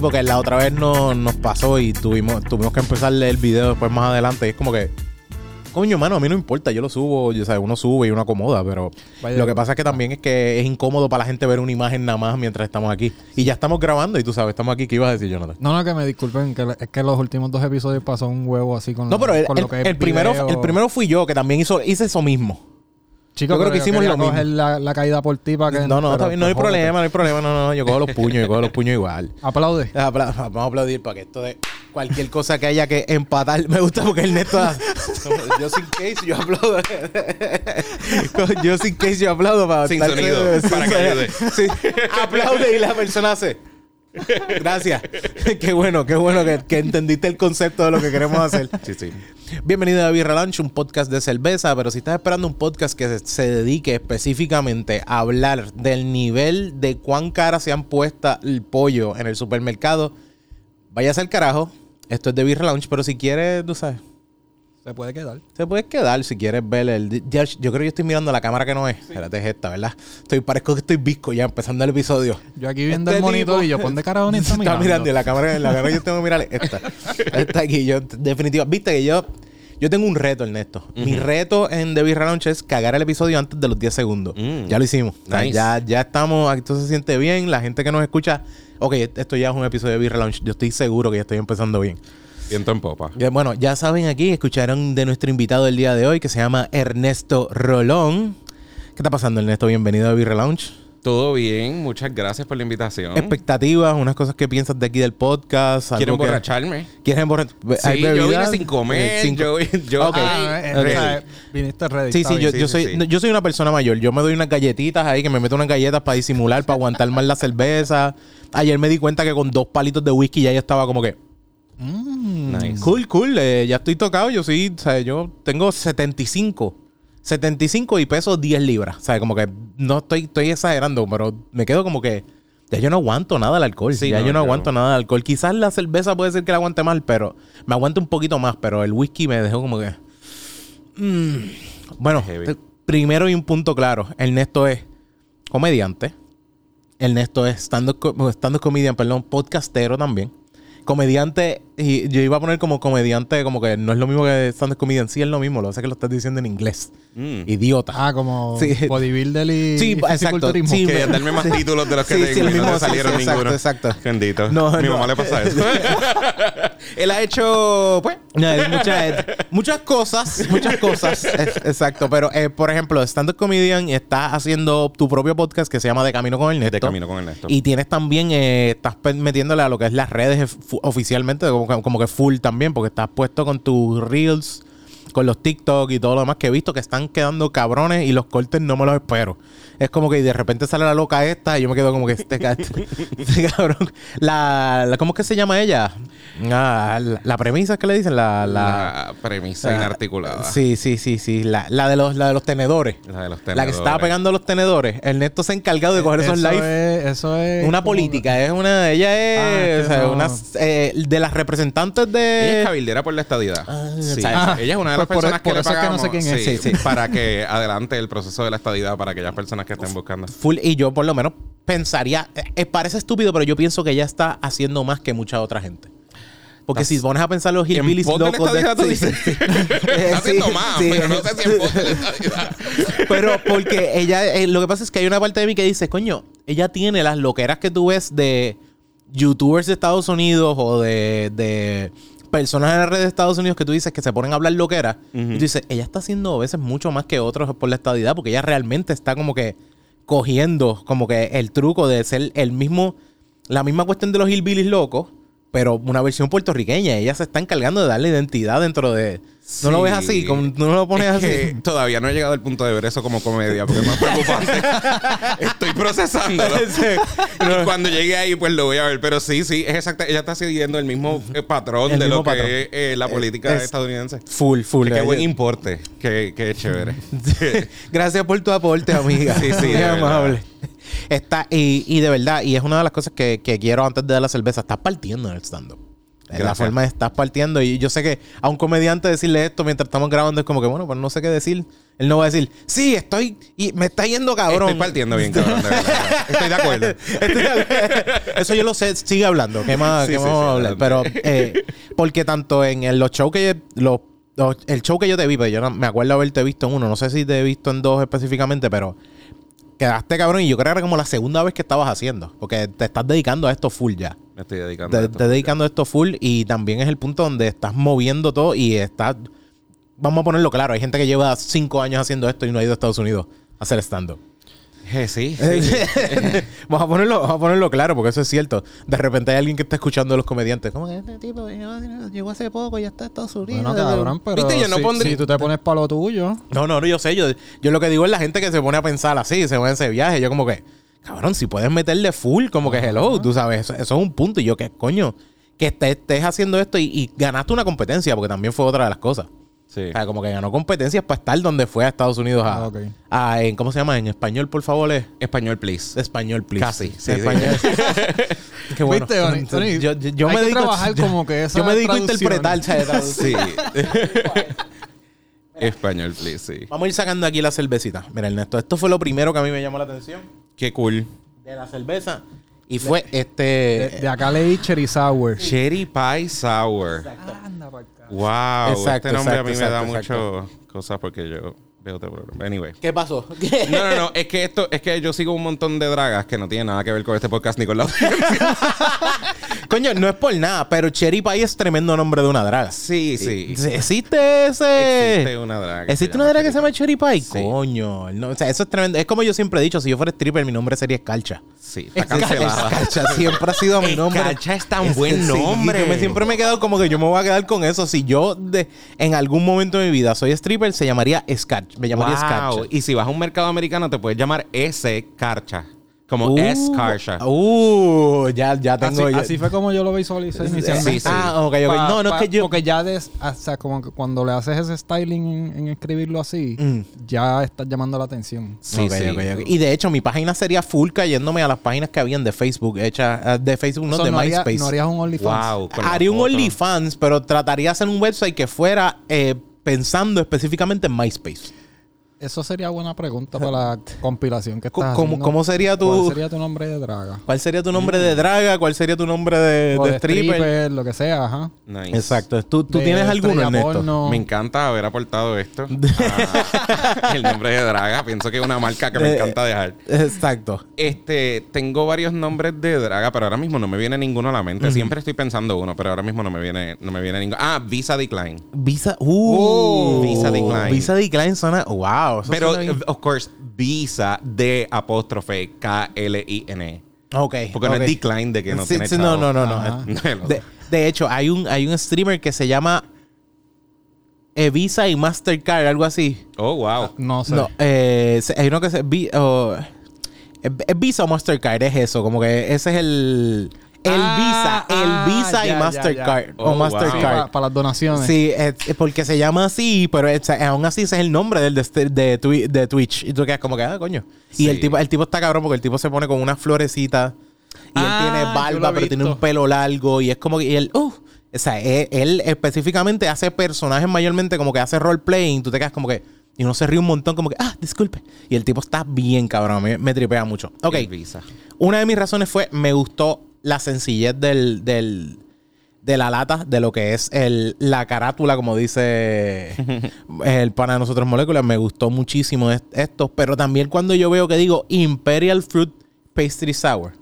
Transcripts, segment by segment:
Sí, porque la otra vez no, nos pasó y tuvimos, tuvimos que empezar el video después más adelante. Y es como que, coño, mano, a mí no importa, yo lo subo, yo, ¿sabes? uno sube y uno acomoda, pero Vaya- lo que pasa es que también es que es incómodo para la gente ver una imagen nada más mientras estamos aquí. Y ya estamos grabando y tú sabes, estamos aquí. ¿Qué ibas a decir, Jonathan? No, no, que me disculpen, que es que los últimos dos episodios pasó un huevo así con, No, pero el, con el- lo que es el primero, el primero fui yo, que también hizo, hice eso mismo. Chico, yo creo que hicimos lo mismo. coger La, la caída por ti para que... No, no, bien, no hay problema, no hay problema. No, no, yo cojo los puños, yo cojo los puños igual. Aplaude. Apla- Vamos a aplaudir para que esto de cualquier cosa que haya que empatar. Me gusta porque el neto. Yo sin case, yo aplaudo. Yo sin case, yo aplaudo para. Sin sonido, para que ayude. Sí, aplaude y la persona hace. Gracias. Qué bueno, qué bueno que, que entendiste el concepto de lo que queremos hacer. Sí, sí. Bienvenido a Birra Lunch, un podcast de cerveza, pero si estás esperando un podcast que se, se dedique específicamente a hablar del nivel de cuán cara se han puesta el pollo en el supermercado, váyase al carajo. Esto es de Birra Lunch, pero si quieres, tú sabes, Se puede quedar. se puede quedar si quieres ver el... ya- yo creo que yo estoy mirando la cámara que no es. Espérate, es esta, ¿verdad? Estoy, parezco que estoy visco ya empezando el episodio. Yo aquí viendo Este el monitor tipo- y yo, ¿por dónde carajo ni está Está mirando? mirando y la cámara, la cámara yo tengo que mirar esta. Esta aquí, yo definitiva. Viste que yo, yo tengo un reto, Ernesto. Mi reto en The Birra Lounge es cagar el episodio antes de los 10 segundos. Mm. Ya lo hicimos. O sea, Nice. ya, ya estamos, esto se siente bien. La gente que nos escucha, ok, esto ya es un episodio de Birra Lounge. Yo estoy seguro que ya estoy empezando bien. Viento en popa. Ya, Bueno, ya saben aquí, escucharon de nuestro invitado del día de hoy que se llama Ernesto Rolón. ¿Qué está pasando, Ernesto? Bienvenido a Birra Lounge. Todo bien, muchas gracias por la invitación. Expectativas, unas cosas que piensas de aquí del podcast. Que- emborracharme. ¿Quieres emborrachar? Sí, yo vine sin comer. Eh, sin- yo, yo, Ok. Ah, eh, ready. o sea, viniste ready. Sí, sí, yo, yo sí, soy, sí. no, yo soy una persona mayor. Yo me doy unas galletitas ahí, que me meto unas galletas para disimular, para aguantar más la cerveza. Ayer me di cuenta que con dos palitos de whisky ya yo estaba como que, Mm. Nice. cool, cool, eh, ya estoy tocado. Yo sí, o sea, yo tengo 75. 75 y peso 10 libras. O sea, como que no estoy, estoy exagerando, pero me quedo como que ya yo no aguanto nada del alcohol. Sí, ya no, yo no aguanto nada del alcohol. Quizás la cerveza puede ser que la aguante mal, pero me aguante un poquito más. Pero el whisky me dejó como que. mm. Bueno, te- primero y un punto claro. Ernesto es comediante. Ernesto es stand-up comedian, perdón, podcastero también. Comediante, y yo iba a poner como comediante, como que no es lo mismo que stand-up comedian. Sí es lo mismo, lo que pasa es que lo estás diciendo en inglés. Mm. Idiota. Ah, como Sí. bodybuilder y Sí, y exacto. Sí, Querías darme más títulos de los que Sí, tengo el no te salieron sí, exacto, ninguno. exacto. Bendito. No, Mi no. mamá le pasa eso. Él ha hecho, pues, muchas, muchas cosas, muchas cosas. Es- exacto. Pero, eh, por ejemplo, Stand Up Comedian está haciendo tu propio podcast que se llama De Camino con Ernesto. de camino con Ernesto. Y tienes también, eh, estás metiéndole a lo que es las redes oficialmente, como, como que full también, porque estás puesto con tus reels, con los TikTok y todo lo demás que he visto que están quedando cabrones y los cortes no me los espero. Es como que de repente sale la loca esta y yo me quedo como que este, este cabrón. La, la- ¿Cómo es que se llama ella? Ah, la, la premisa que le dicen, la... la, la premisa la- inarticulada. Sí, sí, sí, sí. La, la de los, la de los tenedores. La de los La que se estaba tenedores. pegando los tenedores. Ernesto se ha encargado de coger esos eso live. Es, eso es Una como- política, es una. Ella Ah, es. que o sea, no. una, eh, de las representantes de. Ella es cabildera por la estadidad. Ah, sí. ah, ella es una de las pues por- personas por que le eso es que no sé quién es. sí, Sí, sí. para que adelante el proceso de la estadidad para aquellas personas que estén buscando. Full, y yo, por lo menos, pensaría. eh, parece estúpido, pero yo pienso que ella está haciendo más que mucha otra gente. Porque si pones a pensar los hillbillies locos de. tú sí, dices. sí, sí. Está haciendo sí, más, sí. pero no sé si en. Pero porque ella, eh, lo que pasa es que hay una parte de mí que dice, coño, ella tiene las loqueras que tú ves de youtubers de Estados Unidos o de, de personas en la red de Estados Unidos que tú dices que se ponen a hablar loqueras. Y tú dices, ella está haciendo a veces mucho más que otros por la estadidad porque ella realmente está como que cogiendo como que el truco de ser el mismo, la misma cuestión de los hillbillies locos. Pero una versión puertorriqueña. Ella se está encargando de darle identidad dentro de... ¿No lo ves así? Como, ¿No lo pones Es así? que todavía no he llegado al punto de ver eso como comedia, porque es más preocupante. Estoy procesándolo. Y cuando llegue ahí, pues lo voy a ver. Pero sí, sí, es exacta. Ella está siguiendo el mismo eh, patrón El de mismo lo que es eh, la Eh, política es- estadounidense. Full, full. Que qué buen importe. Qué, qué chévere. Gracias por tu aporte, amiga. Sí, sí, de amable. Está, y, y de verdad, y es una de las cosas que, que quiero antes de dar la cerveza. Estás partiendo en el stand-up. La Gracias. forma de estás partiendo. Y yo sé que a un comediante decirle esto mientras estamos grabando es como que, bueno, pues no sé qué decir. Él no va a decir, sí, estoy. Y me está yendo cabrón. Estoy partiendo bien, cabrón. de verdad. Estoy de acuerdo. Estoy de acuerdo. Eso yo lo sé. Sigue hablando. ¿Qué más, Sí, qué sí, más sí, a hablar? Pero, eh, porque tanto en el- los shows que. Los, los- el show que yo te vi, pues yo no, me acuerdo haberte visto en uno. No sé si te he visto en dos específicamente, pero. Quedaste cabrón y yo creo que era como la segunda vez que estabas haciendo. Porque te estás dedicando a esto full ya. Me estoy dedicando a Te esto. estás dedicando a esto full y también es el punto donde estás moviendo todo y estás. Vamos a ponerlo claro. Hay gente que lleva cinco años haciendo esto y no ha ido a Estados Unidos a hacer stand-up. Eh, sí. vamos, a ponerlo, vamos a ponerlo claro, porque eso es cierto. De repente hay alguien que está escuchando a los comediantes. Como que este tipo llegó, hace poco y ya está en Estados Unidos. Bueno, cabrón, pero Viste, yo no si, pondría- si tú te pones para lo tuyo, No, no, no, yo sé. Yo, yo lo que digo es la gente que se pone a pensar así, se pone en ese viaje. Yo como que, cabrón, si puedes meterle full, como que hello, tú sabes, eso, eso es un punto. Y yo, que coño? Que estés, estés haciendo esto y, y ganaste una competencia, porque también fue otra de las cosas. Sí. O sea, como que ganó competencias para estar donde fue a Estados Unidos a, Ah, ok. a- en, ¿cómo se llama? En español, por favor, es Español, please. español, please. Casi, sí, español. Qué bueno. ¿Viste, yo, yo- yo hay me que dedico trabajar como que esa Yo me dedico a interpretar. Sí. Español, please, sí. Vamos a ir sacando aquí la cervecita. Mira, Ernesto, esto fue lo primero que a mí me llamó la atención Qué cool. de la cerveza. Y fue de, este. de acá leí Cherry Sour. Cherry Pie Sour. Anda. Wow. Exacto, este nombre exacto, a mí me da exacto, mucho cosas porque yo veo otro programa. Anyway. ¿Qué pasó? No, no, no. Es que esto, es que yo sigo un montón de dragas que no tienen nada que ver con este podcast ni con la. Coño, no es por nada, pero Cherry Pie es tremendo nombre de una draga. Sí, sí. ¿Existe ese? Existe una draga. ¿Existe una draga que se llama Cherry Pie? Sí. Coño. no, o sea, eso es tremendo. Es como yo siempre he dicho, si yo fuera stripper, mi nombre sería Escarcha. Sí, está cancelada. Escarcha siempre ha sido mi nombre. Escarcha es tan Es- buen sí, nombre. yo me- siempre me he quedado como que yo me voy a quedar con eso. Si yo de, en algún momento de mi vida soy stripper, se llamaría Escarcha. Me llamaría Wow. Escarcha. Y si vas a un mercado americano, te puedes llamar S. Carcha. Como S. Carcha. Uh, ya, ya tengo. Así, ya- así fue como yo lo visualicé inicialmente. Sí, sí. Ah, ok, ok. Pa- no, no es que yo. Porque ya des- o sea, como que cuando le haces ese styling en, en escribirlo así, Mm. ya estás llamando la atención. Sí, Ok, sí. Y de hecho, mi página sería full cayéndome a las páginas que habían de Facebook, hechas eh, de Facebook, no de no, haría- MySpace. no harías un OnlyFans. Wow. Haría un. OnlyFans, pero trataría de hacer un website que fuera eh, pensando específicamente en MySpace. Eso sería buena pregunta para la compilación que estás ¿Cómo, haciendo. cómo sería tu ¿Cuál sería tu nombre de draga? cuál sería tu nombre de draga? ¿Cuál sería tu nombre de, O de de stripper? stripper, lo que sea, ajá. Nice. Exacto. ¿Tú, tú De tienes alguno, Ernesto? Me encanta haber aportado esto. el nombre de Draga. Pienso que es una marca que me encanta dejar. Exacto. Este, tengo varios nombres de Draga, pero ahora mismo no me viene ninguno a la mente. Siempre estoy pensando uno, pero ahora mismo no me viene, no me viene ninguno. Ah, Visa Decline. Visa, uh, Visa Decline. Visa Decline suena, wow. Eso Pero, of course, Visa de apóstrofe K-L-I-N. Ok. Porque no es decline de que no Sí, tiene sí, no, no, no, no. De, de hecho, hay un, hay un streamer que se llama Visa y Mastercard, algo así. Oh, wow. No sé. No, eh, hay uno que se. Vi- oh, Visa o Mastercard, es eso. Como que ese es el. El Ah, Visa, el ah, Visa ya, y ya, Mastercard. O Oh, wow. Mastercard. para las donaciones. Sí, es, es porque se llama así, pero es- aún así ese es el nombre del de, de, Twi- de Twitch. Y tú quedas como que, ah, coño. Y Sí. el tipo, el tipo está cabrón porque el tipo se pone con unas florecitas y Ah, él tiene yo lo barba, pero tiene un pelo largo y es como que y él, uh, o sea, él, él específicamente hace personajes mayormente como que hace roleplaying, tú te quedas como que y uno se ríe un montón como que, ah, disculpe. Y el tipo está bien cabrón, me, me tripea mucho. Ok. El Visa. Una de mis razones fue, me gustó la sencillez del, del- de la lata, de lo que es el, la carátula, como dice el pana de nosotros moléculas. Me gustó muchísimo est- esto, pero también cuando yo veo que digo Imperial Fruit Pastry Sour,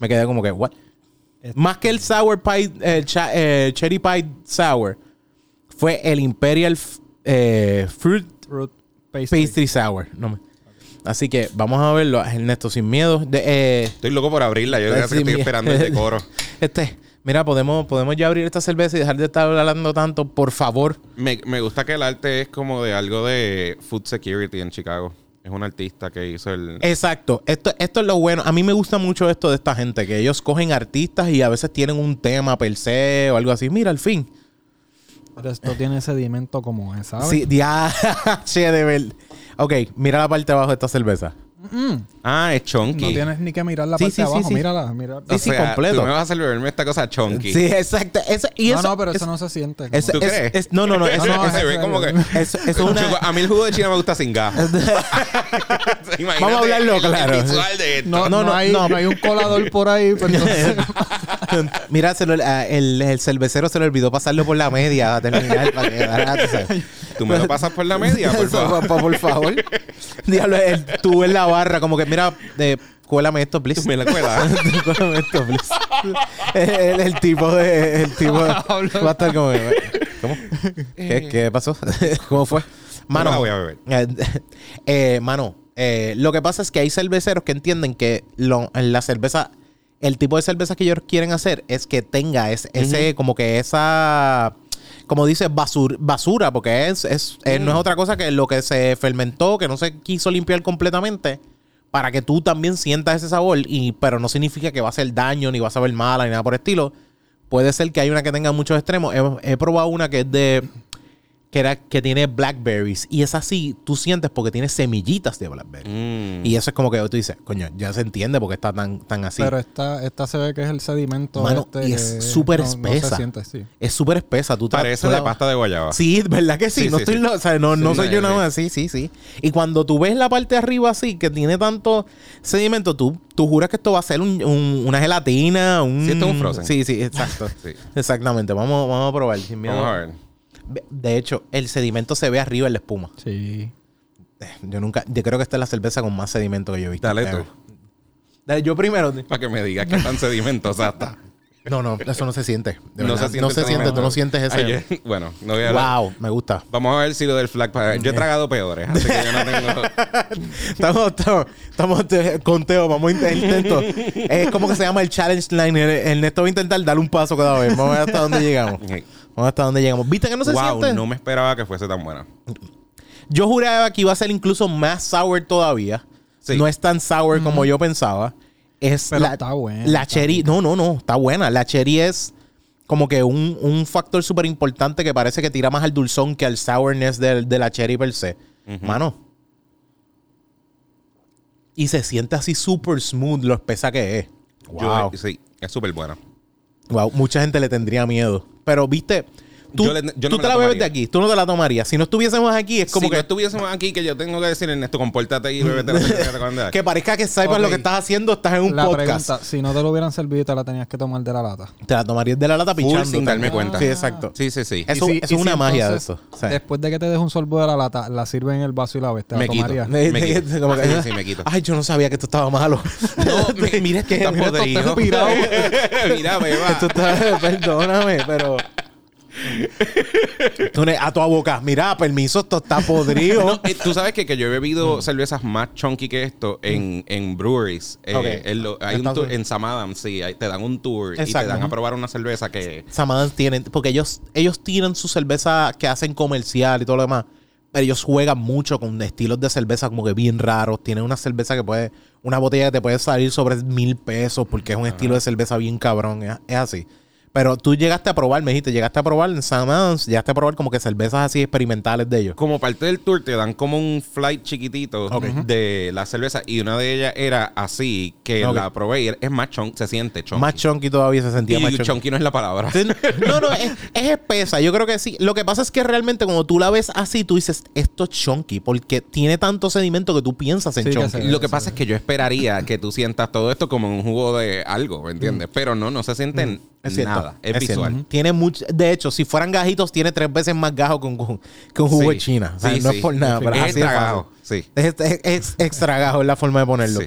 me quedé como que, ¿what? Más que el Sour Pie, el Cherry Pie Sour, fue el Imperial eh, Fruit Fruit pastry. Pastry Sour. No me- Así que vamos a verlo, Ernesto, sin miedo. De, eh, Estoy loco por abrirla. Yo creo que estoy esperando el decoro. Este, mira, podemos, podemos ya abrir esta cerveza y dejar de estar hablando tanto, por favor. Me, me gusta que el arte es como de algo de food security en Chicago. Es un artista que hizo el... Exacto. Esto, esto es lo bueno. A mí me gusta mucho esto de esta gente, que ellos cogen artistas y a veces tienen un tema per se o algo así. Mira, al fin. Pero esto tiene sedimento como es, ¿sabes? Sí, ya, che, de ver. Ok, mira la parte de abajo de esta cerveza. Ah, es chunky. no tienes ni que mirar la Sí, parte sí, de abajo. sí. Mírala, mírala. Sí, O sí, sea, completo. Tú me vas a hacer beberme esta cosa chunky. Sí, exacto. Eso- y no, eso, no, pero es- eso no se siente. es- ¿Tú es- crees? es- no, no, no. Eso, No, no, eso- se ve eso- como que... eso- eso es una... A mí el jugo de China me gusta sin gas. Vamos a hablarlo el claro. visual de esto. No, No, no, no, hay, no. no hay un colador por ahí. entonces- Mira, se lo- a- el, el cervecero se le olvidó pasarlo por la media a terminar para que quedara, tú me lo pasas por la media, por Eso, favor. por favor. Diablo, tú en la barra, como que, mira, eh, cuélame esto, please. Me la cuelas. cuélame esto, please. el, el tipo de... El tipo de- va a estar como... ¿Cómo? ¿Qué, qué pasó? ¿Cómo fue? Mano, la voy a beber. eh, eh, mano, eh, lo que pasa es que hay cerveceros que entienden que lo- la cerveza, el tipo de cerveza que ellos quieren hacer es que tenga ese, ese como que esa, como dice, basura, basura porque es, es, eh, no es otra cosa que lo que se fermentó, que no se quiso limpiar completamente. Para que tú también sientas ese sabor, y, pero no significa que va a hacer daño, ni va a saber mala, ni nada por el estilo. Puede ser que hay una que tenga muchos extremos. He, he probado una que es de que, era, que tiene blackberries. Y es así, tú sientes porque tiene semillitas de blackberry. Mm. Y eso es como que tú dices, coño, ya se entiende porque está tan, tan así. Pero esta, esta se ve que es el sedimento. Mano, este y es súper no- No espesa. se siente, sí. es súper espesa. Tú Parece la- pasta de guayaba. Sí, ¿verdad que sí? Sí, no sí, estoy sí. lo- o sea, no, no soy no, yo nada más. Sí, sí, sí. Y cuando tú ves la parte de arriba así, que tiene tanto sedimento, tú, tú juras que esto va a ser un- un- una gelatina, un... Sí, esto es un frozen. Sí, sí, exacto. Sí. Exactamente. Vamos, vamos a probar. sin miedo. Vamos a ver. De hecho, el sedimento se ve arriba en la espuma. Sí. Eh, Yo nunca, yo creo que esta es la cerveza con más sedimento que yo he visto. Dale tú. Dale, yo primero. Para que me digas que tan sedimentosa está. No, no, eso no se siente. de No se siente. No se siente, tú no sientes ese. Ay, yo- bueno, no voy a hablar. wow, me gusta. Vamos a ver si lo del flag. para- Yo he tragado peores, así que yo no tengo. Estamos, estamos, estamos te- con Teo, vamos a intentar intento. Es como que se llama el challenge line. El, el Neto va a intentar dar un paso cada vez. Vamos a ver hasta dónde llegamos. Hasta dónde llegamos. ¿Viste que no se wow, siente? no me esperaba que fuese tan buena. Yo juraba que iba a ser incluso más sour todavía. Sí. No es tan sour como yo pensaba. Es Pero la, está buena, La está cherry, no, no, no, está buena. La cherry es como que un, un factor súper importante que parece que tira más al dulzón que al sourness de, de la cherry per se. Mano. Y se siente así súper smooth lo espesa que es. Yo- Wow. sí, es súper buena. wow. Mucha gente le tendría miedo. Pero, viste, tú, Yo le- yo tú no me te la la bebes de aquí. Tú no te la tomarías. Si no estuviésemos aquí, es como si que... no estuviésemos aquí, que yo tengo que decir, Ernesto, compórtate y bebete la que te acaban de dar. Que parezca que sepas lo que estás haciendo, estás en un La podcast. pregunta, si no te lo hubieran servido te la tenías que tomar de la lata. Te la tomarías de la lata Full pichando. sin darme cuenta. Sí, exacto. Sí, sí, sí. Eso, si- es una si magia entonces, de eso. O sea, Después de que te dejes un sorbo de la lata, la sirven en el vaso y la ves. ¿Te la Me quito. tomarías? me quito. como que- Sí, sí, me quito. Ay, yo no sabía que esto estaba malo. No, mi- mira, es que está podrido. mira, beba. Esto está, perdóname, pero. Tú ne- a tu boca, mira, permiso, esto está podrido. No, eh, Tú sabes que, que yo he bebido cervezas más chunky que esto en, en breweries. Eh, en, lo- hay un tour, en Sam Adams, sí, te dan un tour y te dan a probar una cerveza que... Samadan tienen, porque ellos, ellos tienen su cerveza que hacen comercial y todo lo demás. Pero ellos juegan mucho con estilos de cerveza como que bien raros. Tienen una cerveza que puede, una botella que te puede salir sobre mil pesos porque es un estilo de cerveza bien cabrón. Es, es así. Pero tú llegaste a probar, me dijiste, llegaste a probar en Sam Adams, llegaste a probar como que cervezas así experimentales de ellos. Como parte del tour te dan como un flight chiquitito de la cerveza y una de ellas era así que la probé y es más chunky, se siente chunky. Más chunky todavía se sentía más y chunky. chunky no es la palabra. No, no, es, es espesa. Yo creo que sí. Lo que pasa es que realmente cuando tú la ves así, tú dices, esto es chunky, porque tiene tanto sedimento que tú piensas en Sí, ve. Lo que pasa es que yo esperaría que tú sientas todo esto como un jugo de algo, ¿me entiendes? Pero no, no se siente Es cierto, nada. Es, visual. Tiene mucho, de hecho, si fueran gajitos, tiene tres veces más gajo que un jugo Sí. de China. O sea, Sí, no sí. es por nada, pero Es así de extra gajo, sí. Es, es- es extra gajo es la forma de ponerlo.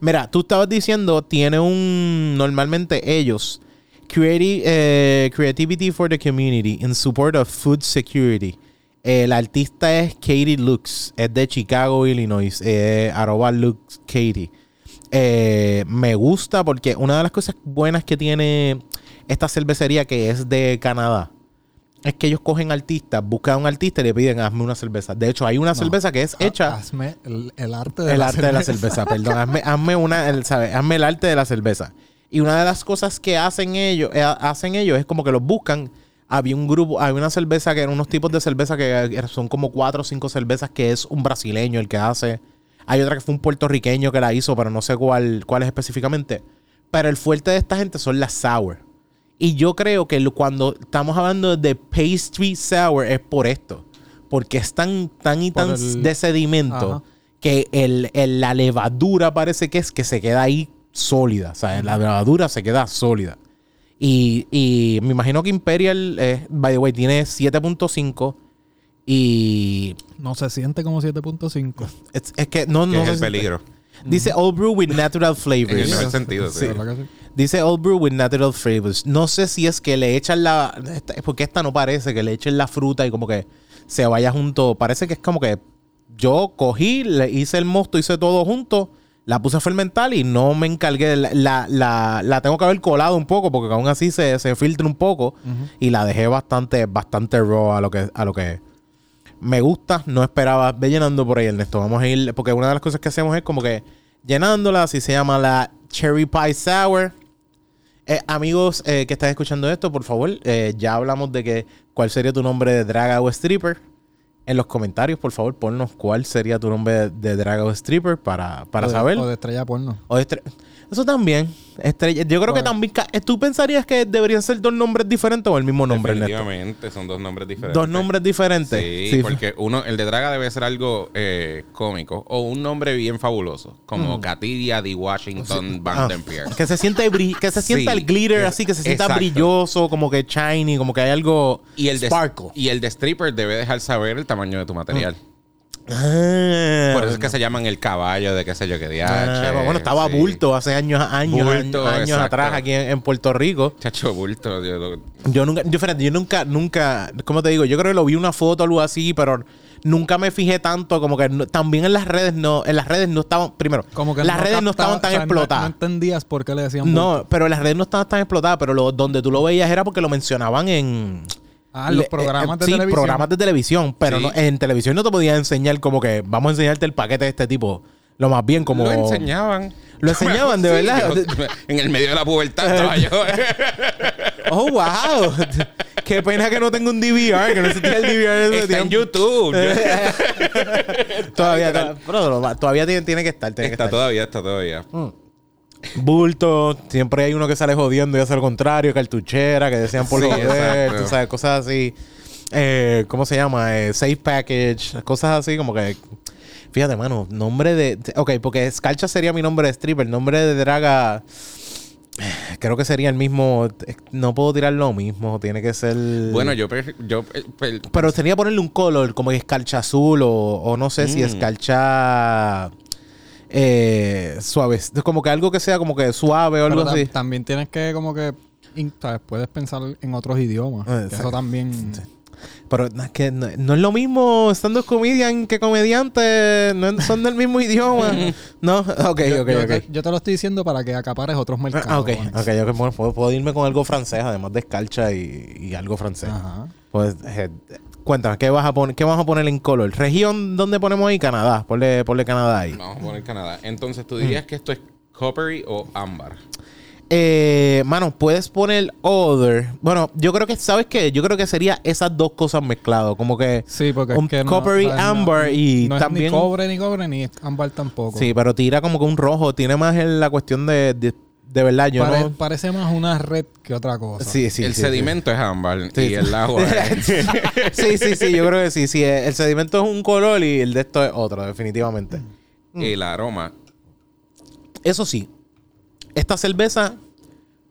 Mira, tú estabas diciendo, tiene un. Normalmente ellos. creati- eh, creativity for the community in support of food security. El artista es Katie Lux, es de Chicago, Illinois. Eh, arroba Lux Katie. Eh, me gusta porque una de las cosas buenas que tiene esta cervecería que es de Canadá es que ellos cogen artistas, buscan a un artista y le piden hazme una cerveza. De hecho, hay una cerveza que es Ha- hecha Hazme el, el arte de el la arte de la cerveza, perdón. Hazme, hazme una, el, ¿sabe? hazme el arte de la cerveza. Y una de las cosas que hacen ellos, eh, hacen ellos es como que los buscan. Había un grupo, había una cerveza que eran unos tipos de cerveza que eh, son como cuatro o cinco cervezas que es un brasileño el que hace. Hay otra que fue un puertorriqueño que la hizo, pero no sé cuál, cuál es específicamente. Pero el fuerte de esta gente son las sour. Y yo creo que cuando estamos hablando de pastry sour es por esto. Porque es tan, tan y Por tan el- de sedimento Ajá. que el, el- la levadura parece que es que se queda ahí sólida. O sea, la levadura se queda sólida. Y, y me imagino que Imperial, eh, by the way, tiene 7.5. Y No se siente como 7.5. es, es que no, no es el peligro. Dice Old Brew with natural En el flavors. sentido, sí. ¿Verdad que sí? Dice Old Brew with natural flavors. No sé si es que le echan la. Porque esta no parece que le echen la fruta y como que se vaya junto. Parece que es como que yo cogí, le hice el mosto, hice todo junto, la puse a fermentar y no me encargué. La, la, la- la tengo que haber colado un poco porque aún así se, se filtra un poco y la dejé bastante, bastante raw a lo que, a lo que es. Me gusta, no esperaba. Ve llenando por ahí, Ernesto. Vamos a ir, porque una de las cosas que hacemos es como que llenándola, así se llama la Cherry Pie Sour. Eh, amigos eh, que están escuchando esto, por favor, eh, ya hablamos de que cuál sería tu nombre de draga o stripper. En los comentarios, por favor, ponnos cuál sería tu nombre de, de draga o stripper para, para O de- saber. O de estrella porno. O de estre- Eso también. Estrella. Yo creo que también. ca- ¿Tú pensarías que deberían ser dos nombres diferentes o el mismo nombre? Definitivamente, son dos nombres diferentes. Dos nombres diferentes. Sí, porque uno, el de Draga debe ser algo eh, cómico o un nombre bien fabuloso, como Katiria de Washington Ah, Van Den Pierre. que se siente que se Sí, sienta el glitter así, que se sienta exacto. brilloso, como que shiny, como que hay algo Y el, de, sparkle. y el de stripper debe dejar saber el tamaño de tu material. Ah, Por eso es que se llaman el caballo de qué sé yo qué Ah, diache. bueno, estaba sí. bulto hace años, años, Bulto, años, exacto. atrás aquí en, en Puerto Rico. Chacho bulto. yo lo- Yo nunca, diferente, yo nunca, nunca, ¿cómo te digo? Yo creo que lo vi una foto o algo así, pero nunca me fijé tanto, como que no- también en las redes no, en las redes no estaban, primero, Como que las redes no estaban tan o sea, no- explotadas. No, entendías por qué le decían No, bulto. pero las redes no estaban tan explotadas, pero lo, donde tú lo veías era porque lo mencionaban en... Ah, los le- programas eh, de sí, televisión. programas de televisión, pero Sí. no- en televisión no te podían enseñar como que vamos a enseñarte el paquete de este tipo. Lo más bien como... Lo enseñaban. Lo enseñaban, de Sí, verdad. yo- en el medio de la pubertad estaba yo. Oh, wow. Qué pena que no tengo un DVR, que no existía el DVR en ese Está en tiempo. YouTube. todavía, todavía tiene, tiene que estar. tiene que está estar. todavía, está todavía. Bulto, siempre hay uno que sale jodiendo y hace lo contrario, cartuchera, que decían por Sí, joder, tú sabes, cosas así. Eh, ¿Cómo se llama? Eh, safe package, cosas así como que. Fíjate, mano, nombre de. Ok, porque Scalcha sería mi nombre de stripper, nombre de draga. eh, Creo que sería el mismo. eh, No puedo tirar lo mismo, tiene que ser. Bueno, yo, yo pe- Pero tenía que ponerle un color, como escarcha azul o, o no sé si Mm. escarcha eh, suave. Como que algo que sea como que suave o algo Pero así. También tienes que como que... ¿sabes? Puedes pensar en otros idiomas. Que sí. eso también... Pero no, es que no, no es lo mismo estando comedian que comediante. No son del mismo idioma. no, ok, yo, ok, yo ok. te, yo te lo estoy diciendo para que acapares otros mercados. Ah, ok, Onyx. ok, ok, bueno, puedo, puedo irme con algo francés, además de escarcha y, y algo francés. Ajá. Pues, eh, cuéntame, ¿qué vas a poner, qué vamos a poner en color? ¿Región dónde ponemos ahí? Canadá. Ponle, ponle Canadá ahí. Vamos a poner Canadá. Entonces, ¿tú dirías que esto es coppery o ámbar? Eh, mano, puedes poner other. Bueno, yo creo que, ¿sabes qué? Yo creo que sería esas dos cosas mezcladas. Como que. Sí, porque Un es que no, coppery o sea, no- amber y no también- es ni cobre ni cobre ni ámbar tampoco. Sí, pero tira como que un rojo. Tiene más en la cuestión de. De, de verdad, yo Pare- no. Parece más una red que otra cosa. Sí, sí. el sí, sedimento es ámbar Sí, y sí. el agua es... Sí, sí, sí, yo creo que sí. sí. El sedimento es un color y el de esto es otro, definitivamente. el aroma. Eso sí, esta cerveza,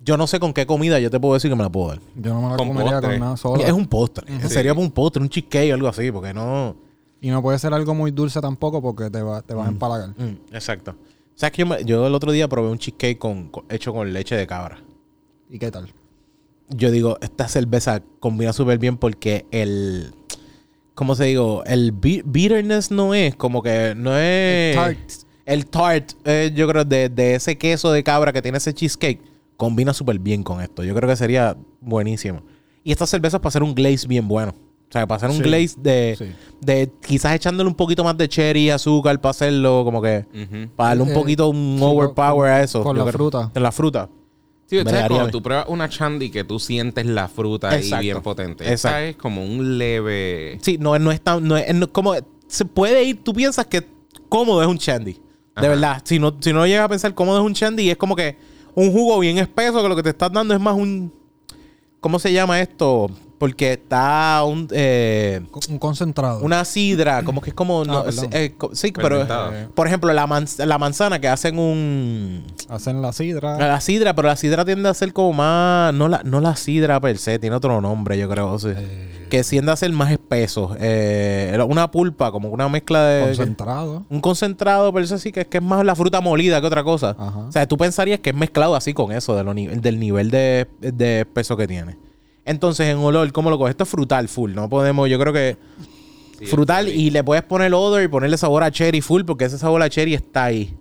yo no sé con qué comida yo te puedo decir que me la puedo dar. Yo no me la Con comería postre. con nada sola. Es un postre. Sí. Sería un postre, un cheesecake o algo así, porque no. Y no puede ser algo muy dulce tampoco porque te, va, te vas a empalagar. Mm, exacto. ¿Sabes que yo, me- yo el otro día probé un cheesecake con, con- hecho con leche de cabra? ¿Y qué tal? Yo digo, esta cerveza combina súper bien porque el. ¿Cómo se digo? El bi- bitterness no es como que no es. El tart. El tart, eh, yo creo, de, de ese queso de cabra que tiene ese cheesecake, combina súper bien con esto. Yo creo que sería buenísimo. Y estas cervezas para hacer un glaze bien bueno. O sea, para hacer un Sí. glaze de, Sí. de quizás echándole un poquito más de cherry, azúcar para hacerlo, como que para darle un Eh, poquito un sí, overpower con- a eso. con la creo- fruta. En la fruta. Sí, o sea, cuando tú pruebas una chandy que tú sientes la fruta ahí bien potente. Exacto. Esta es como un leve... Sí, no, no es tan. No es, no- como, se puede ir, tú piensas que cómodo es un Chandy. De Ajá. verdad. Si no, si no llegas a pensar cómodo es un Chandy, es como que un jugo bien espeso que lo que te estás dando es más un. ¿Cómo se llama esto? Porque está un, eh, Un concentrado. una sidra, como que es como. no, perdón. eh, sí, pero. Fermentada. Por ejemplo, la, manz- la manzana que hacen un. Hacen la sidra. La sidra, pero la sidra tiende a ser como más. No la, no la sidra per se, tiene otro nombre, yo creo. sí. Que tiende a ser más espeso. Eh, una pulpa, como una mezcla de. concentrado. Un concentrado, pero eso sí que es que es más la fruta molida que otra cosa. Ajá. O sea, tú pensarías que es mezclado así con eso, de lo ni- del nivel de, de peso que tiene. Entonces, en olor, ¿cómo lo coges? Esto es frutal full. No podemos, yo creo que Sí, frutal y le puedes poner odor y ponerle sabor a cherry full porque ese sabor a cherry está ahí.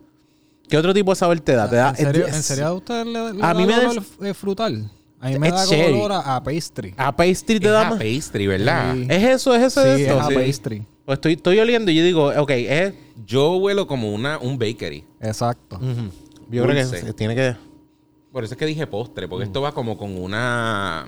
¿Qué otro tipo de sabor te da? Te da ¿En serio, es- ¿En serio a usted le, le A da mí me el da- olor, eh, frutal? A mí me Es da cherry. olor a, a pastry. A pastry te Es da a más. pastry, ¿verdad? Sí. ¿Es eso? ¿Es eso? sí, ¿Es es esto? a sí. pastry. Pues estoy, estoy oliendo y yo digo, ok, es. Yo huelo como una, un bakery. Exacto. Yo creo que tiene que. Por eso es que dije postre, porque esto va como con una.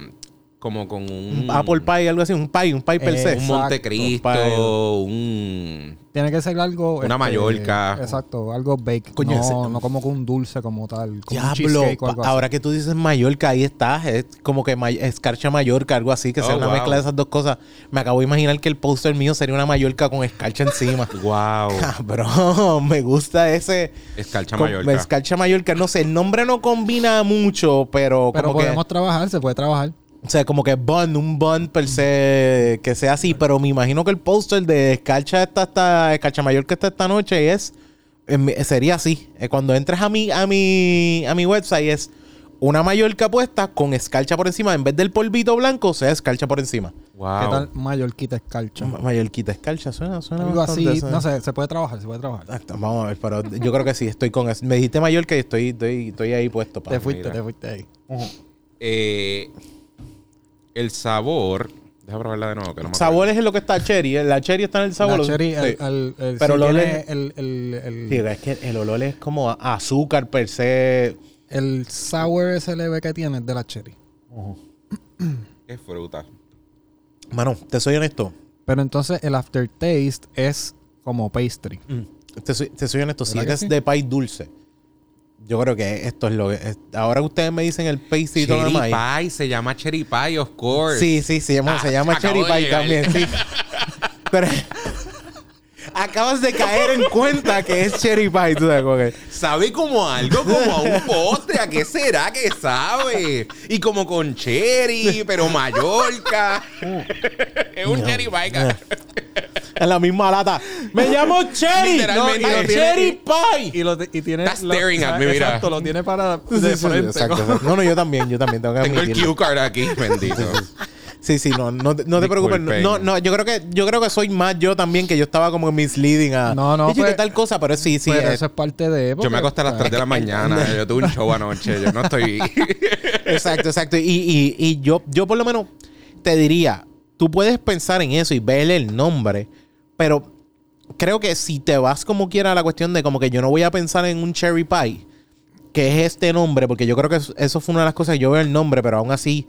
Como con un. Un apple pie, algo así, un pie, un pie per se. Un Exacto. Montecristo, un. Tiene que ser algo... Una Mallorca. Exacto, algo bake. Coño, no, ese- no como con un dulce como tal. Como un Diablo, cheesecake o algo pa- ahora que tú dices Mallorca, ahí está. Es como que may- escarcha Mallorca, algo así, que sea Oh, una wow. mezcla de esas dos cosas. Me acabo de imaginar que el póster mío sería una Mallorca con escarcha encima. Wow. Cabrón, me gusta ese. Escarcha con- Mallorca. Escarcha Mallorca, no sé, el nombre no combina mucho, pero. Pero como que. podemos trabajar, se puede trabajar. O sea, como que bun, un bun per se que sea así, pero me imagino que el póster de Escarcha esta, esta, Escarcha Mayor que está esta noche es sería así. Eh, Cuando entres a mi, a mi, a mi website es una Mallorca puesta con escarcha por encima. En vez del polvito blanco, sea escarcha por encima. Wow. ¿Qué tal Mallorquita escarcha? Ma- Mallorquita escarcha, suena, suena Algo así, no sé, se puede trabajar, se puede trabajar. Exacto, Vamos a ver, pero yo creo que sí, estoy con eso. Me dijiste Mallorca y estoy, estoy, estoy ahí puesto. Te para fuiste, mira. te fuiste ahí. Eh, el sabor. Deja probarla de nuevo. Que no me Sabor es lo que está cherry. ¿eh? La cherry está en el sabor. La cherry, el, Sí. el- el- Pero sí el, el, el, Sí, es que el olor es como azúcar per se. el sour SLB que tiene es de la cherry. acuerdo. Es fruta. Mano, te soy honesto. Pero entonces el aftertaste es como pastry. Mm, Te soy, te soy honesto. Si ¿Verdad que eres sí? de país dulce, yo creo que esto es lo que. es- ahora ustedes me dicen el pastry y todo lo Cherry demás. pie. Se llama cherry pie, of course. Sí, sí, se llama, Ah, se llama acabo cherry pie también, sí. Pero acabas de caer en cuenta que es cherry pie. Tú sabes, que- Sabe como algo, como a un postre. ¿A qué será que sabe? Y como con cherry, pero Mallorca. es un cherry pie. cara. En la misma lata. Me llamo Cherry. Literalmente. No, Y lo y tiene- Cherry Pie. Y, lo, y tiene... Está staring at me, mira. Exacto, lo tiene para Sí, de sí, sí, frente. exacto, como- exacto. No, no, yo también, yo también tengo que Tengo el cue card aquí, bendito. Sí, sí, no, no, te- no te preocupes. No, no, yo creo que yo creo que soy más yo también que yo estaba como misleading a No, no, Oye, pues- ¿qué tal cosa, pero sí, sí. Pero eh, eso es parte de... Yo me acosté a las 3 de la mañana. Yo tuve un show anoche. Yo no estoy. Exacto, exacto. Y, y, y yo, yo por lo menos te diría, tú puedes pensar en eso y ver el nombre, pero creo que si te vas como quiera a la cuestión de como que yo no voy a pensar en un cherry pie, que es este nombre, porque yo creo que eso- fue una de las cosas, yo veo el nombre, pero aún así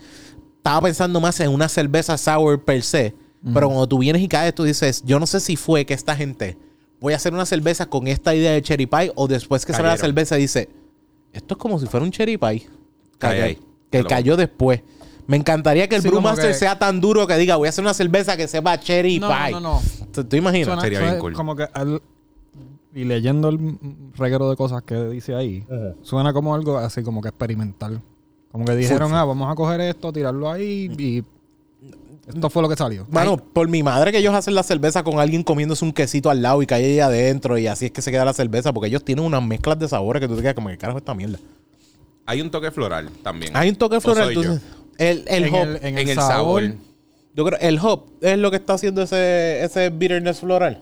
estaba pensando más en una cerveza sour per se. Pero cuando tú vienes y caes, tú dices, yo no sé si fue que esta gente voy a hacer una cerveza con esta idea de cherry pie o después que sale la cerveza dice, esto es como si fuera un cherry pie. Cae Cayó- ahí. que cayó después. Me encantaría que el Sí, Brewmaster que- sea tan duro que diga, voy a hacer una cerveza que sepa cherry No, pie. no, no. ¿Tú, tú imaginas? Suena- Sería bien cool. Como que al- y leyendo el reguero de cosas que dice ahí, suena como algo así como que experimental. Como que dijeron, ah, vamos a coger esto, tirarlo ahí y esto fue lo que salió. Mano, por mi madre que ellos hacen la cerveza con alguien comiéndose un quesito al lado y cae ahí adentro y así es que se queda la cerveza porque ellos tienen unas mezclas de sabores que tú te quedas como que carajo esta mierda. Hay un toque floral también. Hay un toque ¿O floral. el, el en hop. el, en En el el sabor. sabor. Yo creo el hop es lo que está haciendo ese, ese bitterness floral.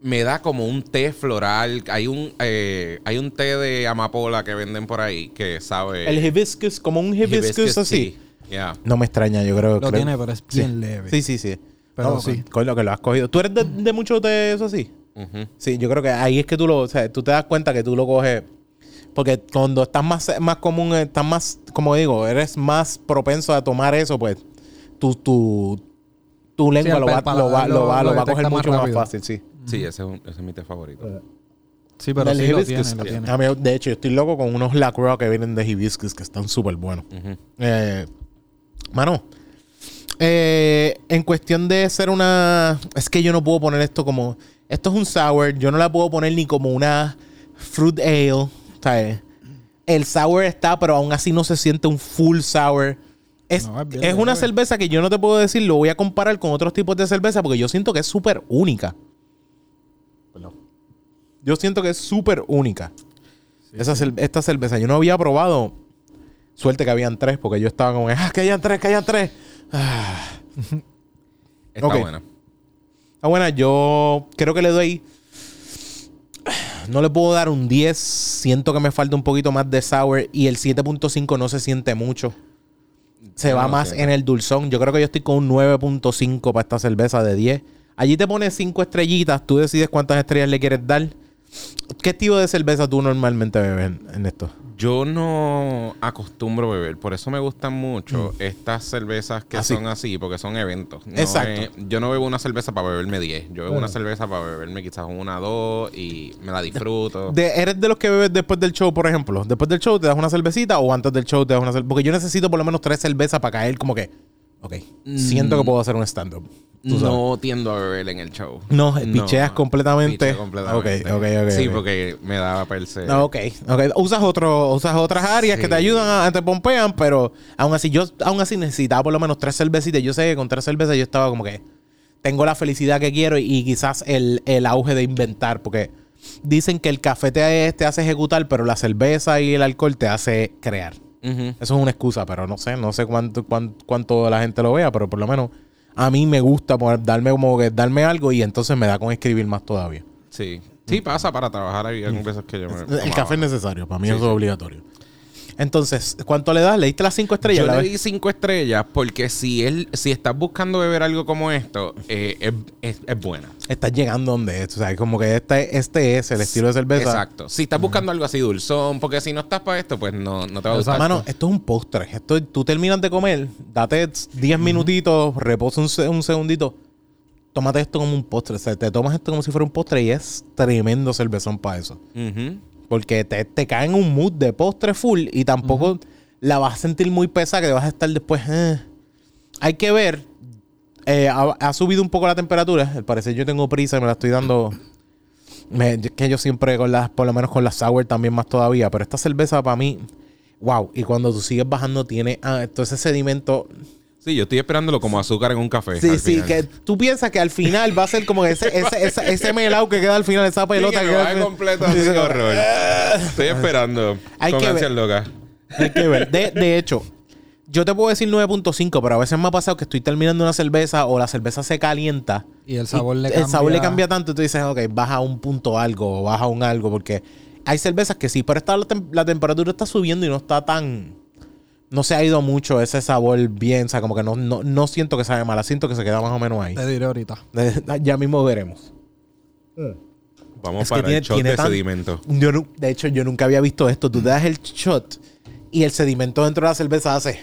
Me da como un té floral. Hay un, eh, hay un té de amapola que venden por ahí que sabe. El hibiscus, como un hibiscus, así. Yeah. No me extraña, yo creo. Lo creo- tiene, pero es Sí. bien leve. Sí, sí, sí. Pero No, sí. Con lo que lo has cogido. ¿Tú eres de, de mucho de eso así? Sí, yo creo que ahí es que tú lo, o sea, tú te das cuenta que tú lo coges. Porque cuando estás más, más común, estás más, como digo, eres más propenso a tomar eso, pues tu, tu, tu lengua lo, va, lo, va, lo, lo- va, lo lo va a coger mucho más fácil, sí. Sí, ese es, un- ese es mi té favorito. Sí, pero Del sí lo hibiscus. tiene, lo tiene. A mí, de hecho, yo estoy loco con unos Lacroix que vienen de hibiscus que están súper buenos. Ujú. Eh, mano, eh, en cuestión de ser una... Es que yo no puedo poner esto como... Esto es un sour. Yo no la puedo poner ni como una fruit ale. ¿sabes? El sour está, pero aún así no se siente un full sour. Es, No, es bien es una leve. cerveza que yo no te puedo decir, lo voy a comparar con otros tipos de cerveza porque yo siento que es súper única. Yo siento que es súper única. Esa esta cerveza. Yo no había probado. Suerte que habían tres, porque yo estaba como, ah, que hayan tres, que hayan tres. Ah. Está buena. Está buena, yo creo que le doy. No le puedo dar un 10. Siento que me falta un poquito más de sour. Y el 7.5 no se siente mucho. Se va no más en el dulzón. Yo creo que yo estoy con un 9.5 para esta cerveza de 10. Allí te pones 5 estrellitas. Tú decides cuántas estrellas le quieres dar. ¿Qué tipo de cerveza tú normalmente bebes en, en esto? Yo no acostumbro beber, por eso me gustan mucho estas cervezas que Mm. Así. son así, porque son eventos. No Exacto. es- yo no bebo una cerveza para beberme 10, yo bebo Mm. una cerveza para beberme quizás una, dos y me la disfruto. De- ¿Eres de los que bebes después del show, por ejemplo? Después del show te das una cervecita o antes del show te das una cerveza. Porque yo necesito por lo menos tres cervezas para caer como que, ok, siento que puedo hacer un stand-up. No tiendo a beber en el show. No, picheas completamente. picheo completamente. Ok, ok, ok, Sí, porque me da perse. No, ok, ok. Usas, otro, usas otras áreas que te ayudan, a, te pompean, pero aún así, yo aún así necesitaba por lo menos tres cervecitas. Yo sé que con tres cervezas yo estaba como que tengo la felicidad que quiero y, quizás el, el auge de inventar, porque dicen que el café te, te hace ejecutar, pero la cerveza y el alcohol te hace crear. Eso es una excusa, pero no sé, no sé cuánto, cuán- cuánto, la gente lo vea, pero por lo menos a mí me gusta poner, darme como que darme algo y entonces me da con escribir más todavía. Sí. Sí, pasa para trabajar ahí algunas veces que yo me. El café es necesario, para mí Sí, eso sí. es obligatorio. Entonces, ¿cuánto le das? ¿Le diste las cinco estrellas? Yo La le vez- di cinco estrellas porque si él, si estás buscando beber algo como esto, eh, es, es- es buena. Estás llegando donde es. O sea, como que este, este es el estilo de cerveza. Exacto. Si estás buscando algo así dulzón, porque si no estás para esto, pues no, no te va a gustar. Mano, esto es un postre. Esto, tú terminas de comer, date 10 minutitos, reposa un, un segundito. Tómate esto como un postre. O sea, te tomas esto como si fuera un postre y es tremendo cervezón para eso. Ujú. Porque te, te cae en un mood de postre full y tampoco la vas a sentir muy pesada que te vas a estar después. eh. Hay que ver. eh, ha, ha subido un poco la temperatura. Al parecer yo tengo prisa y me la estoy dando. Me- que yo siempre con las, por lo menos con la sour también más todavía. Pero esta cerveza para mí, wow. Y cuando tú sigues bajando tiene ah, todo ese sedimento. Sí, yo estoy esperándolo como azúcar en un café. Sí, sí, final. que tú piensas que al final va a ser como ese, ese, ese, ese melao que queda al final, esa Sí, pelota que que final. completo así, qué horror. Estoy esperando. Hay con que ansias ver. locas. Hay que ver. De, de hecho, yo te puedo decir 9.5, pero a veces me ha pasado que estoy terminando una cerveza o la cerveza se calienta. Y el sabor le el cambia. sabor le cambia tanto y tú dices, ok, baja un punto algo o baja un algo, porque hay cervezas que sí, pero está, la, tem- la temperatura está subiendo y no está tan. No se ha ido mucho ese sabor bien, o sea, como que no, no, no siento que sabe mala, siento que se queda más o menos ahí. Te diré ahorita. ya mismo veremos. Vamos Es que para tiene- el shot tiene de tan- sedimento. Yo de hecho, yo nunca había visto esto. Tú te das el shot y el sedimento dentro de la cerveza hace.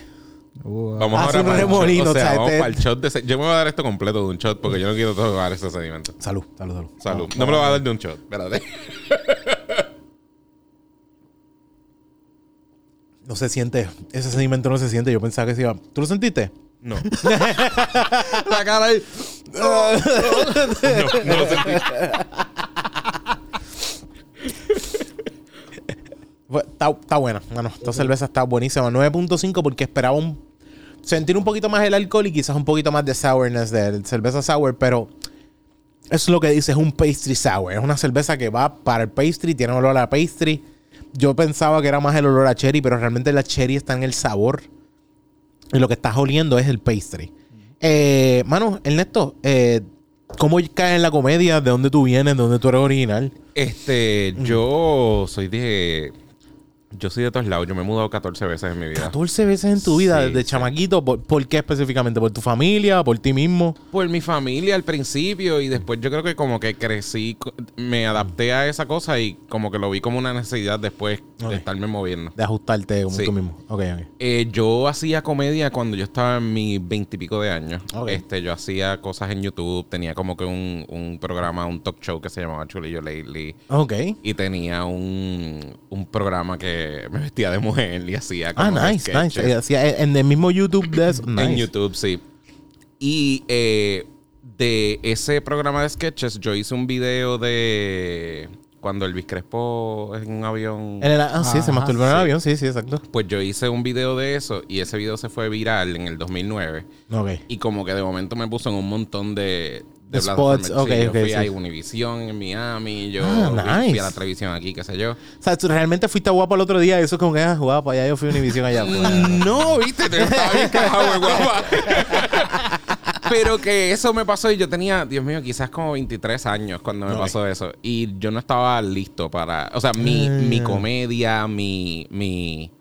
Uh, Vamos Hace ahora un para el remolino, shot. O sea, vamos este- para el shot de se- Yo me voy a dar esto completo de un shot porque yo no quiero tocar ese sedimento. Salud, salud, salud. Salud. No me lo va a dar de un shot. Espérate. No se siente. Ese sedimento no se siente. Yo pensaba que se iba. ¿Tú lo sentiste? No. la cara ahí. No, no lo sentí. Está, está buena. Bueno, esta cerveza está buenísima. 9.5 porque esperaba un, sentir un poquito más el alcohol y quizás un poquito más de sourness de cerveza sour, pero es lo que dice, es un pastry sour. Es una cerveza que va para el pastry, tiene olor a pastry. Yo pensaba que era más el olor a cherry, pero realmente la cherry está en el sabor. Y lo que estás oliendo es el pastry. Eh, mano, Ernesto, eh, ¿cómo caes en la comedia? ¿De dónde tú vienes? ¿De dónde tú eres original? Este, yo soy de Yo soy de todos lados. Yo me he mudado 14 veces en mi vida. 14 veces en tu vida, Sí, desde sí. chamaquito. ¿Por, por qué específicamente? ¿Por tu familia? ¿Por ti mismo? Por mi familia al principio y después yo creo que como que crecí, me adapté a esa cosa y como que lo vi como una necesidad después de estarme moviendo. De ajustarte como Sí. tú mismo. Ok, ok. Eh, yo hacía comedia cuando yo estaba en mis veintipico de años. Ok. Este, yo hacía cosas en YouTube, tenía como que un, un programa, un talk show que se llamaba Chulillo Lately. Ok. Y tenía un, un programa que me vestía de mujer y hacía Ah, como nice, sketches. nice. Eh, hacía- En el mismo YouTube de eso. En Nice. YouTube, sí. Y eh, de ese programa de sketches, yo hice un video de cuando Elvis Crespo en un avión. En el- ah, sí, se masturbó en el avión. Sí, sí, exacto. Pues yo hice un video de eso y ese video se fue viral en el 2009. Ok. Y como que de momento me puso en un montón de, De spots, ok, Sí, yo fui sí. a Univision en Miami, yo Ah, fui- a la televisión aquí, qué sé yo. O sea, tú realmente fuiste guapo el otro día y eso es como que, ah, guapa, ya yo fui a Univision allá. No, viste, te estaba bien cajado, guapa. Pero que eso me pasó y yo tenía, Dios mío, quizás como 23 años cuando me pasó eso. Y yo no estaba listo para. O sea, mi, Ah. mi comedia, mi. mi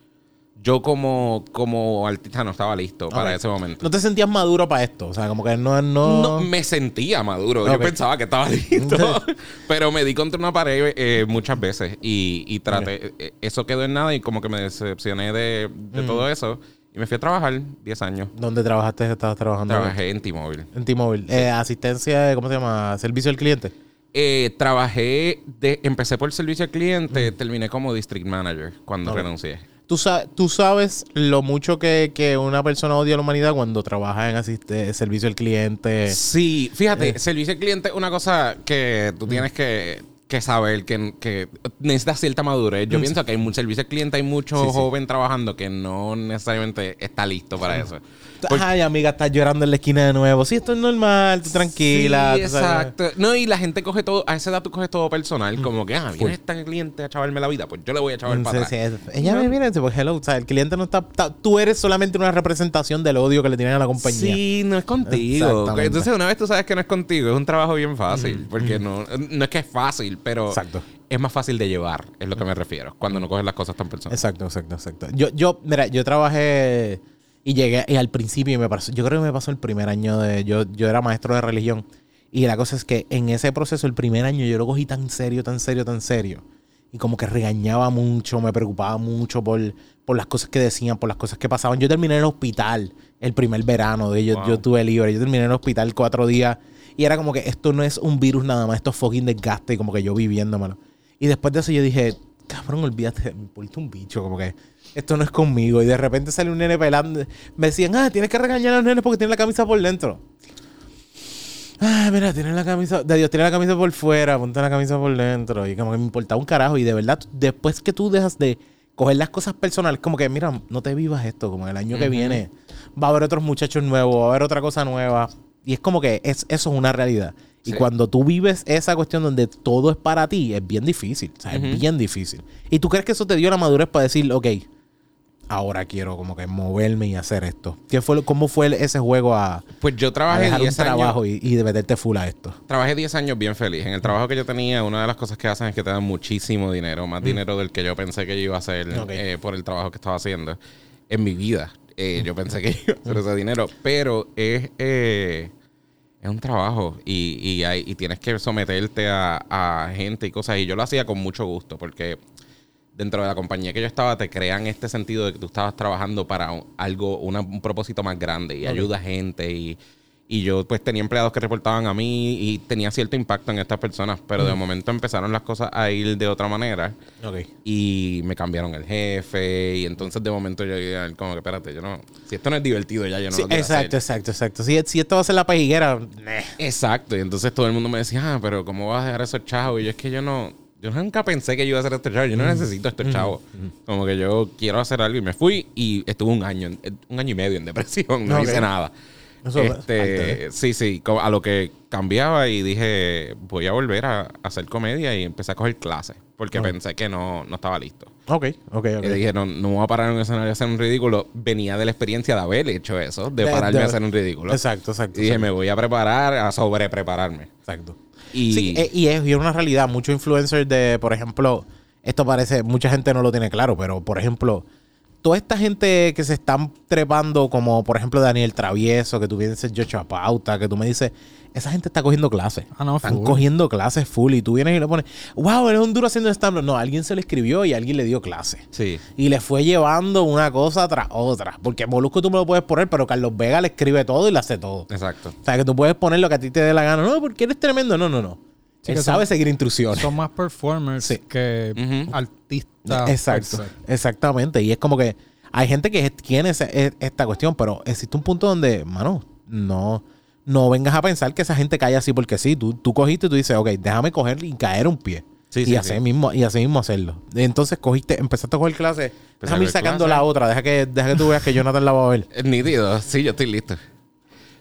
yo como, como artista no estaba listo para ese momento. No te sentías maduro para esto. O sea, como que no. no... No, me sentía maduro. Yo pensaba que estaba listo. pero me di contra una pared eh, muchas veces. Y, y traté. eh, Eso quedó en nada y como que me decepcioné de, de Mm. todo eso. Y me fui a trabajar 10 años. ¿Dónde trabajaste? ¿Estabas trabajando? Trabajé en T-Mobile. En T-Mobile. Eh, asistencia, ¿cómo se llama? Servicio al cliente. Eh, trabajé, de, empecé por servicio al cliente, terminé como district manager cuando renuncié. ¿Tú, sa- tú sabes lo mucho que, que una persona odia a la humanidad cuando trabaja en asiste- servicio al cliente. Sí, fíjate, Eh. servicio al cliente es una cosa que tú tienes que, que saber, que, que necesitas cierta madurez. Yo Mm, pienso que hay mucho servicio al cliente, hay mucho Sí, sí. joven trabajando que no necesariamente está listo para eso. Porque- Ay, amiga, estás llorando en la esquina de nuevo. Sí, esto es normal, tú tranquila. Sí, tú sabes. exacto. No, y la gente coge todo, a esa edad tú coges todo personal, como que, ah, viene este cliente a chavarme la vida, pues yo le voy a chavar Sí, para atrás. ella me viene, pues hello, o sea, el cliente no está, está- Tú eres solamente una representación del odio que le tienen a la compañía. Sí, no es contigo. Entonces, una vez tú sabes que no es contigo, es un trabajo bien fácil. Porque no, no es que es fácil, pero Exacto. es más fácil de llevar, es lo que me refiero, cuando no coges las cosas tan personales. Exacto, exacto, exacto. Yo, yo, mira, yo trabajé y llegué y al principio me pasó, yo creo que me pasó el primer año de, yo, yo era maestro de religión y la cosa es que en ese proceso, el primer año yo lo cogí tan serio, tan serio, tan serio y como que regañaba mucho, me preocupaba mucho por, por las cosas que decían, por las cosas que pasaban. Yo terminé en el hospital el primer verano, de yo, Wow. yo tuve libre, yo terminé en el hospital cuatro días y era como que esto no es un virus nada más, esto es fucking desgaste y como que yo viviéndomelo. Y después de eso yo dije, cabrón, olvídate, me importa un bicho, como que esto no es conmigo. Y de repente sale un nene pelando. Me decían, ah, tienes que regañar a los nenes porque tienen la camisa por dentro. Ah, mira, tienen la camisa, de Dios, tiene la camisa por fuera, ponte la camisa por dentro. Y como que me importaba un carajo. Y de verdad, después que tú dejas de coger las cosas personales, como que, mira, no te vivas esto, como el año que viene va a haber otros muchachos nuevos, va a haber otra cosa nueva. Y es como que es, eso es una realidad. Y Sí. cuando tú vives esa cuestión donde todo es para ti, es bien difícil. O sea, es bien difícil. ¿Y tú crees que eso te dio la madurez para decir, ok, ahora quiero como que moverme y hacer esto? ¿Qué fue, ¿Cómo fue ese juego a, Pues yo trabajé dejar un 10 años. trabajo y, y de meterte full a esto? Trabajé 10 años bien feliz. En el trabajo que yo tenía, una de las cosas que hacen es que te dan muchísimo dinero, más dinero del que yo pensé que yo iba a hacer Mm. Eh, por el trabajo que estaba haciendo en mi vida. Eh, yo pensé que iba a hacer ese dinero, pero es, eh, es un trabajo y, y, hay- y tienes que someterte a, a gente y cosas. Y yo lo hacía con mucho gusto porque dentro de la compañía que yo estaba te crean este sentido de que tú estabas trabajando para algo, una- un propósito más grande y Ok. ayuda a gente y, y yo pues tenía empleados que reportaban a mí y tenía cierto impacto en estas personas, pero de momento empezaron las cosas a ir de otra manera Ok. y me cambiaron el jefe y entonces de momento yo dije como que espérate, yo no, si esto no es divertido ya yo no Sí, lo quiero exacto, hacer. exacto, exacto. Si, si esto va a ser la pejiguera, neh. Exacto, y entonces todo el mundo me decía, ah, pero ¿cómo vas a dejar esos chavos? Y yo es que yo no, yo nunca pensé que yo iba a hacer estos chavos, yo no necesito estos chavos. Como que yo quiero hacer algo y me fui y estuve un año, un año y medio en depresión, no hice nada. Eso Este, ¿eh? sí, sí, a lo que cambiaba y dije, voy a volver a, a hacer comedia y empecé a coger clases porque pensé que no, no estaba listo. Ok, ok, ok. Y dije, no, no voy a parar en un escenario a hacer un ridículo. Venía de la experiencia de haber hecho eso, de, De- pararme de- a hacer un ridículo. Exacto, exacto. Y dije, exacto. me voy a preparar a sobreprepararme. Exacto. Y Sí, eh, y es, y es una realidad. Muchos influencers de, por ejemplo, esto parece, mucha gente no lo tiene claro, pero por ejemplo, toda esta gente que se están trepando, como por ejemplo Daniel Travieso, que tú vienes en Joshua Pauta, que tú me dices, esa gente está cogiendo clases. Ah, no, Están full. cogiendo clases full y tú vienes y le pones, wow, eres un duro haciendo stand No, alguien se lo escribió y alguien le dio clase. Sí. Y le fue llevando una cosa tras otra. Porque Molusco tú me lo puedes poner, pero Carlos Vega le escribe todo y le hace todo. Exacto. O sea, que tú puedes poner lo que a ti te dé la gana. No, porque eres tremendo. No, no, no. Sí, Él sabe son- seguir instrucciones. Son más performers Sí. que artistas. Exacto. Exactamente. Y es como que hay gente que tiene e- esta cuestión, pero existe un punto donde, mano, no, no vengas a pensar que esa gente cae así porque sí. Tú, tú cogiste y tú dices, ok, déjame coger y caer un pie. Sí, y, sí, así sí. Mismo, y así mismo hacerlo. Entonces cogiste, empezaste a coger clase. Déjame ir sacando clase. la otra. Deja que, deja que tú veas que Jonathan la va a ver. Es nítido. Sí, yo estoy listo.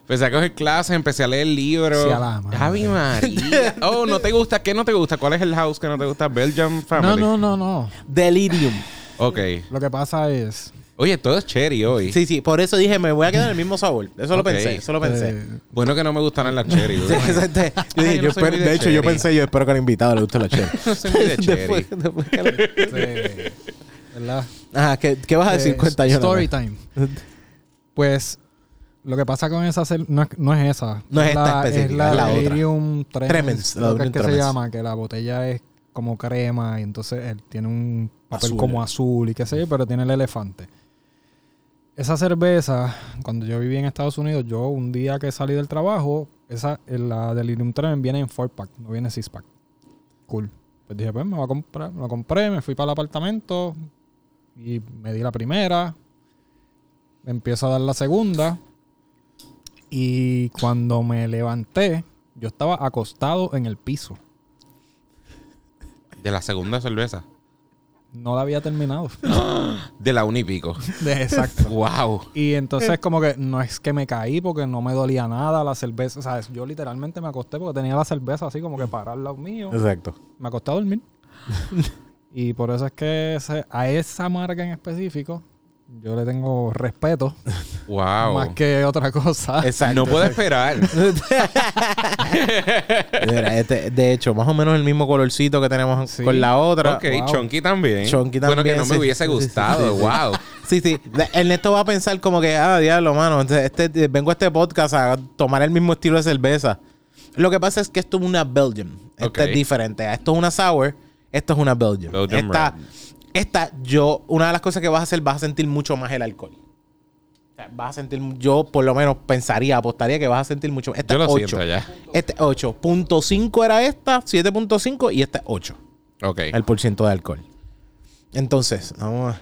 Empecé a coger clases, empecé a leer libros. Sí, a la madre. Javi María. Oh, ¿no te gusta? ¿Qué no te gusta? ¿Cuál es el house que no te gusta? Belgium No, Family. no, no, no. Delirium. Ok. Lo que pasa es. Oye, todo es cherry hoy. Sí, sí, por eso dije, me voy a quedar en el mismo sabor. Eso lo Ok. pensé, eso lo pensé. eh, Bueno que no me gustaran las cherry. Sí, exacto. Yo Ay, dije, no yo soy espero- muy de de hecho, yo cherry. pensé, yo espero que al invitado le guste la cherry. no soy muy de cherry. Después- después que le- eh, ¿Verdad? Ajá, ¿qué, qué vas a decir? Eh, Cuenta. Story time. Pues lo que pasa con esa no es, no es esa. No es esta específica, es la, la otra. Delirium Tremens. Tremens, la creo que es que se Tremens. llama, que la botella es como crema y entonces él tiene un papel Azul. como azul y qué sé yo, pero tiene el elefante. Esa cerveza, cuando yo viví en Estados Unidos, yo un día que salí del trabajo, esa, la Delirium Tremens viene en 4-pack, no viene 6-pack. Cool. Pues dije, pues me voy a comprar, me la compré, me fui para el apartamento y me di la primera. Empiezo a dar la segunda. Y cuando me levanté, yo estaba acostado en el piso. De la segunda cerveza. No la había terminado. De la unipico. Exacto. wow. Y entonces como que no es que me caí porque no me dolía nada la cerveza. O sea, yo literalmente me acosté porque tenía la cerveza así como que para al lado mío. Exacto. Me acosté a dormir. y por eso es que ese- a esa marca en específico yo le tengo respeto Wow. más que otra cosa. Exacto. no puedo esperar. Mira, este, de hecho, más o menos el mismo colorcito que tenemos Sí. con la otra. ok, Wow. Chonky también. Chonky Bueno, que también, no me hubiese Sí, sí, sí, gustado. sí, sí. wow. Sí, sí. Ernesto va a pensar como que, ah, diablo, mano. Entonces, este, vengo a este podcast a tomar el mismo estilo de cerveza. Lo que pasa es que esto es una Belgium. Esta Ok. es diferente. Esto es una sour. Esto es una Belgium. Belgium esta, Red. Esta, yo, una de las cosas que vas a hacer, vas a sentir mucho más el alcohol. O sea, vas a sentir, yo por lo menos pensaría, apostaría que vas a sentir mucho. Esta Yo es lo 8. siento ya. Este 8.5 era esta, 7.5 y esta es 8. Ok. El por ciento de alcohol. Entonces, vamos a...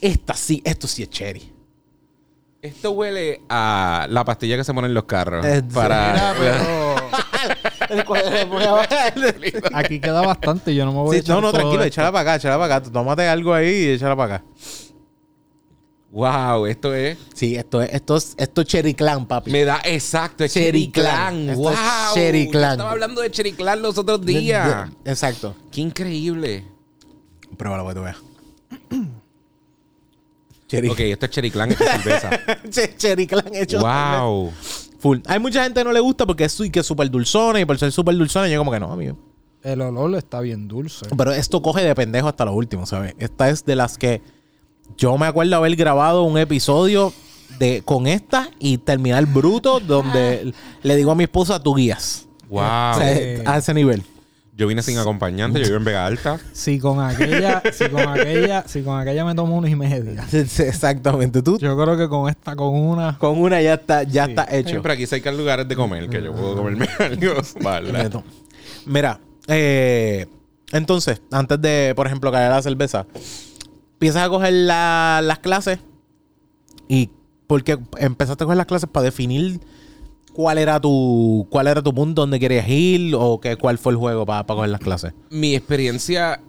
Esta sí, esto sí es cherry. Esto huele a la pastilla que se pone en los carros. Eh, para. Mira, pero aquí queda bastante. Yo no me voy a echar no, no, tranquilo, esto. échala para acá, échala para acá. Tómate algo ahí y échala para acá. Wow, esto es. Sí, esto es, esto es, esto es Cherry Clan, papi. Me da exacto, es Cherry Cherry Clan. Clan. Wow. es Cherry Yo Clan. Estaba hablando de Cherry Clan los otros días. de- exacto. Qué increíble. Pruébalo para que tú veas. Cherry, Ok, esto es Cherry Clan, esta es cerveza. Che- Cherry Clan hecho. wow. Full. Hay mucha gente que no le gusta porque es que es súper dulzona y por ser súper dulzona yo como que no, amigo. El olor está bien dulce. Pero esto coge de pendejo hasta lo último, ¿sabes? Esta es de las que yo me acuerdo haber grabado un episodio de con esta y terminar bruto donde le digo a mi esposa, tú guías. Wow. O sea, a ese nivel. Yo vine sin acompañante, yo vivo en Vega Alta. Si con aquella, si con aquella, si con aquella me tomo una y media. Exactamente. Tú Yo creo que con esta, con una. con una ya está, ya Sí. está hecho. Siempre aquí cerca hay lugares de comer que yo puedo comerme algo. Vale. Mira, eh, entonces, antes de, por ejemplo, caer la cerveza, empiezas a coger la- las clases y porque empezaste a coger las clases para definir cuál era tu cuál era tu punto donde querías ir o que, cuál fue el juego para, para coger las clases. Mi experiencia,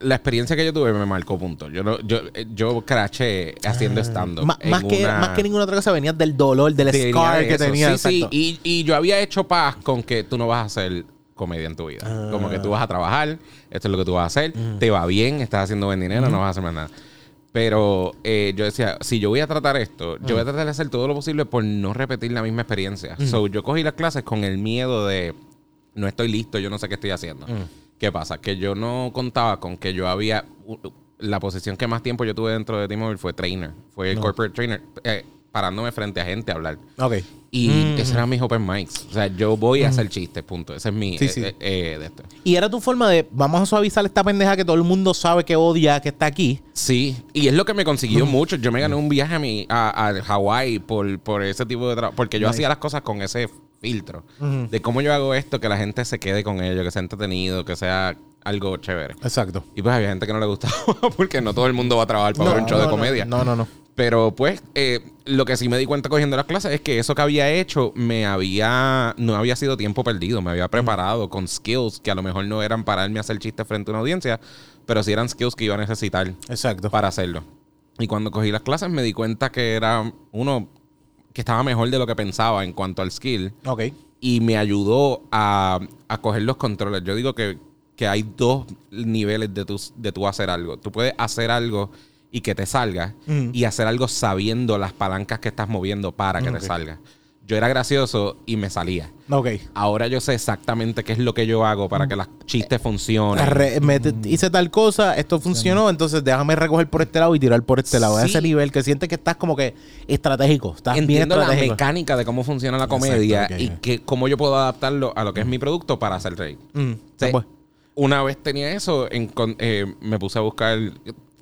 la experiencia que yo tuve me marcó punto. Yo no, yo, yo craché haciendo stand-up. Ma- en más, que, una- más que ninguna otra cosa venías del dolor, del Tenía scar que eso. tenías. Sí, sí. Y, y yo había hecho paz con que tú no vas a hacer comedia en tu vida. Ah. Como que tú vas a trabajar, esto es lo que tú vas a hacer, te va bien, estás haciendo buen dinero, no vas a hacer más nada. Pero eh, yo decía, si yo voy a tratar esto, yo voy a tratar de hacer todo lo posible por no repetir la misma experiencia. So, yo cogí las clases con el miedo de no estoy listo, yo no sé qué estoy haciendo. ¿Qué pasa? Que yo no contaba con que yo había... La posición que más tiempo yo tuve dentro de T-Mobile fue trainer. Fue el corporate trainer. eh, parándome frente a gente a hablar. Ok. Y Mm. ese era mis open mics. O sea, yo voy a hacer chistes, punto. Ese es mi... Sí, eh, sí. eh, eh, de esto. Y era tu forma de, vamos a suavizar esta pendeja que todo el mundo sabe que odia, que está aquí. Sí, y es lo que me consiguió mucho. Yo me gané un viaje a mi a, a Hawái por, por ese tipo de trabajo. Porque yo hacía las cosas con ese filtro. De cómo yo hago esto, que la gente se quede con ello, que sea entretenido, que sea algo chévere. Exacto. Y pues había gente que no le gustaba porque no todo el mundo va a trabajar para ver un show de comedia. No, no, no. Pero pues, eh, lo que sí me di cuenta cogiendo las clases es que eso que había hecho me había, no había sido tiempo perdido, me había preparado con skills que a lo mejor no eran pararme a hacer chistes frente a una audiencia, pero sí eran skills que iba a necesitar Exacto. para hacerlo. Y cuando cogí las clases me di cuenta que era uno que estaba mejor de lo que pensaba en cuanto al skill Ok. y me ayudó a, a coger los controles. Yo digo que, que hay dos niveles de tu, de tu hacer algo. Tú puedes hacer algo y que te salga Mm. y hacer algo sabiendo las palancas que estás moviendo para que te salga. Yo era gracioso y me salía. Ok. Ahora yo sé exactamente qué es lo que yo hago para que los chistes funcionen. Re- me- te- hice tal cosa, esto funcionó, entonces déjame recoger por este lado y tirar por este lado. A Sí. ese nivel que sientes que estás como que estratégico. Estás bien Entiendo la estratégico. mecánica de cómo funciona la comedia Exacto, y que cómo yo puedo adaptarlo a lo que es mi producto para hacer reír. Mm, Sí. pues, Una vez tenía eso, en- eh, me puse a buscar,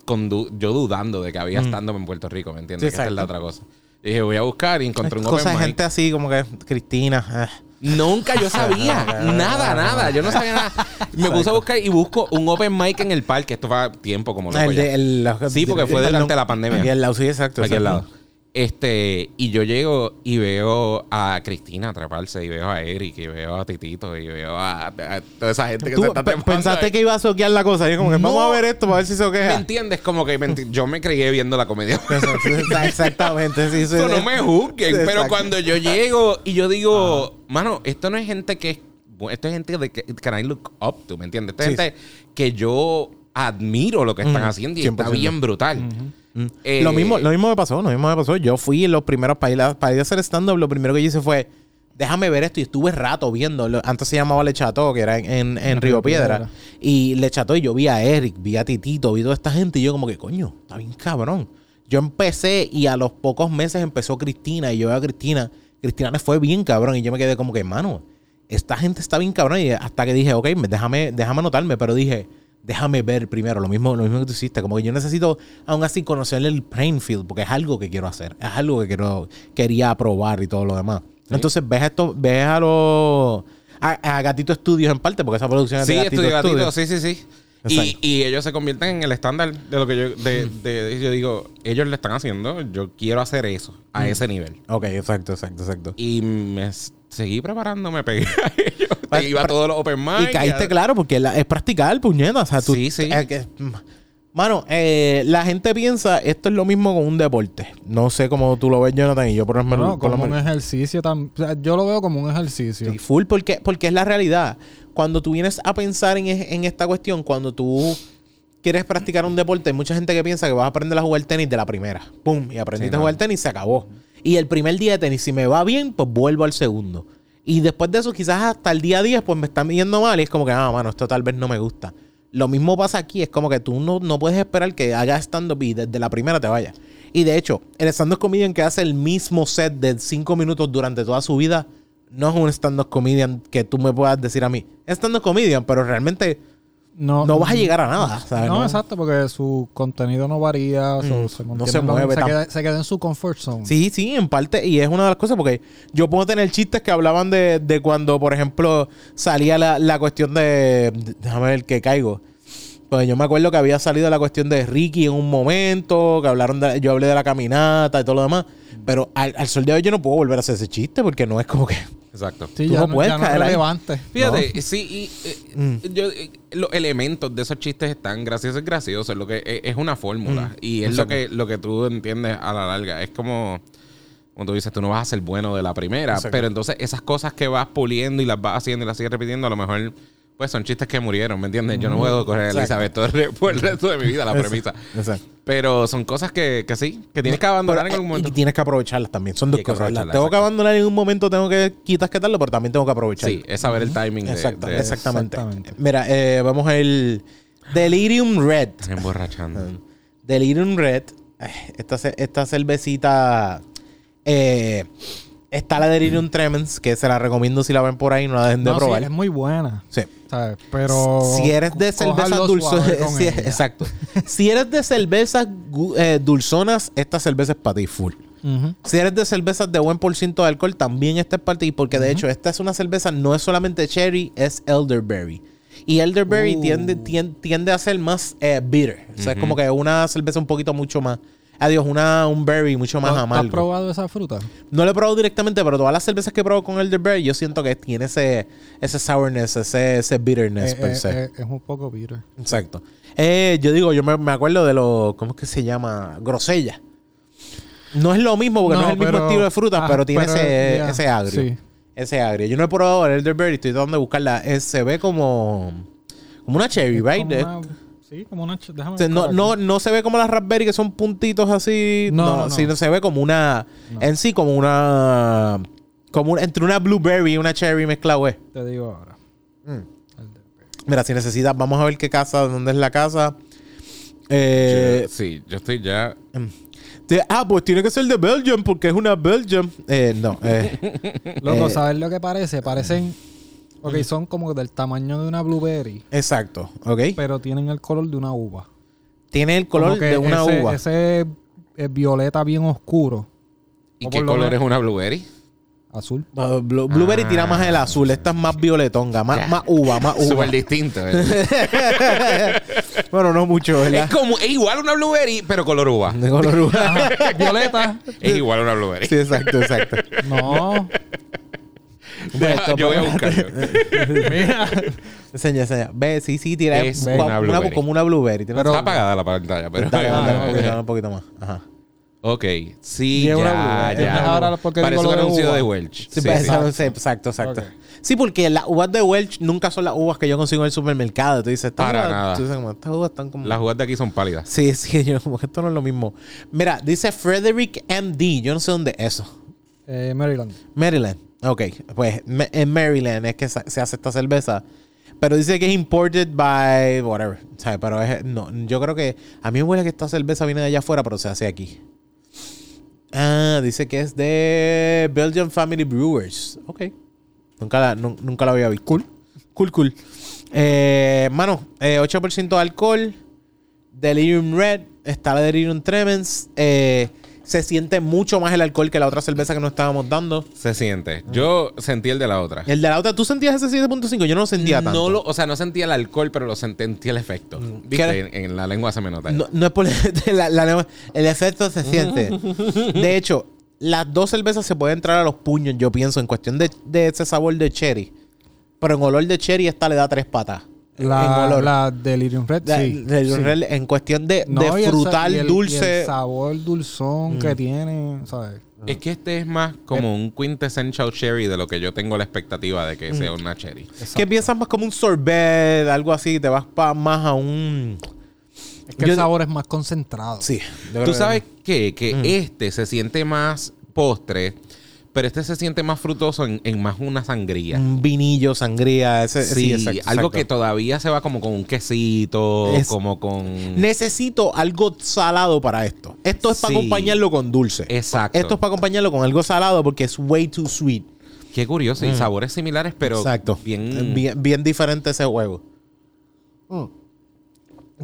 con du- yo dudando de que había stand-up en Puerto Rico, ¿me entiendes? Sí, que esa es la otra cosa. Dije, voy a buscar y encontré un cosas open de mic. gente así como que Cristina. ah. Nunca yo sabía, nada, nada. Yo no sabía nada. Me puse a buscar y busco un open mic en el parque. Esto fue tiempo como loco El ya. de- el- Sí, porque fue perdón, durante la pandemia. Aquí al lado, sí, exacto. Aquí al exacto. lado. Este, y yo llego y veo a Cristina atraparse, y veo a Eric, y veo a Titito, y veo a, a toda esa gente que se está trepando pensaste ahí. que iba a soquear la cosa. Y yo como que No. vamos a ver esto para ver si ¿Me soquea. entiendes? Como que me yo me crié viendo la comedia. Exactamente. Sí, sí, Eso no me juzguen. Pero cuando yo llego y yo digo, mano, esto no es gente que es. Esto es gente de que can I look up to, ¿me entiendes? Esto es Sí, gente que yo admiro lo que están Mm, haciendo y está 100%. bien brutal. Eh, lo, mismo, lo mismo me pasó, lo mismo me pasó. Yo fui en los primeros para ir a, para ir a hacer stand-up. Lo primero que yo hice fue, déjame ver esto. Y estuve rato viendo. Antes se llamaba Le Chateau, que era en, en, en Río Piedra. Piedra. Y Le Chateau, y yo vi a Eric, vi a Titito, vi toda esta gente. Y yo como que, coño, está bien cabrón. Yo empecé y a los pocos meses empezó Cristina. Y yo veo a Cristina. Cristina le fue bien cabrón. Y yo me quedé como que, mano, esta gente está bien cabrón. Y hasta que dije, ok, me- déjame, déjame anotarme. Pero dije, déjame ver primero lo mismo, lo mismo que tú hiciste. Como que yo necesito, aún así, conocer el playing field, porque es algo que quiero hacer. Es algo que quiero, quería probar y todo lo demás. Entonces, ves esto, ves a los. A, a Gatito Studios en parte, porque esa producción es Sí, de Gatito estudio gatito, Studios. sí, sí, sí. Y, y ellos se convierten en el estándar de lo que yo, de, de- de- yo digo, ellos le están haciendo, yo quiero hacer eso, a ese nivel. Ok, exacto, exacto, exacto. Y me seguí preparando, me pegué a ellos. Pues, iba a todos los open mic. Y caíste a- claro, porque la- es practicar, puñeta. O sea, tú, Sí, sí. eh, que- mano, eh, la gente piensa esto es lo mismo con un deporte. No sé cómo tú lo ves, Jonathan, y yo por lo menos. No, como un ejercicio tam- o sea, yo lo veo como un ejercicio. Sí, full, porque, porque es la realidad. Cuando tú vienes a pensar en, es- en esta cuestión, cuando tú quieres practicar un deporte, hay mucha gente que piensa que vas a aprender a jugar tenis de la primera. Pum, y aprendiste Sí, a no. jugar tenis, se acabó. Y el primer día de tenis, si me va bien, pues vuelvo al segundo. Y después de eso, quizás hasta el día 10, pues me están yendo mal y es como que, ah, mano, esto tal vez no me gusta. Lo mismo pasa aquí, es como que tú no, no puedes esperar que hagas stand-up y desde la primera te vaya. Y de hecho, el stand-up comedian que hace el mismo set de 5 minutos durante toda su vida, no es un stand-up comedian que tú me puedas decir a mí. Es stand-up comedian, pero realmente No, no vas a llegar a nada. ¿sabes? No, exacto, porque su contenido no varía, so- Mm, se no se mueve se tan- queda, se queda en su comfort zone. Sí, sí, en parte. Y es una de las cosas porque yo puedo tener chistes que hablaban de, de cuando, por ejemplo, salía la, la cuestión de... Déjame ver que caigo. Pues yo me acuerdo que había salido la cuestión de Ricky en un momento, que hablaron de, yo hablé de la caminata y todo lo demás. Pero al, al sol de hoy yo no puedo volver a hacer ese chiste porque no es como que... Exacto. Sí, Tú ya no no, puedes ya no es caer ahí. relevante. Fíjate, sí, y eh, Mm. yo, eh, los elementos de esos chistes están graciosos, es gracioso, es lo que eh, es una fórmula Mm. y es lo que lo que tú entiendes a la larga, es como como tú dices, tú no vas a ser bueno de la primera, Exacto. pero entonces esas cosas que vas puliendo y las vas haciendo y las sigues repitiendo, a lo mejor pues son chistes que murieron, ¿me entiendes? Yo no puedo correr a Elizabeth todo el, por el resto de mi vida, la premisa. Exacto. Pero son cosas que, que sí, que tienes que abandonar en algún Y momento. tienes que aprovecharlas también. Son dos que cosas. Tengo que abandonar en un momento, tengo que quitasquetarlo, pero también tengo que aprovechar. Sí, es saber el timing de, Exacto, de exactamente. Exactamente. Mira, eh, vamos al Delirium Red. emborrachando. Delirium Red. Ay, Esta, esta cervecita. eh, está la Delirium Tremens, que se la recomiendo si la ven por ahí, no la dejen de No, sí, probar. es muy buena. Sí. ¿Sabes? Pero. Si eres de cervezas dulzonas, exacto. si eres de cervezas eh, dulzonas, esta cerveza es para ti full. Si eres de cervezas de buen por ciento de alcohol, también esta es para ti, porque de hecho esta es una cerveza, no es solamente cherry, es elderberry. Y elderberry Uh. tiende, tien- tiende a ser más eh, bitter. O sea, es como que una cerveza un poquito mucho más... Adiós, una, un berry mucho más ¿Tú has amargo. probado esa fruta? No lo he probado directamente, pero todas las cervezas que he probado con elderberry, yo siento que tiene ese, ese sourness, ese, ese bitterness Eh, per eh, se. eh, es un poco bitter. Exacto. Eh, yo digo, yo me, me acuerdo de lo. ¿Cómo es que se llama? Grosella. No es lo mismo porque no, No, es el mismo estilo de frutas, ajá, pero tiene pero, ese, ese agrio. sí. Ese agrio. Yo no he probado el elderberry, estoy tratando de buscarla. Es- se ve como. Como una cherry, right? Como Eh, una- sí, como una. Déjame o sea, no, no, no se ve como las raspberry que son puntitos así. No, No, no, no. sino se ve como una. No. En sí, como una. Como una- entre una blueberry y una cherry mezclado es. Te digo ahora. Mm. Mira, si necesitas, vamos a ver qué casa, dónde es la casa. Eh, Yo- sí, yo estoy ya. de- ah, pues tiene que ser de Belgium porque es una Belgium. Eh, no, eh, Loco, Eh, ¿sabes lo que parece? Parecen. Ok, son como del tamaño de una blueberry, exacto, ¿ok? pero tienen el color de una uva. Tiene el color de una ese, uva. Ese eh, violeta bien oscuro, ¿Y qué color es una blueberry? azul. Uh, blu- blueberry tira más el azul, esta es más violetonga, más, más uva, más uva. Súper distinto. ¿eh? bueno, no mucho, es ¿verdad? como, es igual una blueberry, pero color uva. De color uva. violeta. Es igual una blueberry. sí, exacto, exacto. No. Yo voy a buscarlo. Mira. Enseña, enseña. Ve, sí, sí, tira Es como una blueberry. como una blueberry. Tiene Pero- Está apagada la pantalla, pero. Dale, dale, Ah, un ok. poquito, dale un poquito más. Ajá. Ok, sí, Lleva una ya, blueberry. ya. Ahora, porque Parece digo un lo de anuncio uva. de Welch. Sí, Sí, pues, sí. exacto, sí, exacto, exacto. Ok. Sí, porque las uvas de Welch nunca son las uvas que yo consigo en el supermercado. Tú dices, estas Para uvas- nada. tú dices como, estas uvas están como... Las uvas de aquí son pálidas. Sí, sí, yo como que esto no es lo mismo. Mira, dice Frederick MD. Yo no sé dónde es eso. Eh, Maryland. Maryland. Ok, pues en Maryland es que se hace esta cerveza. Pero dice que es imported by whatever. ¿sabes? Pero es, no, yo creo que a mí me huele que esta cerveza viene de allá afuera, pero se hace aquí. Ah, dice que es de Belgian Family Brewers. Ok. Nunca la, nu- nunca la había visto. Cool. Cool, cool. Eh, mano, eh, 8% de alcohol. Delirium Red. Está la Delirium Tremens. Eh, se siente mucho más el alcohol que la otra cerveza que nos estábamos dando. Se siente. Yo sentí el de la otra. El de la otra, ¿tú sentías ese 7.5? Yo no lo sentía tanto. No lo, o sea, no sentía el alcohol, pero lo sentí, sentí el efecto. ¿Qué ¿Viste? era? En, en la lengua se me nota. No, no es por la- la- el efecto se siente. De hecho, las dos cervezas se pueden entrar a los puños, yo pienso, en cuestión de, de ese sabor de cherry. Pero en olor de cherry, esta le da tres patas. La, olor. la Delirium Red, La- sí. de- sí. En cuestión de, No, de frutal, y el- y dulce. el sabor dulzón que tiene, ¿sabes? Es que este es más como un quintessential cherry de lo que yo tengo la expectativa de que sea una cherry. que piensas más como un sorbet, algo así. Te vas pa- más a un. Es que Yo- el sabor es más concentrado. Sí. Tú sabes qué? que Mm. este se siente más postre, pero este se siente más frutoso en, en más una sangría. Un vinillo, sangría. Ese, Sí, sí, exacto, algo exacto. que todavía se va como con un quesito, Es- como con... Necesito algo salado para esto. Esto es para Sí. acompañarlo con dulce. Exacto. Esto es para acompañarlo con algo salado porque es way too sweet. Qué curioso, y sabores similares, pero Mm. Exacto. bien... bien, bien diferente ese juego.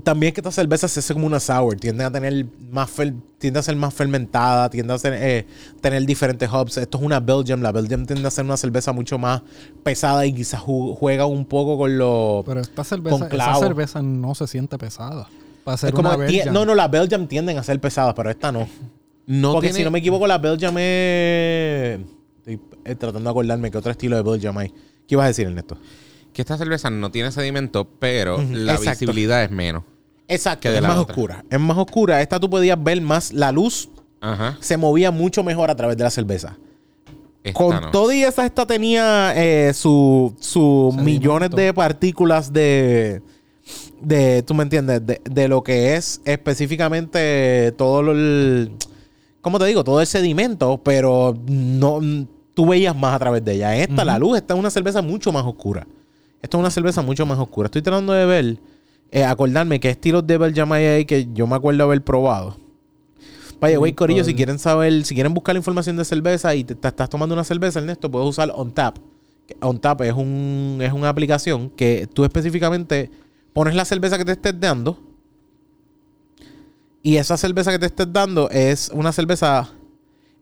También que esta cerveza se hace como una sour. Tiende a tener más fer- tiende a ser más fermentada, tiende a ser, eh, tener diferentes hops. Esto es una Belgium. La Belgium tiende a ser una cerveza mucho más pesada y quizás ju- juega un poco con lo. Pero esta cerveza, esa cerveza no se siente pesada. Para ser es como una que tie- Belgian. no, no, las Belgium tienden a ser pesadas, pero esta no. No Porque tiene- si no me equivoco, la Belgium es. Estoy eh, tratando de acordarme qué otro estilo de Belgium hay. ¿Qué ibas a decir, Ernesto? Que esta cerveza no tiene sedimento, pero la exacto. visibilidad es menos. Exacto, Que de es la más otra. oscura. Es más oscura. Esta tú podías ver más la luz Ajá. se movía mucho mejor a través de la cerveza. Esta Con no. todo y esa, esta tenía eh, su, millones de partículas de, de, tú me entiendes, de, de lo que es específicamente todo lo, el, ¿cómo te digo? Todo el sedimento, pero no, tú veías más a través de ella. Esta, la luz, esta es una cerveza mucho más oscura. Esta es una cerveza mucho más oscura. Estoy tratando de ver, eh, acordarme qué estilos de Belgium hay ahí que yo me acuerdo haber probado. Vaya, güey, Corillo, si quieren saber, si quieren buscar la información de cerveza y te, te estás tomando una cerveza, Ernesto, puedes usar OnTap. OnTap es, un, es una aplicación que tú específicamente pones la cerveza que te estés dando y esa cerveza que te estés dando es una cerveza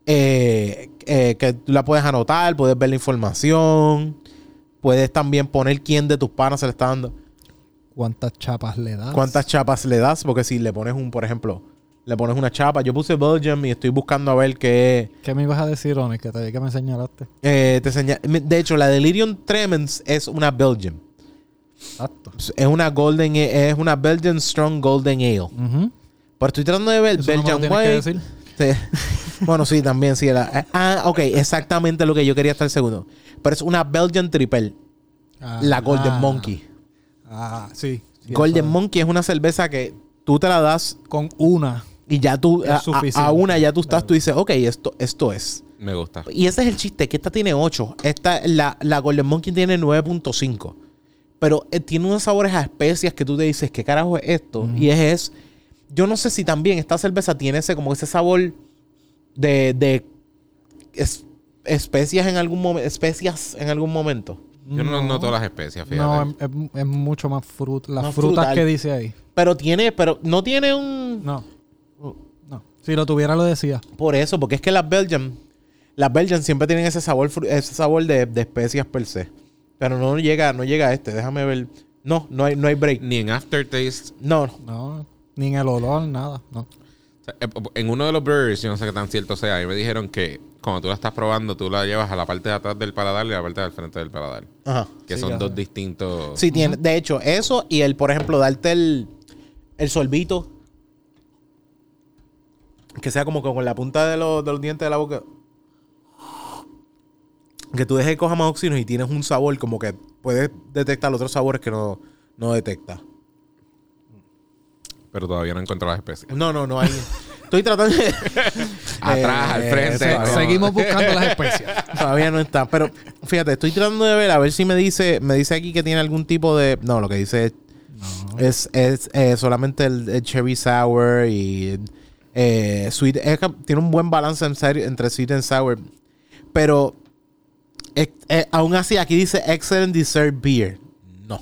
eh, eh, que tú la puedes anotar, puedes ver la información, puedes también poner quién de tus panas se le está dando. ¿Cuántas chapas le das? ¿Cuántas chapas le das? Porque si le pones un, por ejemplo, le pones una chapa. Yo puse Belgium y estoy buscando a ver qué. ¿Qué me ibas a decir, Ronnie? Que, te, que me señalaste. eh, te señala- De hecho, la Delirium Tremens es una Belgium. Exacto. Es una Golden, es una Belgian Strong Golden Ale. Ujú. Pero estoy tratando de ver Eso no Belgian que White. Sí. bueno, sí, también sí. Era. Ah, ok, exactamente lo que yo quería estar segundo. Pero es una Belgian Triple, la Golden Ah. Monkey. Ah, sí. sí, Golden. Monkey es una cerveza que tú te la das Con una. y ya tú, Es a- a una ya tú estás, tú dices, ok, esto, esto es. Me gusta. Y ese es el chiste, que esta tiene 8. Esta, la, la Golden Monkey tiene 9.5. Pero eh, tiene unos sabores a especias que tú te dices, ¿qué carajo es esto? Y es, es- Yo no sé si también esta cerveza tiene ese como ese sabor de, de es- especias en algún momento. Especias en algún momento. Yo no, noto las especias, fíjate. No, es, mucho más fruta. Las Más frutas frutal. que dice ahí. Pero tiene, pero no tiene un. No. No. Si lo tuviera, lo decía. Por eso, porque es que las Belgian, las Belgian siempre tienen ese sabor, fru- ese sabor de, de especias per se. Pero no llega, no llega a este. Déjame ver. No, no hay, no hay break. Ni en aftertaste. No, No. Ni en el olor, nada. No. O sea, eh, En uno de los breweries, yo no sé qué tan cierto sea, a mí me dijeron que cuando tú la estás probando, tú la llevas a la parte de atrás del paladar y a la parte del frente del paladar. Ajá. Que Sí, son dos sé. distintos. Sí, tiene. De hecho, eso y el, por ejemplo, darte el, el sorbito. Que sea como que con la punta de los, de los dientes de la boca. Que tú dejes que coja más oxígeno y tienes un sabor como que puedes detectar otros sabores que no, no detecta. Pero todavía no encuentro las especies. No, no, no hay. Estoy tratando de. Atrás, al frente, eso, no. Seguimos buscando las especias. Todavía no está. Pero fíjate, estoy tratando de ver a ver si me dice, me dice aquí que tiene algún tipo de. No, lo que dice es, es, eh, solamente el, el cherry sour y eh, sweet. es que tiene un buen balance en serio entre sweet and sour. Pero eh, eh, aún así aquí dice excellent dessert beer. No.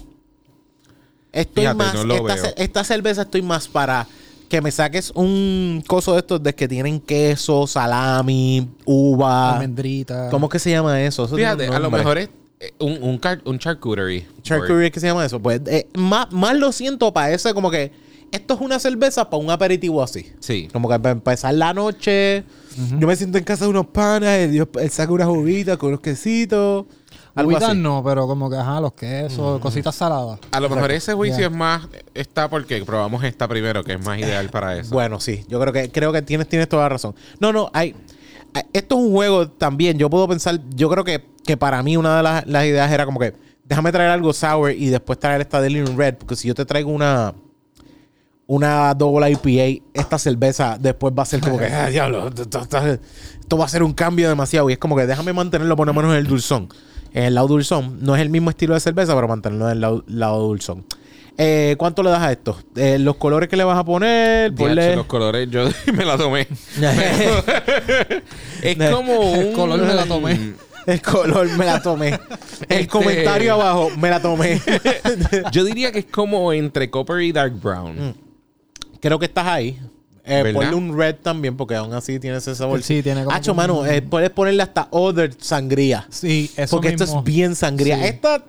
Estoy Fíjate, más. no esta, esta cerveza estoy más para que me saques un coso de estos de que tienen queso, salami, uva. Almendrita. ¿Cómo que se llama eso? Fíjate, a lo mejor es eh, un, un, car- un charcuterie. Charcuterie, ¿qué se llama eso? Pues eh, más, más lo siento para ese como que esto es una cerveza para un aperitivo así. Sí. Como que para empezar la noche, yo me siento en casa de unos panas, él, él saca unas uvitas con unos quesitos. Algo así. no, pero como que, ajá, los quesos, cositas saladas. A lo mejor ese juicio es más. Está porque probamos esta primero, que es más ideal para eso. Bueno, sí, yo creo que creo que tienes, tienes toda la razón. No, no, hay, hay- esto es un juego también. Yo puedo pensar, yo creo que, que para mí una de las, las ideas era como que déjame traer algo sour y después traer esta Delirium Red, porque si yo te traigo una una double IPA, esta cerveza después va a ser como que, ah, diablo, esto, esto- esto va a ser un cambio demasiado. Y es como que déjame mantenerlo por lo menos en el dulzón. En el lado dulzón. No es el mismo estilo de cerveza, pero mantenerlo en el lado, lado dulzón. Eh, ¿Cuánto le das a esto? Eh, los colores que le vas a poner, ponle... los colores, yo me la tomé. es como un... El color me la tomé. El color me la tomé. El Este- comentario abajo me la tomé. Yo diría que es como entre copper y dark brown. Creo que estás ahí. Eh, ponle un red también, porque aún así tiene ese sabor. Sí, tiene como Hacho, un- mano, eh, puedes ponerle hasta other sangría. Sí, eso porque esto es bien sangría. Sí. Esta,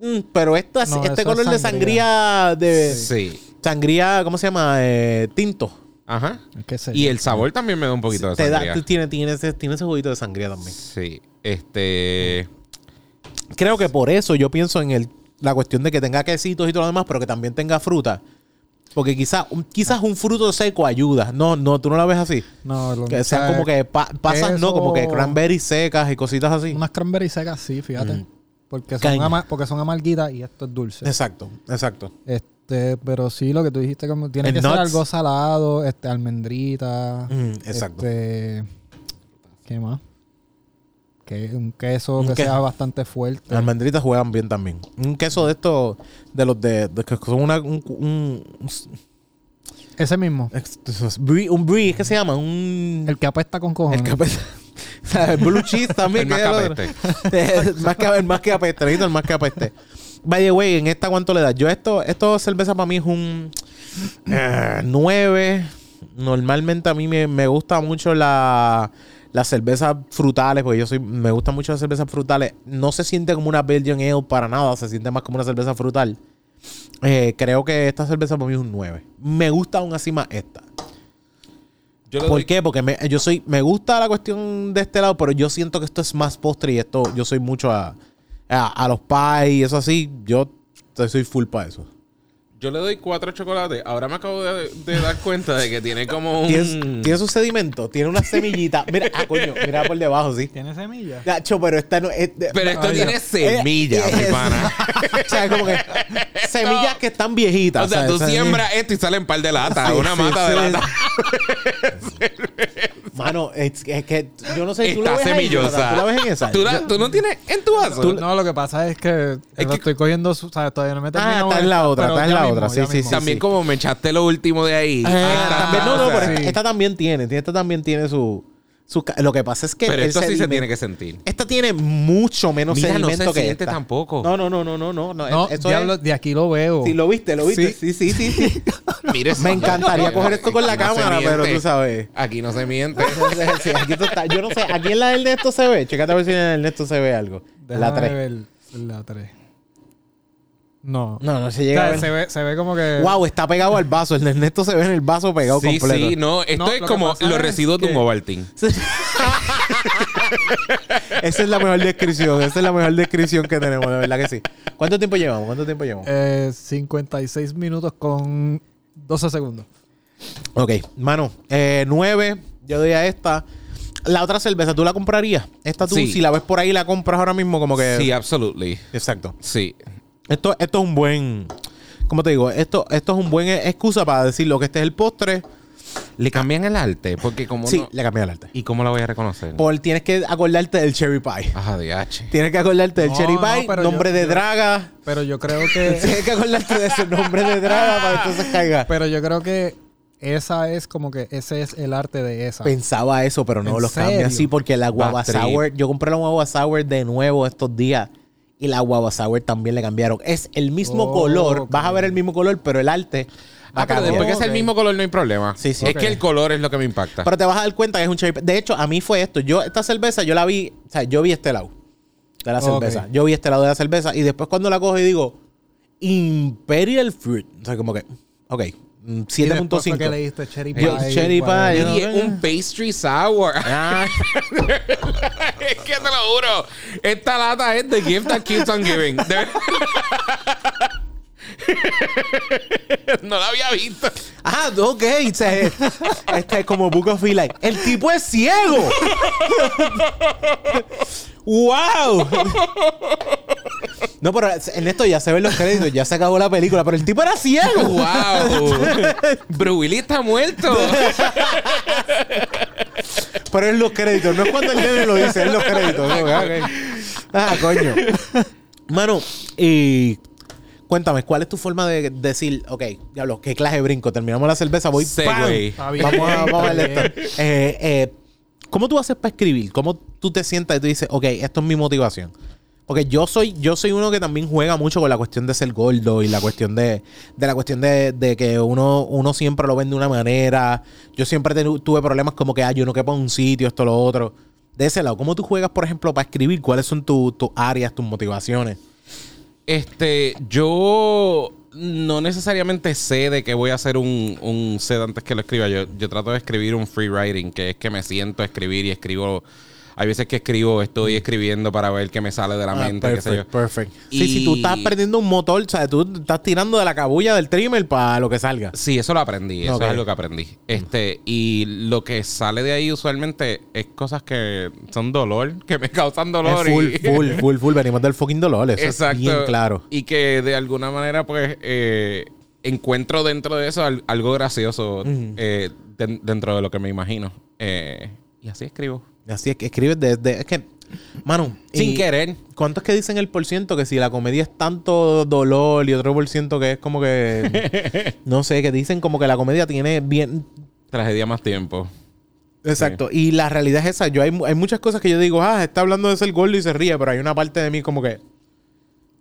mm, pero esta, No, este eso es color de sangría. sangría de Sí. sangría, ¿cómo se llama? Eh, tinto. Ajá. ¿Qué sé Y yo? el sabor también me da un poquito de Te da, sangría. tiene, tiene, ese, tiene ese juguito de sangría también. Sí. Este... Creo que por eso yo pienso en el, la cuestión de que tenga quesitos y todo lo demás, pero que también tenga fruta. Porque quizás un, quizás un fruto seco ayuda. No, no, tú no la ves así. No, lo- Que o sean sea, como que pa- pasas, ¿no? Como que cranberries secas y cositas así. Unas cranberries secas, sí, fíjate. Mm. Porque, son ama- porque son amarguitas y esto es dulce. Exacto, exacto. Este, pero sí, lo que tú dijiste, como tiene que ser algo salado, este, almendrita. Mm, exacto. Este, ¿Qué más? Que un queso Un que queso. sea bastante fuerte. Las almendritas juegan bien también. Un queso de estos, de los de, de que son una, un, un, Ese mismo. un, brie- un brie, ¿qué se llama? Un... El que apesta con cojones. El que apesta. O sea, el blue cheese también. El más que que el. El más que, el más que apeste. necesito el más que apeste. By the way, ¿en esta cuánto le das? Yo esto, esto cerveza para mí es un 9. Normalmente a mí me, me gusta mucho la, las cervezas frutales, porque yo soy, me gustan mucho las cervezas frutales. No se siente como una Belgian Ale para nada, se siente más como una cerveza frutal. Eh, creo que esta cerveza para mí es un 9. Me gusta aún así más esta. ¿Por doy- qué? Porque me, yo soy, me gusta la cuestión de este lado, pero yo siento que esto es más postre y esto, yo soy mucho a, a, a los pies y eso así. Yo soy full para eso. Yo le doy cuatro chocolates. Ahora me acabo de, de dar cuenta de que tiene como un... Tiene, tiene su sedimento, tiene una semillita. Mira, ah, coño, mira por debajo, sí. ¿Tiene semillas? Gacho, pero esta no es. Pero esto tiene ya. semillas, mi es- pana. o sea, como que semillas que están viejitas. O sea, ¿sabes? tú O sea, siembras esto y salen un par de latas. Sí, una sí, mata de sí. latas. Mano, es, es que yo no sé. ¿tú la Está ves ahí, semillosa. ¿Tú la ves en esa? ¿Tú, la- tú no tienes en tu vaso? No, lo que pasa es que Es lo que- estoy cogiendo, su- ¿sabes? Todavía no me he Ah, está en la otra, está en ya la mismo, otra, sí, sí, sí. También como me echaste lo último de ahí. Eh, Está- también, no, no, pero sí. esta también tiene. Esta también tiene su. su lo que pasa es que. Pero esto sí se tiene que sentir. Esta tiene mucho menos Mira, no sedimento se que esta. tampoco. No, no, no, no, no, no. no, No, eso diablo, es- de aquí lo veo. Sí, lo viste, lo viste. Sí, sí, sí, sí. Mire, Me encantaría coger esto con la no cámara, pero tú sabes. Aquí no se miente. Sí, aquí tú estás- yo no sé, aquí en la del Ernesto se ve. Chécate a ver si en el Ernesto se ve algo. Déjame la 3. ver la 3. No. No, no se O llega sea, a ver. se, ve, se ve como que... Wow, está pegado al vaso. El de Ernesto se ve en el vaso pegado Sí, completo. sí, no. Esto No, es lo como los es residuos de un Ovaltine. Esa es la mejor descripción. Esa es la mejor descripción que tenemos, de verdad que sí. ¿Cuánto tiempo llevamos? ¿Cuánto tiempo llevamos? Eh, 56 minutos con 12 segundos. Ok, mano, eh, 9, yo doy a esta. La otra cerveza, ¿tú la comprarías? Esta tú, Sí. si la ves por ahí, la compras ahora mismo como que... Sí, absolutely. Exacto. Sí. Esto, esto es un buen... ¿Cómo te digo? Esto, esto es un buen excusa para decir lo que este es el postre. Le cambian el arte, porque como Sí, no- le cambié el arte. ¿Y cómo la voy a reconocer? Por, tienes que acordarte del cherry pie. Ajá, DH. Tienes que acordarte del No, cherry no, pie, pero nombre yo- de yo- draga. Pero yo creo que... Tienes que acordarte de ese nombre de draga para que entonces caiga. pero yo creo que esa es como que ese es el arte de esa. Pensaba eso, pero no ¿En los cambia así porque la guava sour, yo compré la guava sour de nuevo estos días y la guava sour también le cambiaron. Es el mismo Oh, color, vas a ver el mismo color, pero el arte va Ah, a pero después que es el mismo color no hay problema. Sí, sí. Es que el color es lo que me impacta. Pero te vas a dar cuenta que es un cherry. De hecho, a mí fue esto. Yo esta cerveza yo la vi, o sea, yo vi este lado de la cerveza. Yo vi este lado de la cerveza y después cuando la cojo y digo Imperial Fruit, o sea, como que, ok, mm, Y después fue que 7.5. leíste cherry Yo- pie. cherry whatever. pie, Y yo es un pastry sour. Ah, es que te lo juro. Esta lata es the gift that keeps on giving. No la había visto. Ah, ok. sea, este es como Book of Eli. El tipo es ciego. ¡Wow! No, pero en esto ya se ven los créditos, ya se acabó la película, pero el tipo era ciego. ¡Wow! Bruce Willis está muerto. Pero en los créditos, no es cuando el nene lo dice, es en los créditos. Ah, coño. Mano, y cuéntame, ¿cuál es tu forma de decir, ok, diablo, qué clase de brinco? Terminamos la cerveza, voy Segway. ¡pam! Vamos a, vamos a está ver esto. Eh, eh, ¿Cómo tú haces para escribir? ¿Cómo tú te sientas y tú dices, ok, esto es mi motivación? Porque yo soy, yo soy uno que también juega mucho con la cuestión de ser gordo y la cuestión de, de la cuestión de, de que uno, uno siempre lo ven de una manera. Yo siempre tenu- tuve problemas como que, ah, yo no quepo en un sitio, esto, lo otro. De ese lado, ¿cómo tú juegas, por ejemplo, para escribir? ¿Cuáles son tu- tus áreas, tus motivaciones? Este, yo no necesariamente sé de que voy a hacer un, un set antes que lo escriba. Yo, yo trato de escribir un free writing, que es que me siento a escribir y escribo Hay veces que escribo, estoy escribiendo para ver qué me sale de la Ah, mente, qué sé yo. perfect, perfect. Sí, si tú estás perdiendo un motor, o sea, tú estás tirando de la cabulla del trimmer para lo que salga. Sí, eso lo aprendí, eso es algo que aprendí. Este, y lo que sale de ahí usualmente es cosas que son dolor, que me causan dolor. Es full, y- full, full, full. Venimos del fucking dolor. Eso Exacto. es bien claro. Y que de alguna manera, pues, eh, encuentro dentro de eso al- algo gracioso eh, den- dentro de lo que me imagino. Eh, y así escribo. Así es que escribes desde. Es que, mano. Sin y- querer. ¿Cuánto es que dicen el por ciento? Que si la comedia es tanto dolor y otro por ciento que es como que. no sé, que dicen como que la comedia tiene bien. Tragedia más tiempo. Exacto. Y la realidad es esa. Yo hay, hay muchas cosas que yo digo, ah, está hablando de ser gordo y se ríe, pero hay una parte de mí como que.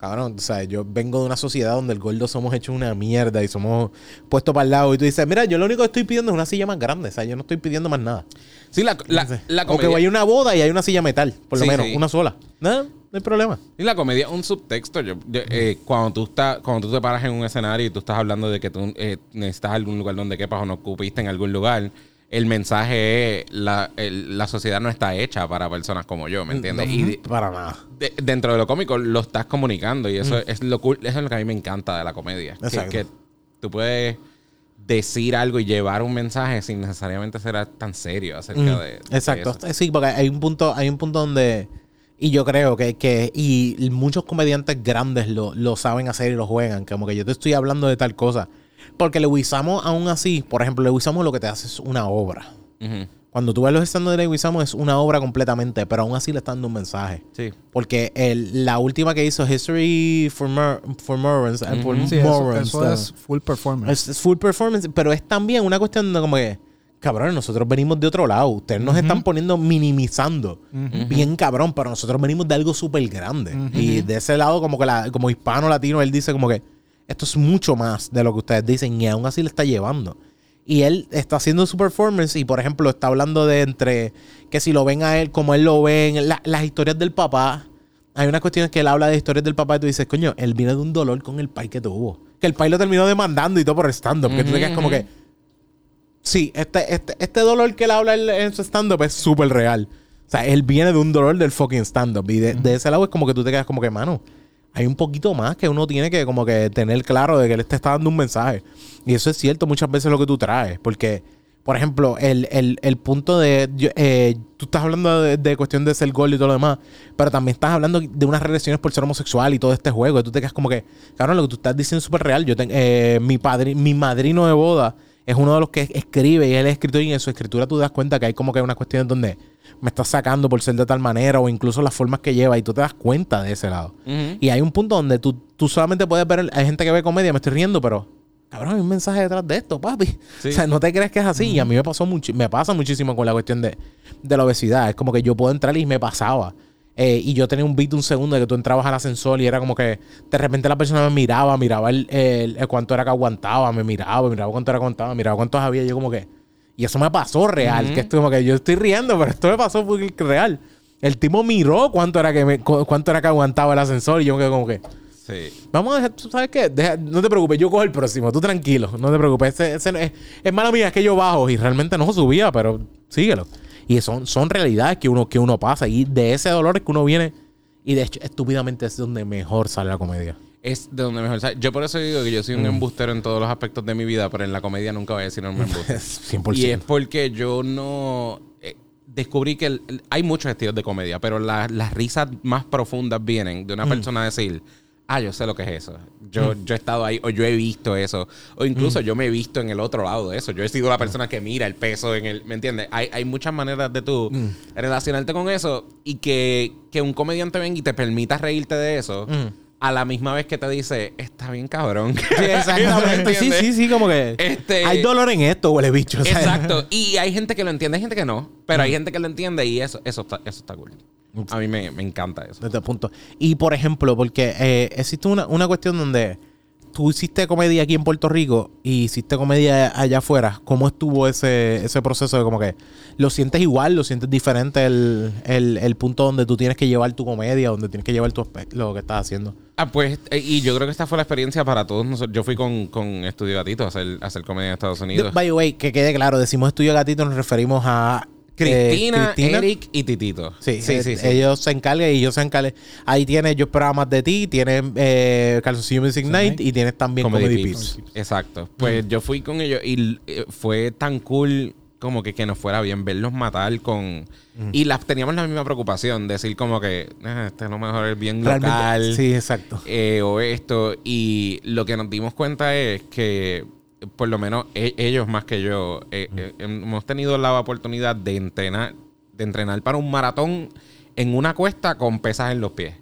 Cabrón, o sea, yo vengo de una sociedad donde el gordo somos hechos una mierda y somos puestos para el lado. Y tú dices, mira, yo lo único que estoy pidiendo es una silla más grande. O sea, yo no estoy pidiendo más nada. Sí, la, la, la o que comedia. a una boda y hay una silla metal, por lo Sí, menos, sí. una sola. No, no hay problema. Y la comedia es un subtexto. Yo, yo, eh, cuando, tú estás, cuando tú te paras en un escenario y tú estás hablando de que tú eh, necesitas algún lugar donde quepas o no ocupiste en algún lugar, el mensaje es la, el- la sociedad no está hecha para personas como yo, ¿me entiendes? Y de- Para nada. de- dentro de lo cómico lo estás comunicando y eso es lo cool, eso es lo que a mí me encanta de la comedia. Que, Exacto. que tú puedes decir algo y llevar un mensaje sin necesariamente ser tan serio acerca Mm, de, de Exacto. eso. Sí, porque hay un punto, hay un punto donde. Y yo creo que, que y muchos comediantes grandes lo, lo saben hacer y lo juegan. Como que yo te estoy hablando de tal cosa. Porque Lewisamo, aún así, por ejemplo, Lewisamo lo que te hace es una obra. Cuando tú ves los stand de Lewisamo es una obra completamente, pero aún así le está dando un mensaje. Sí. Porque el, la última que hizo, History for, Mor for Morons, eh, for Sí, eso, Morons, eso es full performance. es, es full performance, pero es también una cuestión de como que, cabrón, nosotros venimos de otro lado. Ustedes nos están poniendo minimizando. Bien cabrón, pero nosotros venimos de algo súper grande. Y de ese lado, como que la, como hispano latino, él dice como que esto es mucho más de lo que ustedes dicen y aún así le está llevando. Y él está haciendo su performance y, por ejemplo, está hablando de entre que si lo ven a él como él lo ven, la- las historias del papá. Hay unas cuestiones que él habla de historias del papá y tú dices, coño, él viene de un dolor con el pai que tuvo. Que el pai lo terminó demandando y todo por stand-up. Que tú te quedas como que, sí, este, este, este dolor que él habla en, en su stand-up es súper real. O sea, él viene de un dolor del fucking stand-up. Y de, de ese lado es como que tú te quedas como que, mano, hay un poquito más que uno tiene que como que tener claro de que él te está dando un mensaje. Y eso es cierto muchas veces lo que tú traes. Porque, por ejemplo, el, el- el punto de... eh, tú estás hablando de, cuestión de ser gol y todo lo demás. Pero también estás hablando de unas relaciones por ser homosexual y todo este juego. Y tú te quedas como que... Cabrón, lo que tú estás diciendo es súper real. Yo eh, mi, padre, mi madrino de boda es uno de los que escribe y él es escritor y en su escritura tú das cuenta que hay como que unas cuestiones donde me estás sacando por ser de tal manera o incluso las formas que lleva y tú te das cuenta de ese lado. Y hay un punto donde tú, tú solamente puedes ver, hay gente que ve comedia, me estoy riendo, pero cabrón, hay un mensaje detrás de esto, papi. Sí. O sea, no te crees que es así. Y a mí me pasó mucho, me pasa muchísimo con la cuestión de, de la obesidad. Es como que yo puedo entrar y me pasaba. Eh, y yo tenía un beat un segundo de que tú entrabas al ascensor y era como que de repente la persona me miraba, miraba el, el- el cuánto era que aguantaba, me miraba, miraba cuánto era que aguantaba, miraba cuántos había. y Yo como que... Y eso me pasó real. Que esto como que yo estoy riendo, pero esto me pasó real. El tipo miró cuánto era que me, cu- cuánto era que aguantaba el ascensor y yo me quedé como que... Sí. Vamos a dejar, ¿tú ¿sabes qué? Deja- no te preocupes, yo cojo el próximo, tú tranquilo, no te preocupes. Ese, ese es, es mala mía, es que yo bajo y realmente no subía, pero síguelo. Y son, son realidades que uno, que uno pasa y de ese dolor es que uno viene y de hecho estúpidamente es donde mejor sale la comedia. Es de donde mejor sale. Yo por eso digo que yo soy un embustero en todos los aspectos de mi vida, pero en la comedia nunca voy a decir un embuste. 100%. Y es porque yo no... eh, descubrí que el- el- hay muchos estilos de comedia, pero la- las risas más profundas vienen de una persona decir, ah, yo sé lo que es eso. Yo, yo he estado ahí, o yo he visto eso. O incluso yo me he visto en el otro lado de eso. Yo he sido la persona que mira el peso en el... ¿Me entiendes? Hay, hay muchas maneras de tú relacionarte con eso y que, que un comediante venga y te permita reírte de eso. A la misma vez que te dice, está bien cabrón. Sí, exactamente. sí, sí, sí, como que Este- hay dolor en esto, huele bicho. Exacto. Y hay gente que lo entiende, hay gente que no. Pero hay gente que lo entiende y eso, eso, está, eso está cool. A mí me, me encanta eso. Desde el punto. Y por ejemplo, porque eh, existe una, una cuestión donde tú hiciste comedia aquí en Puerto Rico y hiciste comedia allá afuera. ¿Cómo estuvo ese, ese proceso de como que lo sientes igual, lo sientes diferente el, el, el punto donde tú tienes que llevar tu comedia, donde tienes que llevar tu lo que estás haciendo? Ah, pues, eh, y yo creo que esta fue la experiencia para todos nosotros. Yo fui con, con Estudio Gatito a hacer, a hacer comedia en Estados Unidos. By the way, que quede claro, decimos estudio gatito, nos referimos a Cristina, Eh, Cristina. Eric y Titito. Sí, sí, eh, sí. sí. ellos se encargan y ellos se encargan. Ahí tienes Yo esperaba más de ti, tienes eh, Calzoncillo Music Night y tienes también Comedy Comedy, Pips. Pips. Exacto. Pues yo fui con ellos y eh, fue tan cool como que, que nos fuera bien verlos matar con... Y las teníamos la misma preocupación, decir como que "Ah, este lo mejor es bien local. Realmente, sí, exacto. eh, o esto. Y lo que nos dimos cuenta es que, por lo menos e- ellos más que yo, eh, eh, hemos tenido la oportunidad de entrenar, de entrenar para un maratón en una cuesta con pesas en los pies.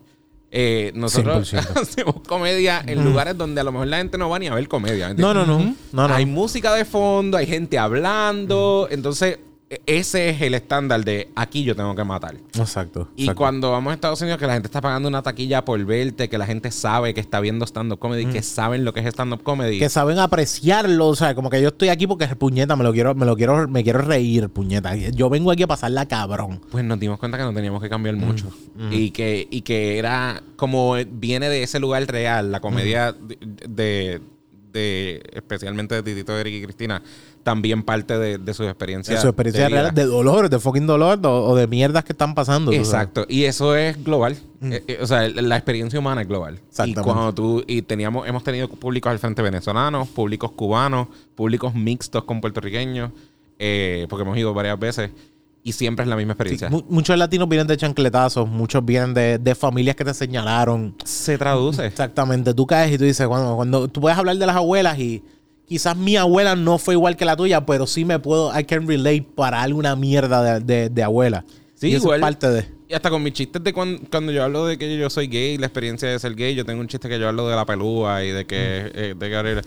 Eh, nosotros 100%. hacemos comedia en lugares donde a lo mejor la gente no va ni a ver comedia. ¿me No, no, no. no, no. Hay música de fondo, hay gente hablando. Entonces, ese es el estándar de aquí yo tengo que matar. Exacto. Y exacto. cuando vamos a Estados Unidos, que la gente está pagando una taquilla por verte, que la gente sabe que está viendo stand-up comedy, que saben lo que es stand-up comedy. que saben apreciarlo, o sea, como que yo estoy aquí porque puñeta, me lo quiero, me lo quiero, me quiero reír, puñeta. Yo vengo aquí a pasarla cabrón. Pues nos dimos cuenta que no teníamos que cambiar mucho. Y, que, y que era como viene de ese lugar real, la comedia de, de- de- especialmente de Titito, Eric y Cristina, también parte de, de sus experiencias. De su experiencia vida. real, de dolor, de fucking dolor o, o de mierdas que están pasando. Exacto. Y eso es global. Eh, eh, o sea, la experiencia humana es global. Y cuando tú, y teníamos, hemos tenido públicos al frente venezolanos, públicos cubanos, públicos mixtos con puertorriqueños, eh, porque hemos ido varias veces. Y siempre es la misma experiencia. mu- muchos latinos vienen de chancletazos, muchos vienen de, de familias que te señalaron. Se traduce. Exactamente, tú caes y tú dices, cuando, cuando tú puedes hablar de las abuelas y quizás mi abuela no fue igual que la tuya, pero sí me puedo, I can relate para alguna mierda de, de- de abuela. Sí, Y igual. es parte de... Y hasta con mis chistes de cuan- cuando, yo hablo de que yo soy gay, la experiencia de ser gay, yo tengo un chiste que yo hablo de la pelúa y de que... eh, de que-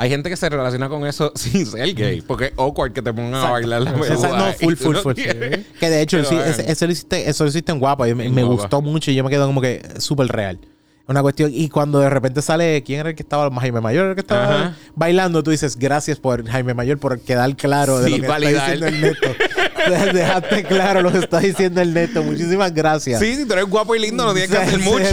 hay gente que se relaciona con eso sin ser gay, porque es awkward que te pongan a bailar la pelúa. Esa- no, full, full, full. Que de hecho, sí, eso, lo hiciste, eso lo hiciste en guapa y me, me gustó mucho y yo me quedo como que súper real. Una cuestión, y cuando de repente sale, ¿quién era el que estaba? Jaime Mayor, era el que estaba Ajá. bailando, tú dices, gracias por Jaime Mayor por quedar claro de Sí, lo que validar. está diciendo el neto. Dejaste claro lo que está diciendo el neto. Muchísimas gracias. Sí, si tú eres guapo y lindo, no tienes que hacer mucho.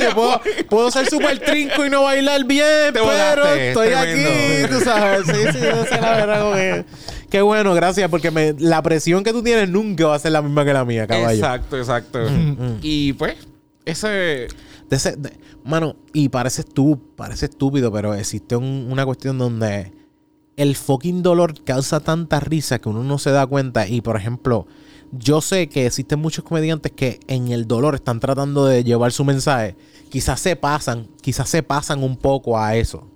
yo puedo, puedo ser súper trinco y no bailar bien, Te pero volaste, estoy tremendo. aquí, tú sabes. Sí, sí, esa es la verdad. que- Qué bueno, gracias, porque me- la presión que tú tienes nunca va a ser la misma que la mía, caballo. Exacto, exacto. Y pues, ese... Mano, y parece tú, parece estúpido, pero existe un- una cuestión donde el fucking dolor causa tanta risa que uno no se da cuenta. Y por ejemplo, yo sé que existen muchos comediantes que en el dolor están tratando de llevar su mensaje. Quizás se pasan, quizás se pasan un poco a eso.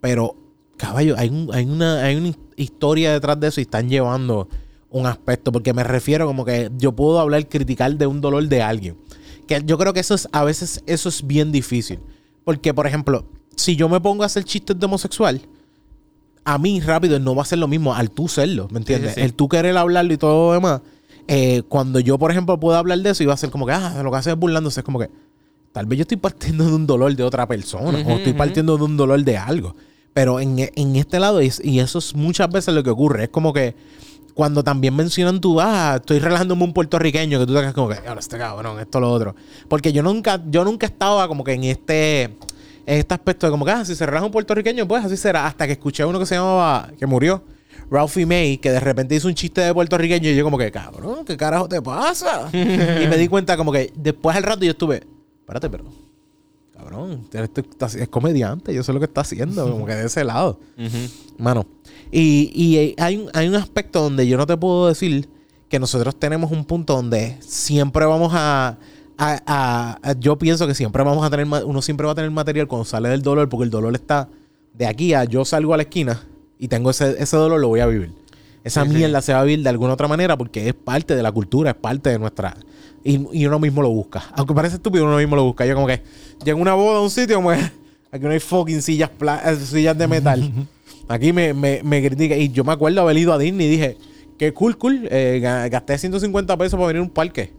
Pero, caballo, hay una historia detrás de eso y están llevando un aspecto. Porque me refiero como que yo puedo hablar, criticar de un dolor de alguien. Que yo creo que eso es, a veces eso es bien difícil. Porque, por ejemplo, si yo me pongo a hacer chistes de homosexual, a mí rápido no va a ser lo mismo al tú serlo, ¿me entiendes? sí, sí. El tú querer hablarlo y todo lo demás. eh, cuando yo, por ejemplo, puedo hablar de eso, iba a ser como que, ah, lo que hace es burlándose. Es como que, tal vez yo estoy partiendo de un dolor de otra persona o estoy partiendo de un dolor de algo. Pero en, en este lado, y eso es muchas veces lo que ocurre, es como que cuando también mencionan tú, ah, estoy relajándome un puertorriqueño, que tú te quedas como que, ahora este cabrón, esto, lo otro. Porque yo nunca, yo nunca estaba como que en este, en este aspecto de como que, ah, si se relaja un puertorriqueño, pues así será. Hasta que escuché a uno que se llamaba, que murió, Ralphie May, que de repente hizo un chiste de puertorriqueño y yo como que, cabrón, ¿qué carajo te pasa? y me di cuenta como que después al rato yo estuve, espérate, pero, cabrón, este es comediante, yo sé lo que está haciendo, como que de ese lado. Mano. Y, y hay, un, hay un aspecto donde yo no te puedo decir que nosotros tenemos un punto donde siempre vamos a, a- a- a- Yo pienso que siempre vamos a tener... Uno siempre va a tener material cuando sale del dolor, porque el dolor está de aquí a... Yo salgo a la esquina y tengo ese, ese dolor, lo voy a vivir. Esa Sí, sí. mierda se va a vivir de alguna otra manera porque es parte de la cultura, es parte de nuestra... Y, y uno mismo lo busca. Aunque parece estúpido, uno mismo lo busca. Yo como que... Llego a una boda a un sitio como que... Aquí no hay fucking sillas, eh, sillas de metal. Aquí me, me, me critica. Y yo me acuerdo haber ido a Disney y dije, qué cool, cool. eh, ga- gasté 150 pesos para venir a un parque.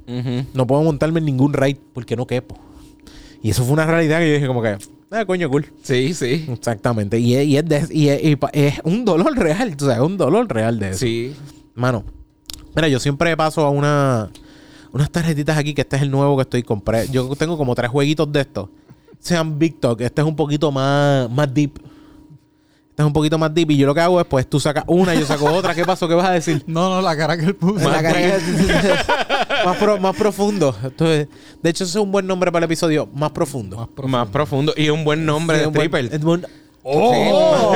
No puedo montarme en ningún ride porque no quepo. Y eso fue una realidad que yo dije como que, ah, coño, cool. Sí, sí. Exactamente. Y, es- y, es, de- y es- y es un dolor real. O sea, es un dolor real de eso. Sí. Mano, mira, yo siempre paso a una unas tarjetitas aquí, que este es el nuevo que estoy compré. Yo tengo como tres jueguitos de estos. Sean Big Talk. Este es un poquito más, más deep. Esta es un poquito más deep. Y yo lo que hago es, pues tú sacas una, yo saco otra. ¿Qué pasó? ¿Qué vas a decir? No, no, la cara que él puso. La cara- más, pro- más profundo. Entonces, de hecho, ese es un buen nombre para el episodio. Más profundo. Más profundo. Y un buen nombre Sí, de un buen- stripper. es buen- ¡Oh!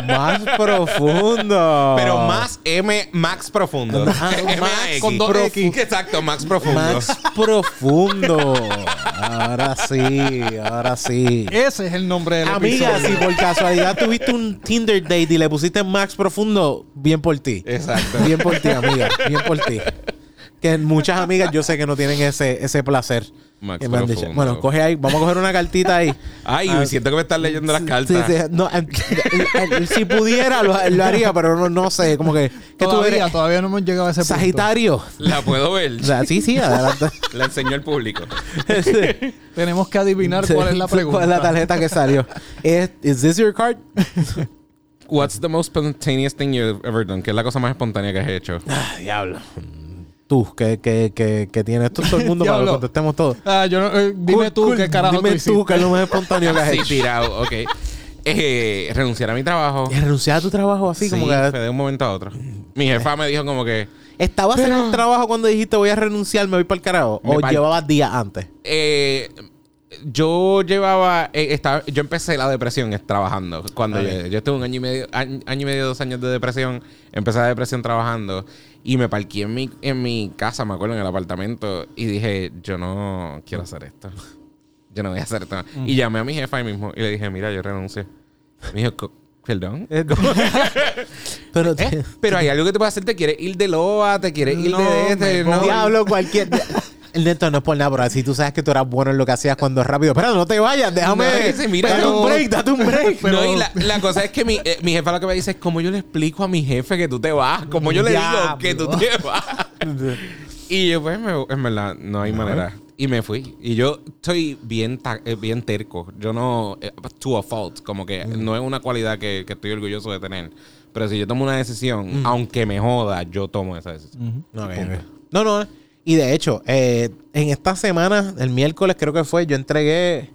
más profundo. Pero más M, Max profundo. Ah, M Max X. con dos X. Exacto, Max profundo. Más profundo. Ahora sí, ahora sí. Ese es el nombre del Amiga, si episodio. por casualidad tuviste un Tinder date y le pusiste Max Profundo, bien por ti. Exacto. Bien por ti, amiga. Bien por ti. Que muchas amigas yo sé que no tienen ese, ese placer. Max que me han dicho. Profundo. Bueno, coge ahí. Vamos a coger una cartita ahí. Ay, Ah, siento que me estás leyendo las Sí, cartas. sí, no, eh, eh, eh, si pudiera, lo, lo haría, pero no, no sé. Como que, tú Todavía, eres todavía no hemos llegado a ese punto. Sagitario. La puedo ver. O sea, sí, sí, adelante. La enseñó al público. Tenemos que adivinar cuál es la pregunta. ¿Cuál es la tarjeta que salió? ¿Es is this your card? What's the most spontaneous thing you've ever done? ¿Qué es la cosa más espontánea que has hecho? Ah, diablo. Tú, que, que, que, que tienes todo, todo el mundo para que contestemos todo. Ah, yo no- eh, dime Cool, tú cool. qué carajo Dime tú tú, que es lo más espontáneo que has Sí, hecho. tirado, ok. Eh, renunciar a mi trabajo. Renunciar a tu trabajo así, Sí, como que... de un momento a otro. Mi jefa me dijo como que... ¿Estabas en el trabajo cuando dijiste voy a renunciar, me voy para el carajo? ¿O par- llevabas días antes? eh, yo llevaba... eh, estaba, yo empecé la depresión eh, trabajando. Cuando yo, yo estuve un año y medio, año, año y medio, dos años de depresión. Empecé la depresión trabajando. Y me parqué en mi, en mi casa, me acuerdo, en el apartamento. Y dije, yo no quiero hacer esto. Yo no voy a hacer esto. Y llamé a mi jefa ahí mismo. Y le dije, mira, yo renuncio. Me dijo, "Co- ¿perdón? Pero... Pero hay algo que te puede hacer. Te quieres ir de loa, te quieres ir No, de este. No, Diablo, cualquier... El neto no es por nada, pero si tú sabes que tú eras bueno en lo que hacías cuando es rápido. Pero no te vayas, déjame... No, es que sí, mira, date pero- un break, date un break. No, y la, la cosa es que mi, eh, mi jefa lo que me dice es como yo le explico a mi jefe que tú te vas, como yo le digo que tú te vas. y yo, pues, me- en verdad, no hay manera. Y me fui. Y yo estoy bien, ta- eh, bien terco. Yo no, eh, to a fault, como que no es una cualidad que, que estoy orgulloso de tener. Pero si yo tomo una decisión, aunque me joda, yo tomo esa decisión. No, no, no. Y de hecho, eh, en esta semana, el miércoles creo que fue, yo entregué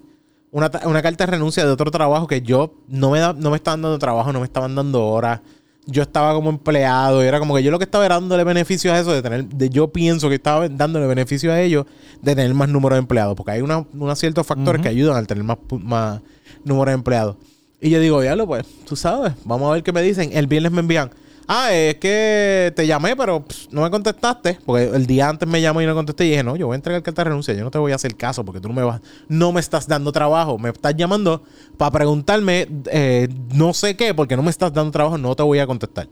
una, una carta de renuncia de otro trabajo que yo no me, da- no me estaban dando trabajo, no me estaban dando horas. Yo estaba como empleado y era como que yo lo que estaba era dándole beneficios a eso de tener, de, yo pienso que estaba dándole beneficios a ellos de tener más número de empleados, porque hay una- unos ciertos factores que ayudan al tener más, más número de empleados. Y yo digo, diablo, pues, tú sabes, vamos a ver qué me dicen. El viernes me envían, ah, es que te llamé, pero no me contestaste. Porque el día antes me llamó y no contesté. Y dije, no, yo voy a entregar carta de renuncia. Yo no te voy a hacer caso porque tú no me vas, no me estás dando trabajo. Me estás llamando para preguntarme eh, no sé qué, porque no me estás dando trabajo, no te voy a contestar.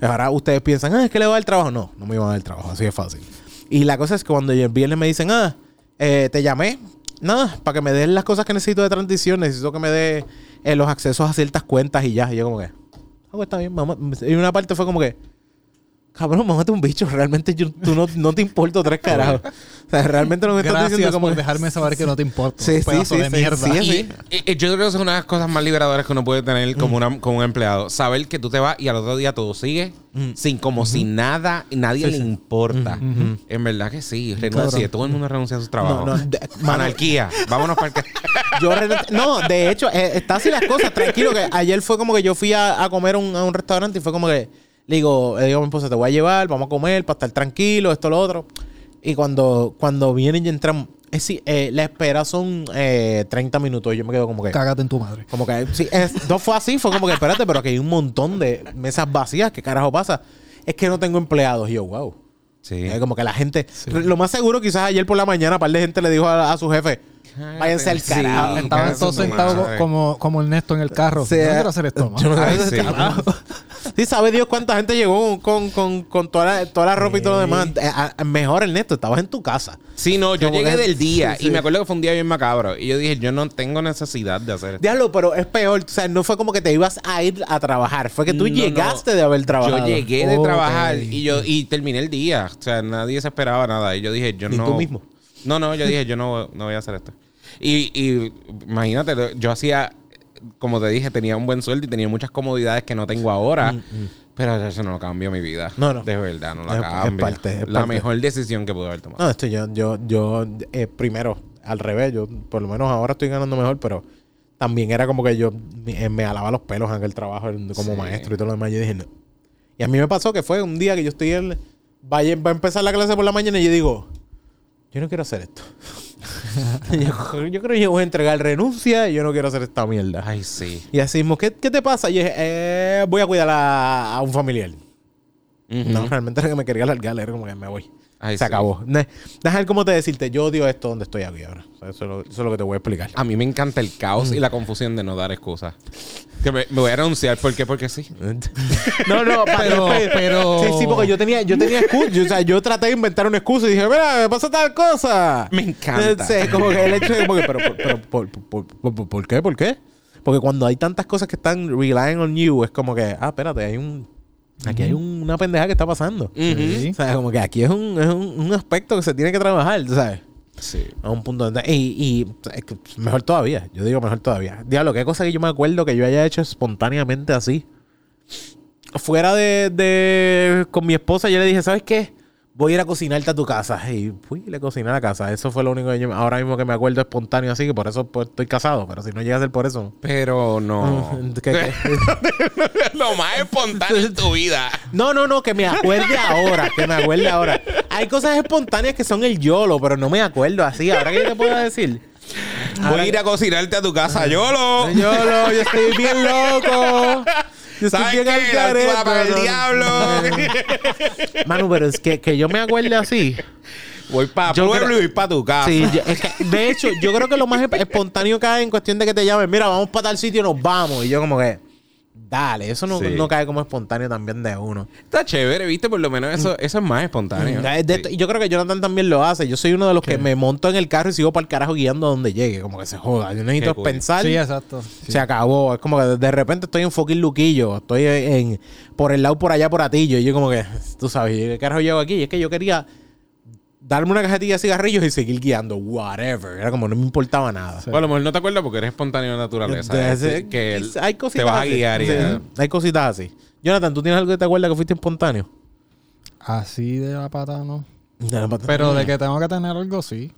Ahora ustedes piensan, ah, es que le va a dar trabajo. No, no me iban a dar trabajo, así de fácil. Y la cosa es que cuando el viernes me dicen, ah, eh, te llamé, nada, para que me den las cosas que necesito de transición, necesito que me dé eh, los accesos a ciertas cuentas y ya. Y yo como que, pues está bien, vamos. Y una parte fue como que, cabrón, mámate un bicho, realmente yo- tú no, no te importo tres carajos. O sea, realmente no me estás diciendo como por dejarme saber que no te importa. Sí, sí, pedazo sí, de sí, mierda. sí, Y, sí. y- y yo creo que es una de las cosas más liberadoras que uno puede tener como, una, como un empleado. Saber que tú te vas y al otro día todo sigue sin como si nada, nadie le importa. En verdad que sí. Renuncie. Todo el mundo renuncia a sus trabajos. No, no, de- mano- Anarquía. Vámonos para el que... Yo no, de hecho, eh, está así las cosas. Tranquilo, que ayer fue como que yo fui a, a comer un- a un restaurante y fue como que le digo, le digo a mi esposa, te voy a llevar, vamos a comer para estar tranquilo, esto, lo otro. Y cuando, cuando vienen y entramos, es sí, eh, la espera son eh, 30 minutos y yo me quedo como que. Cágate en tu madre. Como que sí, es- no fue así, fue como que espérate, pero aquí hay un montón de mesas vacías, ¿qué carajo pasa? Es que no tengo empleados. Y yo, wow. Sí. Eh, como que la gente, lo más seguro, quizás ayer por la mañana, un par de gente le dijo a, a su jefe, váyanse al carajo. Estaban todos sentados como, como Ernesto en el carro. Sí, yo no eh, quiero hacer esto, yo no. Ay, sí. Sí, sabe Dios cuánta gente llegó con, con, con toda, la, toda la ropa y todo lo demás. Eh, a- mejor, Ernesto, estabas en tu casa. Sí, no, yo Como llegué que- del día sí, y sí. me acuerdo que fue un día bien macabro. Y yo dije, yo no tengo necesidad de hacer esto. Diablo, pero es peor. O sea, no fue como que te ibas a ir a trabajar. Fue que tú No, no. llegaste de haber trabajado. Yo llegué de trabajar y yo y terminé el día. O sea, nadie se esperaba nada. Y yo dije, yo Ni no. tú mismo. No, no, yo dije, yo no, no voy a hacer esto. Y, y imagínate, yo hacía, como te dije, tenía un buen sueldo y tenía muchas comodidades que no tengo ahora. Pero eso no cambió mi vida. Mm, No, no. De verdad, no la Es- es cambia. parte, es la parte. mejor decisión que pude haber tomado. No, esto yo, yo, yo, eh, primero, al revés, yo por lo menos ahora estoy ganando mejor, pero también era como que yo me, me alaba los pelos en aquel trabajo como Sí. maestro y todo lo demás. Yo dije, no. Y a mí me pasó que fue un día que yo estoy en. Va a empezar la clase por la mañana y yo digo, yo no quiero hacer esto. yo, yo creo que yo voy a entregar renuncia y yo no quiero hacer esta mierda. Ay, sí. Y así mismo, ¿qué, qué te pasa? Y yo dije, eh, voy a cuidar a, a un familiar. No, realmente era que me quería largar, era como que me voy. Ay, Se sí. acabó. Ne- Deja ver cómo te decirte, yo odio esto donde estoy aquí ahora. Eso, es lo, eso es lo que te voy a explicar. A mí me encanta el caos y la confusión de no dar excusas. Que me, me voy a renunciar. ¿Por qué? Porque sí. No, no, Pero- pero- Sí, sí, porque yo tenía, yo tenía excusa. Yo, o sea, yo traté de inventar una excusa y dije, mira, me pasa tal cosa. Me encanta. Sí, como que el hecho de como que, pero, pero, pero, ¿por, por, por, por- por qué? ¿Por qué? Porque cuando hay tantas cosas que están relying on you, es como que, ah, espérate, hay un. Aquí hay un- una pendeja que está pasando. Sí. O sea, como que aquí es un, es un, un aspecto que se tiene que trabajar, ¿sabes? Sí. A un punto donde... Y, y es que mejor todavía. Yo digo mejor todavía. Diablo, qué cosa que yo me acuerdo que yo haya hecho espontáneamente así. Fuera de, de... Con mi esposa yo le dije, ¿sabes qué? Voy a ir a cocinarte a tu casa. Y fui y le cociné a la casa. Eso fue lo único que yo... Ahora mismo que me acuerdo espontáneo así, que por eso pues, estoy casado. Pero si no llega a ser por eso... Pero no. ¿Qué- qué? Lo más espontáneo en tu vida. No, no, no, que me acuerde ahora, que me acuerde ahora. Hay cosas espontáneas que son el YOLO, pero no me acuerdo así. Ahora que yo te puedo decir. Voy a ir a cocinarte a tu casa, YOLO. YOLO, yo estoy bien loco. Yo estoy ¿Sabes bien al qué? La garete, última para el diablo. Manu, pero es que, que yo me acuerde así. voy para Yo pueblo creo- y voy para tu casa. Sí, yo- es que, de hecho, yo creo que lo más esp- espontáneo cae en cuestión de que te llamen, mira, vamos para tal sitio, nos vamos. Y yo como que, dale, eso no, Sí. no cae como espontáneo también de uno. Está chévere, ¿viste? Por lo menos eso, eso es más espontáneo. De- de- Sí. Y yo creo que Jonathan también lo hace. Yo soy uno de los que me monto en el carro y sigo para el carajo guiando a donde llegue. Como que se joda. Yo necesito pensar. Sí, exacto. Sí. Se acabó. Es como que de repente estoy en fucking Luquillo. Estoy en, por el lado por allá por Atillo. Y yo como que, tú sabes, ¿qué carajo llego aquí? Y es que yo quería darme una cajetilla de cigarrillos y seguir guiando. Whatever. Era como no me importaba nada. Bueno, a lo mejor no te acuerdas porque eres espontáneo de naturaleza. De ese- decir, que hay cositas te vas a así. guiar y Sí, ya. Hay cositas así. Jonathan, ¿tú tienes algo que te acuerdas que fuiste espontáneo? Así de la pata, no. Pero Pero de que tengo que tener algo, sí.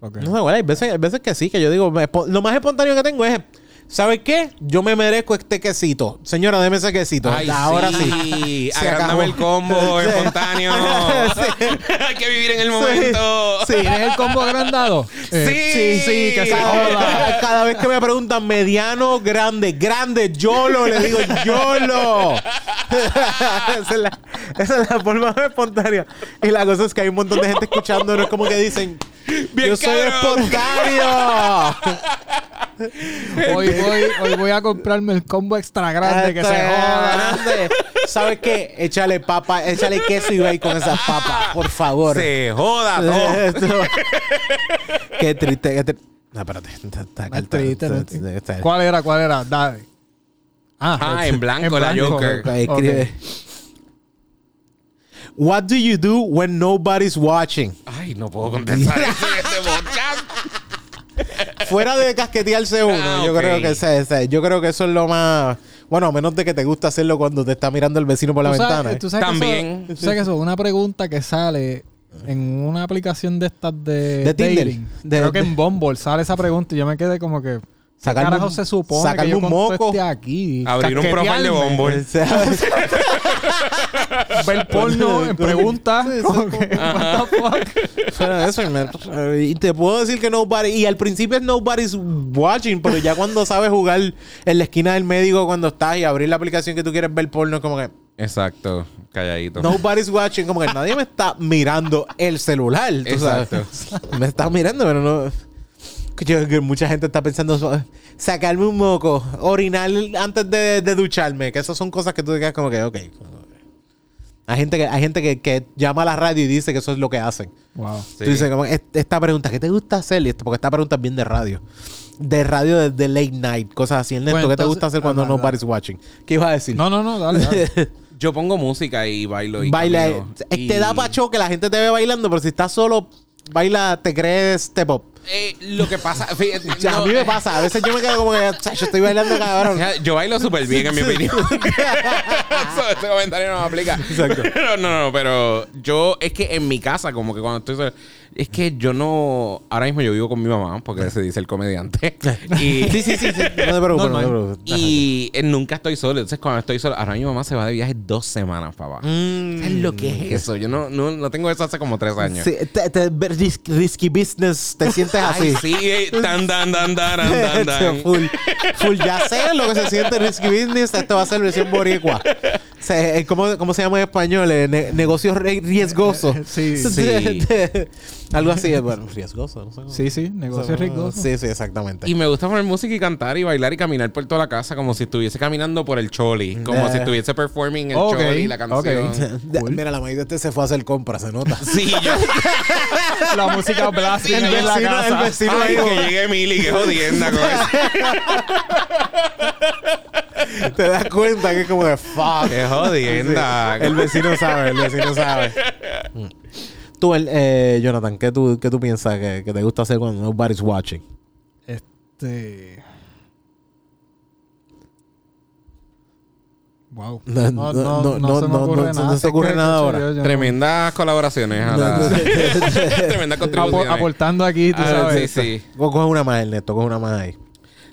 No sé, güey, hay veces, hay veces que sí, que yo digo, lo más espontáneo que tengo es, ¿sabes qué? Yo me merezco este quesito. Señora, deme ese quesito. Ay, Ahora sí. Se Agrándame el combo Sí. espontáneo. Hay que vivir en el momento. Sí. ¿Tienes el combo agrandado? Eh, Sí. sí, sí, que se Cada, joda. cada vez que me preguntan mediano, grande, grande, YOLO, le digo YOLO. esa, es la, esa es la forma espontánea. Y la cosa es que hay un montón de gente escuchando, no es como que dicen, Bien yo soy espontáneo. Hoy voy, hoy voy a comprarme el combo extra grande que se joda. grande. ¿Sabes qué? Échale papa, échale queso y bacon con esas papas, por favor. Se joda todo. Esto- qué triste. Qué No, espérate. No triste, no es esta- triste. esta- ¿Cuál era? ¿Cuál era? Dale. Ah, en blanco, la Joker. Ok, escribe. What do you do when nobody's watching? Ay, no puedo contestar eso en este. Fuera de casquetearse uno, Ah, yo creo que ese- ese- yo creo que eso es lo más bueno, a menos de que te guste hacerlo cuando te está mirando el vecino por la Tú sabes- ventana. tú sabes que También. eso- tú sabes que eso es una pregunta que sale en una aplicación de estas de, De Tinder. dating. De- Creo que en Bumble sale esa pregunta y yo me quedé como que... ¿Qué Sacarme carajo un- se supone sacarme que yo un moco. aquí? Abrir un profile de. Bumble. Ver porno en pregunta. Como que, what the fuck? Fuera de eso, y te puedo decir que nobody, y al principio es nobody's watching, pero ya cuando sabes jugar en la esquina del médico cuando estás y abrir la aplicación que tú quieres ver porno, es como que Exacto, calladito. nobody's watching, como que nadie me está mirando el celular. tú sabes. Exacto. Me está mirando, pero no. que yo- que mucha gente está pensando "So- sacarme un moco, orinar antes de, de ducharme, que esas son cosas que tú te quedas como que, ok. Hay gente que, hay gente que, que llama a la radio y dice que eso es lo que hacen. Wow. Sí. Tú dices, como, "Est- esta pregunta, ¿qué te gusta hacer? Y esto, porque esta pregunta es bien de radio. De radio de, de late night, cosas así. Ernesto, Pues ¿qué te gusta hacer cuando ah, nobody's watching? ¿Qué ibas a decir? No, no, no, dale, dale. Yo pongo música y bailo y Baila. camino. Te da pacho que la gente te ve bailando, pero si estás solo, baila, te crees step up. Eh, lo que pasa, fíjate, O sea, no, a mí me eh, pasa. A veces yo me quedo como que, o sea, yo estoy bailando cabrón. Yo bailo súper bien, en mi opinión. Eso, ese comentario no me aplica. Exacto. Pero, no, no, pero yo, es que en mi casa, como que cuando estoy es que yo no, ahora mismo yo vivo con mi mamá, porque se dice el comediante. y, Sí, sí, sí, sí. No te preocupes, no te preocupes. y eh, nunca estoy solo. Entonces, cuando estoy solo, ahora mi mamá se va de viaje dos semanas, papá. Mm. ¿Sabes lo que es eso? Yo no, no, no tengo eso hace como tres años. Sí, te, te- ris- risky business, te sientes así. Ay, sí, eh, tan, tan, tan, tan, tan, tan. full, full, ya sé lo que se siente risky business. Esto va a ser versión boricua. Se- eh, ¿cómo, ¿Cómo se llama en español? Eh, ne- negocio re- riesgoso. Sí. Sí. Algo así. Bueno, riesgoso. No sé. Sí, sí, negocio riesgoso. Sí, sí, exactamente. Y me gusta poner música y cantar y bailar y caminar por toda la casa como si estuviese caminando por el choli. Como Eh. si estuviese performing el Ok, choli, la canción. ok. Ya, Mira, la maíz de este se fue a hacer compras, se nota. Sí, yo... La música blasting El ahí en la vecino- casa. el vecino Ay, ahí, que llegue Mili, que jodienda con eso. Te das cuenta que es como de fuck. Qué jodienda. El vecino sabe, el vecino sabe. Mm. Tú, el, eh, Jonathan, ¿qué tú, qué tú piensas que, que te gusta hacer cuando nobody's watching? Este. Wow. No, no, no, no, se me ocurre no, nada. no se ocurre nada ahora. yo- yo no- Tremendas colaboraciones a la... Tremendas Apo- contribuciones. aportando aquí, tú Ah, sabes. sí, sí. Co- Coge una más, Ernesto, coge una más ahí.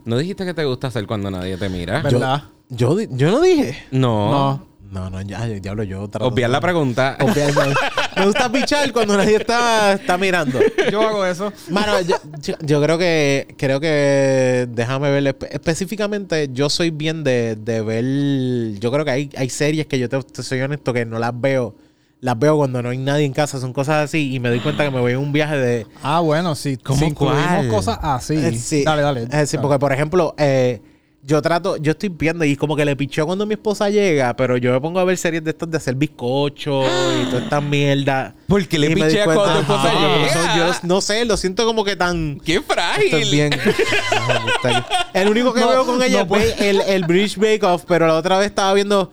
¿No dijiste que te gusta hacer cuando nadie te mira? Ver- ¿Verdad? Yo, yo no dije. No. No. No, no, ya, ya diablo, yo trato- Obviar la pregunta. Obviar- me, me gusta pichar cuando nadie está, está mirando. Yo hago eso. Mano, yo, yo- yo creo que creo que déjame ver espe- específicamente yo soy bien de, de ver yo creo que hay, hay series que yo te, te soy honesto que no las veo las veo cuando no hay nadie en casa son cosas así y me doy cuenta que me voy en un viaje de Ah, bueno, sí. ¿Cómo si incluimos cuál? cosas así. Eh, sí. Dale, dale. Eh, sí, porque por ejemplo eh, yo trato yo estoy viendo y como que le picheo cuando mi esposa llega pero yo me pongo a ver series de estas de hacer bizcocho y toda esta mierda ¿Por qué le cuenta, cuando tu esposa llega? eso yo no sé lo siento como que tan ¡Qué frágil! Estoy bien. el único que No, veo con ella no es el, el British Bake Off, pero la otra vez estaba viendo.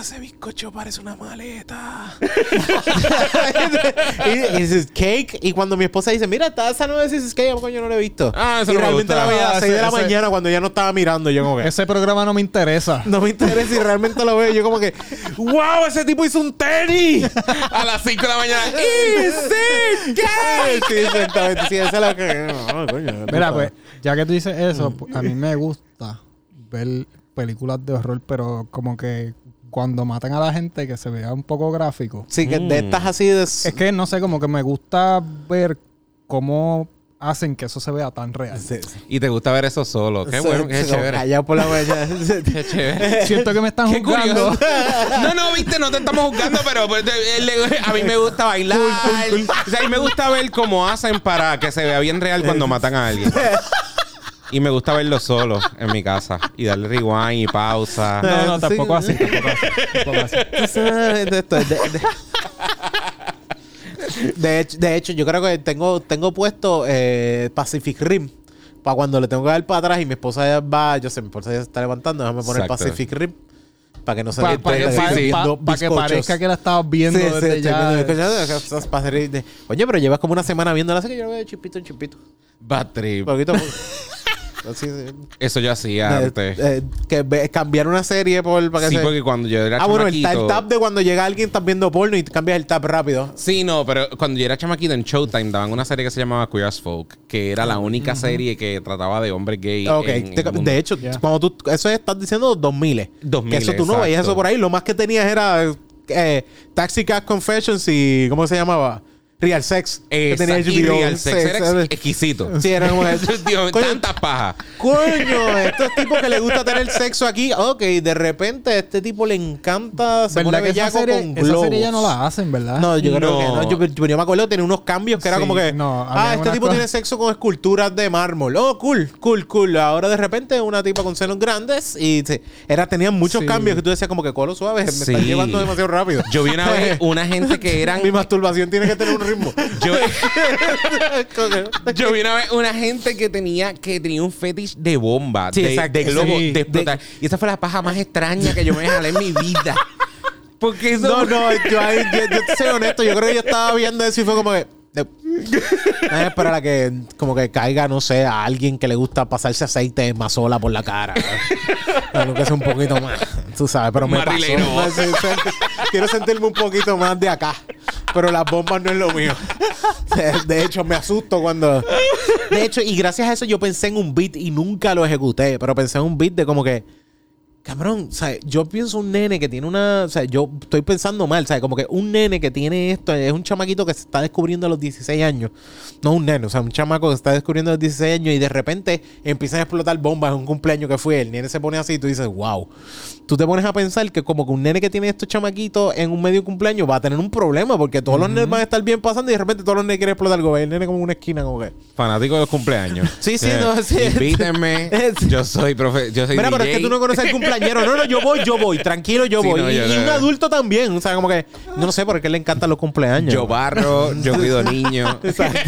Ese bizcocho parece una maleta. y, y dices cake. Y cuando mi esposa dice, mira, está esa nueva is Cake, yo, coño, no la he visto. Ah, eso y no me realmente gusta. la veía a Ah, las 6 de la ese- mañana cuando ella no estaba mirando. Yo como que. Ese programa no me interesa. No me interesa y realmente lo veo. Yo como que, wow, ese tipo hizo un tenis. A las 5 de la mañana. sí, ¿qué? Sí, exactamente. Sí, esa es la que. No, coño, Mira, pues, ya que tú dices eso, pues, a mí me gusta ver películas de horror, pero como que cuando matan a la gente que se vea un poco gráfico. Sí, que de Mm. estas así de. Es que no sé, como que me gusta ver cómo hacen que eso se vea tan real. Sí, sí. Y te gusta ver eso solo. Qué bueno, qué Sí, chévere. Callado por la mañana. Qué chévere. Siento que me están Qué juzgando. curioso. No, no, viste, no te estamos juzgando, pero pues, eh, a mí me gusta bailar. O sea, a mí me gusta ver cómo hacen para que se vea bien real cuando matan a alguien. Y me gusta verlo solo en mi casa. Y darle rewind y pausa. No, no, tampoco así, tampoco así. tampoco así. de, hecho, de hecho, yo creo que tengo, tengo puesto eh, Pacific Rim. Para cuando le tengo que dar para atrás y mi esposa ya va, yo sé, mi esposa ya se está levantando, déjame poner Exacto. Pacific Rim. Para que no se Para que, que pa- estoy pa- viendo pa' que bizcochos. parezca que la estabas viendo Sí, desde ya. viendo Oye, pero llevas como una semana viéndola, así que yo lo veo de chispito en chispito. Bad trip. Poquito. Así. Eso yo hacía Eh, antes. eh, que ve- cambiar una serie por para que Sí, se- porque cuando yo era Ah, bueno, el, tab de cuando llega alguien, estás viendo porno y cambias el tab rápido. Sí, no, pero cuando yo era chamaquito en Showtime daban una serie que se llamaba Queer as Folk, que era la única serie que trataba de hombres gay. Ok, en- en te- el mundo. de hecho, cuando tú, eso estás diciendo 2000. 2000, Que eso tú no exacto. veías eso por ahí. Lo más que tenías era eh, Taxi Cab Confessions y, ¿cómo se llamaba? Real Sex. que Exacto, tenía y HBO. Real Sex era exquisito. Sí, era como Dios, Coño, tantas pajas. Coño, estos tipos que le gusta tener sexo aquí. Ok, de repente a este tipo le encanta. Se pone ¿Verdad que esa bellaco serie, con esa globos. serie ya no la hacen, verdad? No, yo creo No. que no. Yo, yo- yo me acuerdo tenía unos cambios que era Sí, como que. no, ah, este unas tipo cosas- tiene sexo con esculturas de mármol. Oh, cool, cool, cool. Ahora de repente una tipa con senos grandes y era, tenían muchos Sí. cambios que tú decías como que colo suave, me Sí. están llevando demasiado rápido. Yo vi una vez una gente que eran. Mi masturbación tiene que tener un ritmo. Yo, yo vi una vez una gente que tenía que tenía un fetish de bomba, Sí, de, exacto. de globo, Sí. de explotar. Y esa fue la paja más extraña que yo me jalé en mi vida. Porque eso. No, no, yo, ahí- yo, yo te soy honesto, yo creo que yo estaba viendo eso y fue como que. de- Nadie esperar a que como que caiga, no sé, a alguien que le gusta pasarse aceite de mazola por la cara. Algo que sea un poquito más, tú sabes, pero me pasó. Quiero sentirme un poquito más de acá. Pero las bombas no es lo mío. De hecho, me asusto cuando. De hecho, y gracias a eso yo pensé en un beat y nunca lo ejecuté. Pero pensé en un beat de como que. Cabrón, sea, yo pienso un nene que tiene una. O sea, yo estoy pensando mal, ¿sabes? Como que un nene que tiene esto es un chamaquito que se está descubriendo a los 16 años. No un nene, o sea, un chamaco que se está descubriendo a los 16 años y de repente empiezan a explotar bombas en un cumpleaños que fue. El nene se pone así y tú dices, wow. Tú te pones a pensar que como que un nene que tiene estos chamaquitos en un medio cumpleaños va a tener un problema porque todos los nenes van a estar bien pasando y de repente todos los nenes quieren explotar algo. El nene como una esquina, como que. Fanático de los cumpleaños. Sí, sí, no, sí. Invítenme. yo soy profe, yo soy Mira, pero es que tú no conoces al cumpleañero. No, no, yo voy, yo voy. Tranquilo, yo Sí, voy. no, y, yo y no. un adulto también. O sea, como que... No, sé por qué le encantan los cumpleaños. Yo barro, yo cuido niños. Exacto.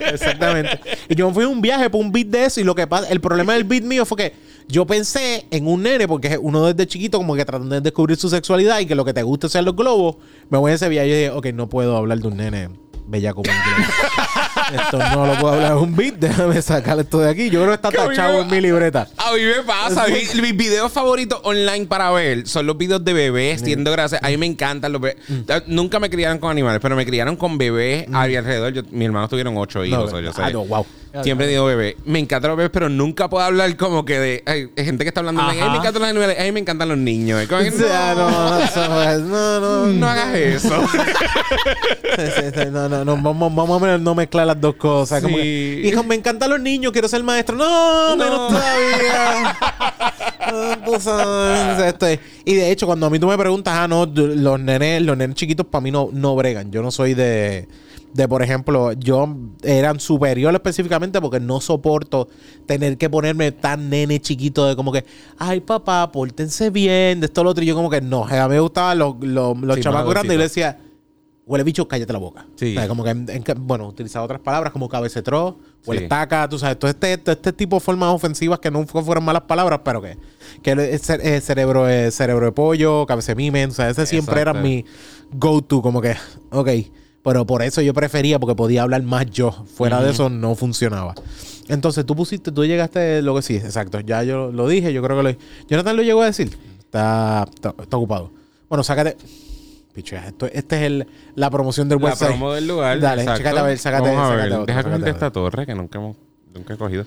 Exactamente. Y yo me fui a un viaje por un beat de eso y lo que pasa... El problema del beat mío fue que yo pensé en un nene porque uno desde chiquito como que tratando de descubrir su sexualidad y que lo que te gusta sean los globos. Me voy a ese viaje y dije, ok, no puedo hablar de un nene bella como un globo. esto no lo puedo hablar en un beat. Déjame sacar esto de aquí. Yo creo que está tachado en mi libreta. A mí me pasa. mi- mis videos favoritos online para ver son los videos de bebés siendo gracias. A mí me encantan los bebés. Mm. Nunca me criaron con animales, pero me criaron con bebés a mi alrededor. Yo- mis hermanos tuvieron ocho hijos. o yo sé. ah, no, wow. Siempre digo bebé. Me encantan los bebés, pero nunca puedo hablar como que de ay, hay gente que está hablando. de, Ay, me encantan los animales. Ay, me encantan los niños. Es como que, O sea, no, no, no, no hagas eso. No, no, no, vamos, vamos a no mezclar las dos cosas. Como Sí. que, hijo, me encantan los niños, quiero ser maestro. No, No. menos todavía. Ah, tú sabes, esto es- Y de hecho, cuando a mí tú me preguntas, ah, no, los nenes, los nenes chiquitos para mí no, no bregan. Yo no soy de, de, por ejemplo, yo eran superior específicamente porque no soporto tener que ponerme tan nene chiquito de como que, ay, papá, pórtense bien, de esto, lo otro. Y yo como que no, a mí me gustaban los, los, los Sí, chamacos grandes y le decía, huele bicho, cállate la boca. Sí. O sea, como que, en- en- bueno, utilizaba otras palabras como cabecetró, huele Sí. taca, tú sabes, todo este, todo este tipo de formas ofensivas que no fu- fueron malas palabras, pero que, que cerebro, eh, cerebro de pollo, cabecemimen, o sea, ese siempre era mi go-to, como que, ok. Pero por eso yo prefería, porque podía hablar más yo. Fuera de eso no funcionaba. Entonces tú pusiste, tú llegaste, lo que sí, exacto. Ya yo lo dije, yo creo que lo Jonathan lo llegó a decir. Está, está, está ocupado. Bueno, sácate. Picho, esto, este es el, la promoción del La website. promo del lugar. Dale, exacto. chécate a ver, sácate, Vamos a sácate ver. otro, Deja sácate coger de otro. esta torre que nunca hemos nunca he cogido.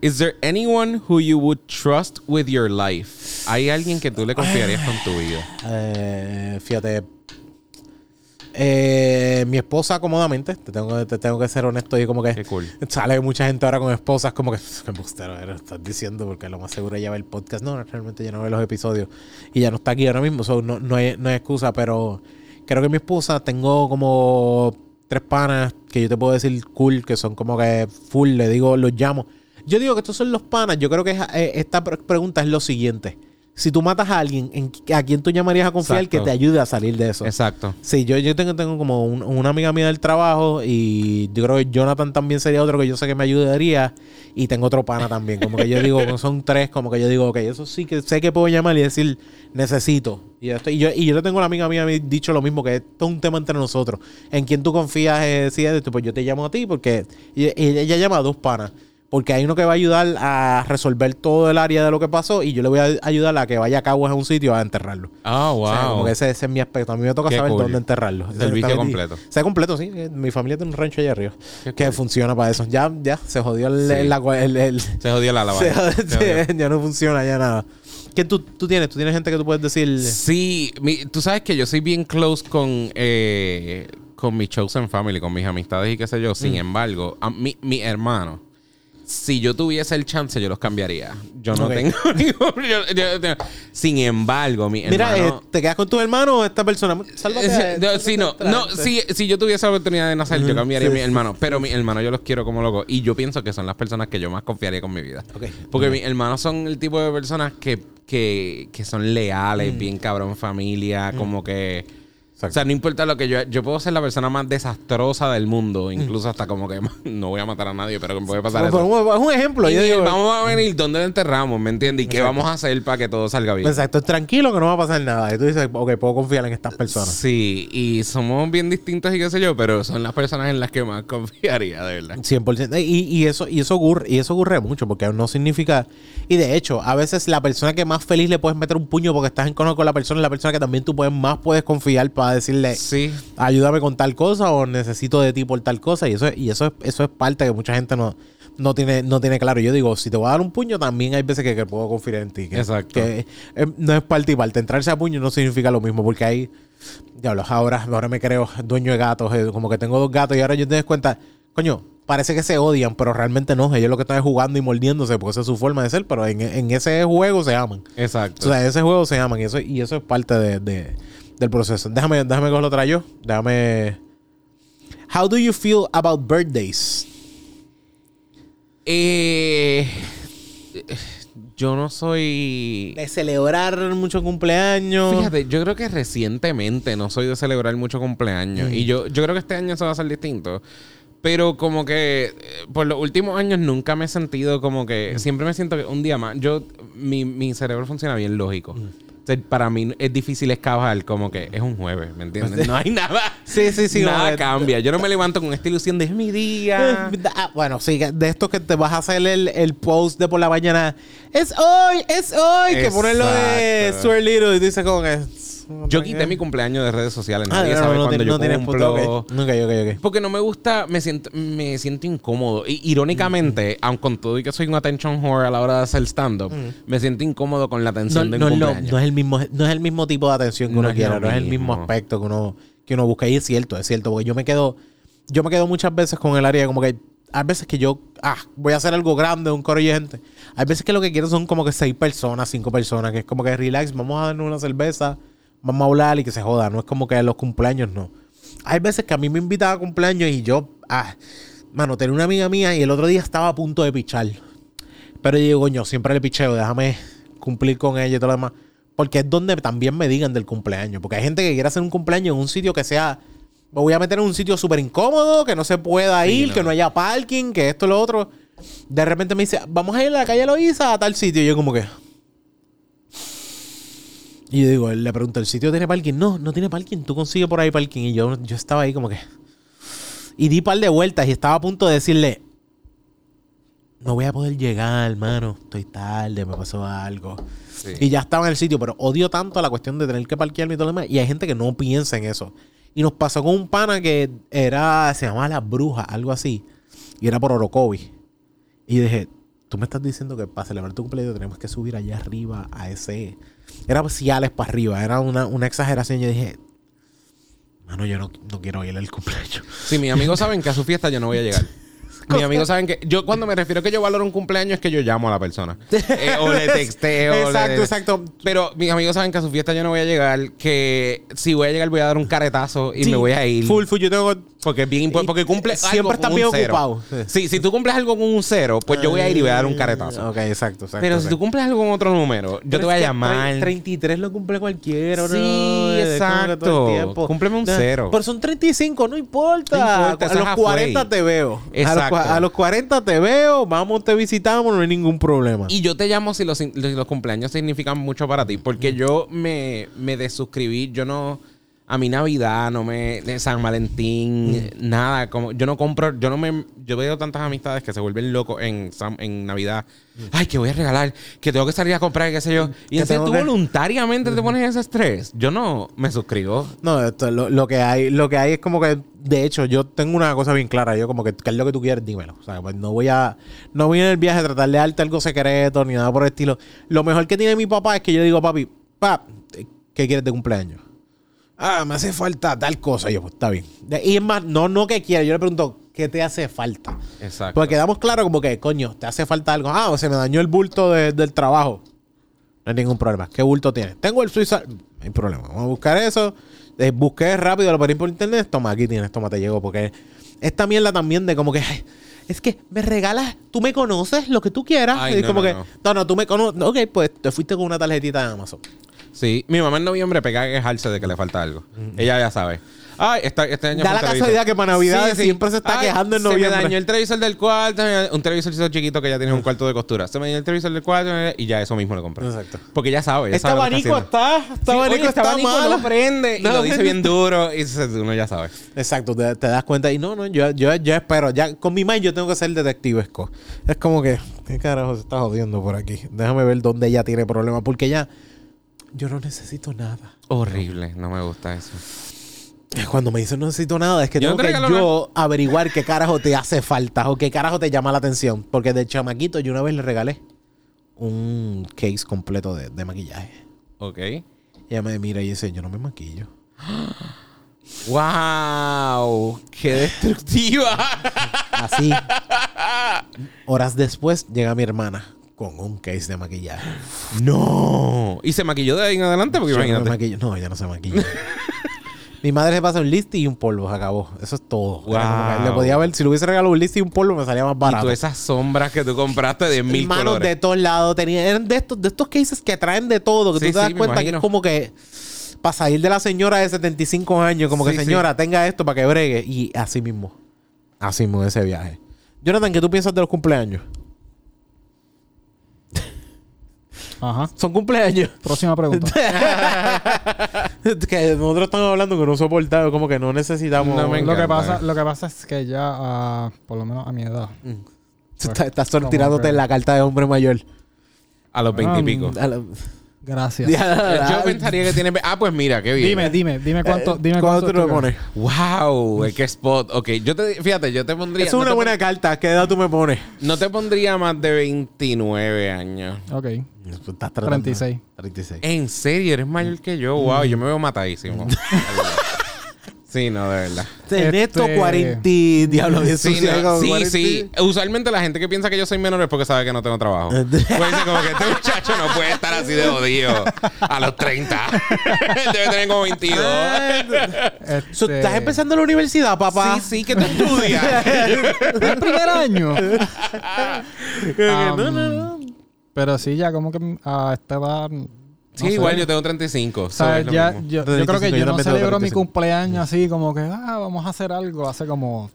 Is there anyone who you would trust with your life? ¿Hay alguien que tú le confiarías con tu vida? Eh, fíjate. Eh, mi esposa cómodamente, te tengo, te tengo que ser honesto y como que Qué cool. sale mucha gente ahora con esposas como que qué embustero eres, estás diciendo porque lo más seguro ella ve el podcast. No, realmente ya no ve los episodios y ya no está aquí ahora mismo, so, no, no, hay, no hay excusa, pero creo que mi esposa tengo como tres panas que yo te puedo decir cool, que son como que full, le digo, los llamo. Yo digo que estos son los panas, yo creo que eh, esta pre- pregunta es lo siguiente. Si tú matas a alguien, ¿en- ¿a quién tú llamarías a confiar Exacto. que te ayude a salir de eso? Exacto. Sí, yo, yo tengo, tengo como un- una amiga mía del trabajo y yo creo que Jonathan también sería otro que yo sé que me ayudaría y tengo otro pana también. Como que yo digo, son tres, como que yo digo, ok, eso sí que sé que puedo llamar y decir, necesito. Y, esto- y yo, y yo le tengo a la amiga mía dicho lo mismo, que esto es un tema entre nosotros. En quien tú confías, eh, si es esto, pues yo te llamo a ti porque y- y ella llama a dos panas. Porque hay uno que va a ayudar a resolver todo el área de lo que pasó y yo le voy a ayudar a que vaya a cabo a un sitio a enterrarlo. Ah, O sea, como wow. que ese, ese es mi aspecto. A mí me toca Qué saber cool. dónde enterrarlo. Servicio completo. Sea completo, sí. Eh, Mi familia tiene un rancho allá arriba Qué que cool. funciona para eso. Ya, ya, se jodió el... Sí. el- la- el- el- Se jodió la lavada. ya no funciona ya nada. ¿Qué tú, tú tienes? ¿Tú tienes gente que tú puedes decir? Sí, mi- tú sabes que yo soy bien close con, eh, con mi chosen family, con mis amistades y qué sé yo. Mm. Sin embargo, a mi, mi hermano, si yo tuviese el chance, yo los cambiaría. Yo no tengo ningún- yo- yo- yo- Sin embargo, mi Mira, hermano... eh, ¿te quedas con tu hermano o esta persona? Sálvate. Eh, no, sí, no, no, si, si yo tuviese la oportunidad de nacer, yo cambiaría sí, a mi sí. hermano. Pero mi hermano yo los quiero como loco. Y yo pienso que son las personas que yo más confiaría con mi vida. Porque mis hermanos son el tipo de personas que, que, que son leales, bien cabrón familia, como que O sea, no importa lo que yo... Yo puedo ser la persona más desastrosa del mundo. Incluso hasta como que... No voy a matar a nadie, pero que me puede pasar eso. es un ejemplo. Y Yo digo, vamos a venir dónde lo enterramos, ¿me entiendes? Y qué Exacto. vamos a hacer para que todo salga bien. Exacto, tranquilo que no va a pasar nada. Y tú dices, ok, puedo confiar en estas personas. Sí, y somos bien distintos y qué sé yo, pero son las personas en las que más confiaría, de verdad. 100%. Y, y eso, y, eso ocurre, y eso ocurre mucho, porque no significa... Y de hecho, a veces la persona que más feliz le puedes meter un puño porque estás en conocimiento con la persona es la persona que también tú puedes, más puedes confiar para decirle, Sí, ayúdame con tal cosa o necesito de ti por tal cosa. Y eso, es- y eso, es, eso es parte que mucha gente no, no, tiene, no tiene claro. Yo digo, si te voy a dar un puño, también hay veces que, que puedo confiar en ti. Que, Exacto. que, eh, no es parte y parte. Entrarse a puño no significa lo mismo, porque hay... Diablo, ahora, ahora me creo dueño de gatos. eh, como que tengo dos gatos y ahora yo te das cuenta, coño, parece que se odian, pero realmente no. Ellos lo que están es jugando y mordiéndose, porque esa es su forma de ser, pero en, en ese juego se aman. exacto. O sea, ese juego se aman y eso, y eso es parte de, de- del proceso. Déjame, déjame cogerlo otra yo. Déjame. How do you feel about birthdays? Eh, yo no soy... De celebrar mucho cumpleaños. Fíjate, yo creo que recientemente no soy de celebrar mucho cumpleaños. Mm. Y yo, yo creo que este año eso va a ser distinto. Pero como que eh, por los últimos años nunca me he sentido como que... Mm. Siempre me siento que un día más... Yo, mi, mi cerebro funciona bien lógico. Mm. Sea, para mí es difícil escavar como que es un jueves, ¿me entiendes? No hay nada. Sí, sí, sí. nada cambia. Yo no me levanto con esta ilusión de es mi día. Ah, bueno, sí, de estos que te vas a hacer el, el post de por la mañana. Es hoy, es hoy. Que ponerlo de Exacto. Stuart Little y dice como que. Yo quité mi cumpleaños de redes sociales. Ah, Nadie sabe cuándo yo cumplo. Porque no me gusta, me siento, me siento incómodo. Y irónicamente, aunque con todo y que soy un attention whore a la hora de hacer stand-up, me siento incómodo con la atención de un cumpleaños. no es el mismo, no es el mismo tipo de atención que No uno quiere, no es el mismo mismo. aspecto que uno, que uno busca. Y es cierto, es cierto, porque yo me quedo, yo me quedo muchas veces con el área como que hay veces que yo, ah, voy a hacer algo grande, un coro de gente. Hay veces que lo que quiero son como que seis personas, cinco personas, que es como que relax, vamos a darnos una cerveza, vamos a hablar y que se joda. No es como que los cumpleaños no. Hay veces que a mí me invitan a cumpleaños y yo, ah, mano, tenía una amiga mía y el otro día estaba a punto de pichar. Pero yo digo, coño, siempre le picheo, déjame cumplir con ella y todo lo demás. Porque es donde también me digan del cumpleaños. Porque hay gente que quiere hacer un cumpleaños en un sitio que sea. Me voy a meter en un sitio súper incómodo, que no se pueda Sí, ir, no. que no haya parking, que esto, lo otro. De repente me dice, vamos a ir a la calle Loíza a tal sitio. Y yo, como que. Y yo digo, le pregunto, ¿el sitio tiene parking? No, no tiene parking. Tú consigues por ahí parking. Y yo, yo estaba ahí como que. Y di par de vueltas y estaba a punto de decirle, no voy a poder llegar, hermano. Estoy tarde, me pasó algo. Sí. Y ya estaba en el sitio, pero odio tanto la cuestión de tener que parquearme y todo lo demás. Y hay gente que no piensa en eso. Y nos pasó con un pana que era, se llamaba La Bruja, algo así. Y era por Orocovi. Y dije, tú me estás diciendo que para celebrar tu cumpleaños tenemos que subir allá arriba a ese. Era Ciales para arriba, era una, una exageración. Yo dije, mano, yo no, no quiero ir al cumpleaños. Sí, mis amigos saben que a su fiesta yo no voy a llegar. Mis amigos saben que yo cuando me refiero a que yo valoro un cumpleaños es que yo llamo a la persona. Eh, o le texteo. exacto, le- exacto. Pero mis amigos saben que a su fiesta yo no voy a llegar, que si voy a llegar voy a dar un caretazo y Sí, me voy a ir. Full, full. Yo tengo. Porque es bien importante. Porque cumple Siempre estás bien ocupado. Sí, si tú cumples algo con un cero, pues yo voy a ir y voy a dar un caretazo. Ok, exacto, exacto. Pero si tú cumples algo con otro número, yo te voy a llamar. tre- 33 lo cumple cualquiera, Sí, exacto. Cúmpleme un cero. Pero son 35, no importa. No importa, a los es 40 halfway. te veo. A los, Exacto. a los 40 te veo, vamos, te visitamos, no hay ningún problema. Y yo te llamo si los, si los cumpleaños significan mucho para ti. Porque yo me, me desuscribí. Yo no. A mi Navidad, no me. de San Valentín, nada. Como, yo no compro. Yo no me. Yo veo tantas amistades que se vuelven locos en, San- en Navidad. Ay, que voy a regalar. Que tengo que salir a comprar, qué sé yo. Y Que en serio, tengo tú que- voluntariamente te pones ese estrés. Yo no me suscribo. No, esto, lo, lo que hay, lo que hay es como que, de hecho, yo tengo una cosa bien clara. Yo como que, ¿qué es lo que tú quieres? Dímelo. O sea, pues no voy a, no voy en el viaje a tratar de darte algo secreto ni nada por el estilo. Lo mejor que tiene mi papá es que yo digo, papi, pap, ¿qué quieres de cumpleaños? Ah, me hace falta tal cosa. Y yo, pues está bien. Y es más, no, no que quieres. Yo le pregunto, ¿qué te hace falta? Exacto. Porque quedamos claro como que, coño, te hace falta algo. Ah, o se me dañó el bulto de- del trabajo. No hay ningún problema. ¿Qué bulto tienes? Tengo el Suiza. No hay problema. Vamos a buscar eso. Eh, busqué rápido, lo pedí por internet. Toma, aquí tienes, toma, te llegó. Porque esta mierda también de como que. ay, es que me regalas, tú me conoces, lo que tú quieras. Ay, Y no, como no, que, no. no, no, tú me conoces. Ok, pues te fuiste con una tarjetita de Amazon. Sí, mi mamá en noviembre pega a quejarse de que le falta algo. Ella ya sabe. Ay, esta- este año Da la televisor. casualidad que para Navidad siempre se está quejando en Se me noviembre. dañó el televisor del cuarto, un televisor chiquito que ya tiene un cuarto de costura. Se me dañó el televisor del cuarto y ya eso mismo le compré. Exacto. Porque ya sabe. ya Este sabe lo abanico está este Sí, abanico oye, este está abanico malo. no prende y No, lo dice no. bien duro y uno ya sabe. Exacto, te, te das cuenta y no, no, yo, yo, yo espero, ya con mi mind yo tengo que ser detectivesco. Es como que, ¿qué carajo se está jodiendo por aquí? Déjame ver dónde ella tiene problemas, porque ya, yo no necesito nada. Horrible, no me gusta eso. Cuando me dicen no necesito nada, es que Yo tengo que regalo yo averiguar qué carajo te hace falta o qué carajo te llama la atención. Porque de chamaquito yo una vez le regalé un case completo de, de maquillaje. Ok. Y ella me mira y dice, yo no me maquillo. ¡Wow! ¡Qué destructiva! Así. Horas después llega mi hermana con un case de maquillaje. ¡No! ¿Y se maquilló de ahí en adelante? Porque Yo no imagínate. maquillo. No, ella no se maquilla. Mi madre se pasa un list y un polvo, se acabó. Eso es todo. Wow. Le podía ver, si le hubiese regalado un list y un polvo, me salía más Y barato. tú esas sombras que tú compraste de mil Manos colores. de todos lados. Tenía, eran de estos, de estos cases que traen de todo. Que Sí, tú te das sí, cuenta que es como que para salir de la señora de 75 años, como que Sí, señora, tenga esto para que bregue. Y así mismo. Así mismo ese viaje. Jonathan, ¿qué tú piensas de los cumpleaños? Ajá. Son cumpleaños. Próxima pregunta. que nosotros estamos hablando que no soportamos, como que no necesitamos. No lo, que pasa, lo que pasa es que ya, ah, por lo menos a mi edad, Estás estás Como sortirándote que- en la carta de hombre mayor. A los veintipico. A la- gracias. Yo pensaría que tiene... Ah, pues mira, qué bien. Dime, dime, dime cuánto, dime Eh, ¿Cuánto cuánto tú le pones? ¡Wow! qué spot. Ok, yo te... Fíjate, yo te pondría... Es no una buena carta. ¿Qué edad tú me pones? pon- No te pondría más de 29 años. Ok. Estás tratando- 36. 36. ¿En serio? ¿Eres mayor que yo? Wow, yo me veo matadísimo. sí, no, de verdad. En esto Este- 40 y- diablo bien Sí, no, sí, 40. sí. Usualmente la gente que piensa que yo soy menor es porque sabe que no tengo trabajo. Pues dice como que este muchacho no puede estar así de jodido a los 30. Debe tener como 22. Este, So, ¿Estás empezando la universidad, papá? Sí, sí, que te estudias. ¿El primer año? no, Um, no, no. Pero sí, ya como que a esta edad... no Sí, sé. igual yo tengo 35. O sea, ya, yo, yo creo 35, que yo no celebro mi 35. cumpleaños así como que, ah, vamos a hacer algo. Hace como,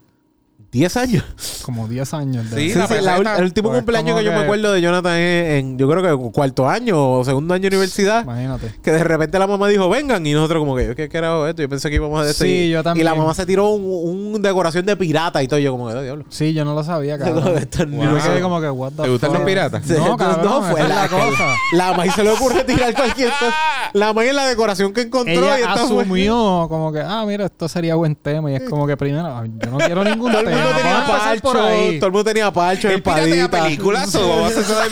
10 años. como 10 años. de- Sí, Sí, la sí, la peseta. ul- el último Pues cumpleaños que yo me acuerdo de Jonathan es en, yo creo que cuarto año o segundo año de universidad. Imagínate. Que de repente la mamá dijo, vengan. Y nosotros como que, ¿qué carajo es esto? Yo pensé que íbamos a decir. Sí, yo también. Y la mamá se tiró un, un decoración de pirata y todo. Yo como que, "Oh, diablo. Sí, yo no lo sabía, cabrón. Esto Yo me quedé como que, what the ¿Te gustan los piratas? No, cabrón, fue la, la cosa. La maíz se le ocurre tirar cualquier cosa. La maíz en la decoración que encontró y Ella fue- asumió como que, ah, mira, esto sería buen tema. Y es como que primero, "Ay, yo no quiero ningún el mundo tenía parcho, ahí. todo el mundo tenía parcho, espadita. películas o vamos a hacer eso de.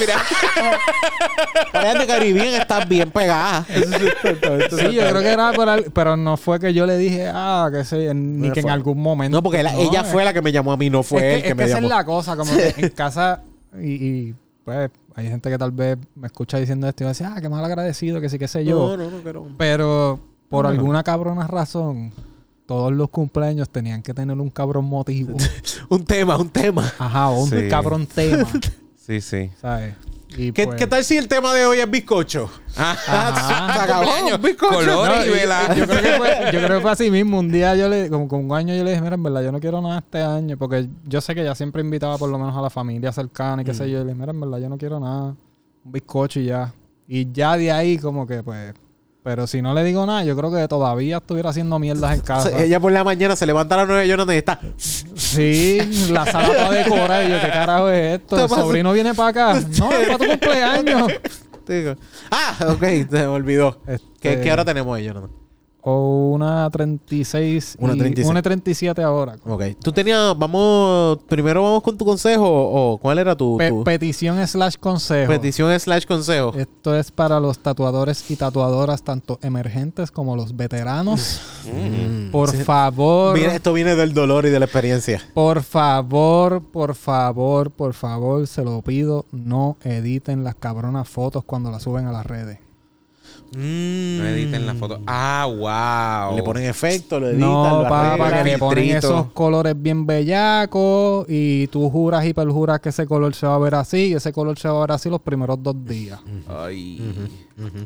Piratas de Caribbean estás bien pegada. Sí, yo creo que era por al- pero no fue que yo le dije, ah, que sé, ni que fue. en algún momento. No, porque la- ella es- fue la que me llamó a mí, no fue es él que, que, es me que esa llamó. es la cosa, como que en casa y, y, pues hay gente que tal vez me escucha diciendo esto y va a decir, ah, qué mal agradecido, que sí, qué sé yo. No, no, no, pero... Pero por No. alguna cabrona razón, todos los cumpleaños tenían que tener un cabrón motivo. Un tema, un tema. Ajá, un Sí. cabrón tema, Sí, sí. ¿sabes? Y ¿Qué, pues- ¿Qué tal si el tema de hoy es bizcocho? Ah, Ajá. Bizcocho. colores No, y velas. yo, creo que fue, yo creo que fue así mismo. Un día yo le, como con un año yo le dije, mira, en verdad, yo no quiero nada este año. Porque yo sé que ella siempre invitaba por lo menos a la familia cercana y qué sé yo. Y le dije, mira, en verdad, yo no quiero nada. Un bizcocho y ya. Y ya de ahí como que pues... Pero si no le digo nada, yo creo que todavía estuviera haciendo mierdas en casa. Ella por la mañana se levanta a las 9 y Jonathan y está... Sí, la sala toda decorada. Y yo, ¿qué carajo es esto? ¿Qué ¿El sobrino viene para acá? No, es para tu cumpleaños. Digo, Ah, ok, se me olvidó. Este- ¿Qué, ¿Qué hora tenemos ahí, Jonathan? O una 36 Una y 36. una 37 ahora. Ok. Tú tenías... Vamos... Primero vamos con tu consejo o... ¿Cuál era tu, Pe- tu petición slash consejo. petición slash consejo? Esto es para los tatuadores y tatuadoras, tanto emergentes como los veteranos. Mm. Por Sí. favor, Mira, esto viene del dolor y de la experiencia. por favor, por favor, por favor, se lo pido, no editen las cabronas fotos cuando las suben a las redes. No editen la foto. Ah, wow. Le ponen efecto, lo editan, No, lo que le ponen esos colores bien bellacos y tú juras y perjuras que ese color se va a ver así y ese color se va a ver así los primeros dos días. Ay.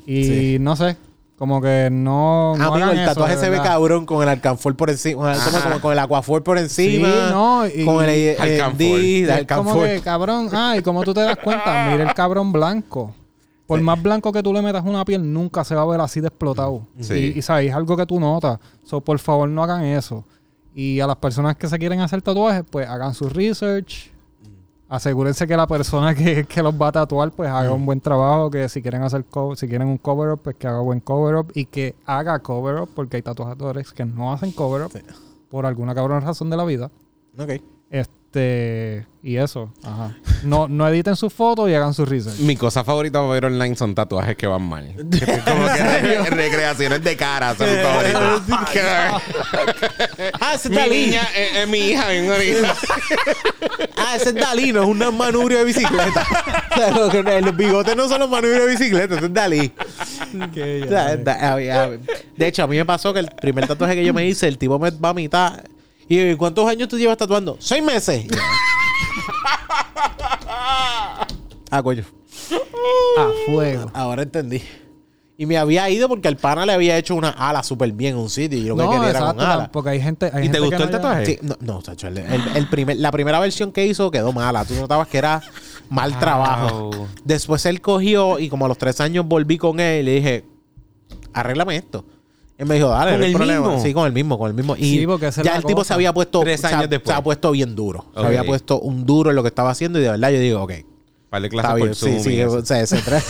Y no sé, como que no, no Ah, amigo, hagan el tatuaje se ve cabrón con el alcanfor por encima, con el, como- con el acuafor por encima, Sí, no, y- con el eh, Alcanfor. D Y de es como que, cabrón, ay, ¿cómo tú te das cuenta? Mira el cabrón blanco. Por más blanco que tú le metas una piel, nunca se va a ver así de explotado. Sí. Y, y sabes, es algo que tú notas. So, por favor, no hagan eso. Y a las personas que se quieren hacer tatuajes, pues hagan su research. Asegúrense que la persona que, que los va a tatuar, pues haga un buen trabajo. Que si quieren hacer si quieren un cover up, pues que haga buen cover up. Y que haga cover up, porque hay tatuadores que no hacen cover up Sí. por alguna cabrón razón de la vida. Ok. Este, y eso, ajá. No, no editen sus fotos y hagan su research. Mi cosa favorita para ver online son tatuajes que van mal. Que es como que re- recreaciones de cara son mis favoritos. Ah, ese es mi Dalí. niña es, es mi hija bien ahorita. Ah, ese es Dalí, no es un manubrio de bicicleta. O sea, los, los bigotes no son los manubrios de bicicleta, ese es Dalí. O sea, da- a- a- de hecho, a mí me pasó que el primer tatuaje que yo me hice, el tipo me va a mitad. ¿Y cuántos años tú llevas tatuando? ¡Seis meses! ah, coño. A fuego. Ahora entendí. Y me había ido porque al pana le había hecho una ala súper bien en un sitio y yo lo que No, quería era con exacto, ala. porque hay gente. hay ¿Y te gustó que el tatuaje? Sí, no, no, chacho, el- el- el primer- la primera versión que hizo quedó mala. Tú notabas que era mal trabajo. Wow. Después él cogió y como a los tres años volví con él y le dije, arréglame esto. Él me dijo, dale, ¿Con no hay el problema. mismo? Sí, con el mismo, con el mismo. Y Sí, ya el tipo cosa. se había puesto, Tres se años se, después. ha puesto bien duro. Se Ok. había puesto un duro en lo que estaba haciendo y de verdad yo digo, ok, clases bien. por Zoom Sí, sí, o sea, se tra-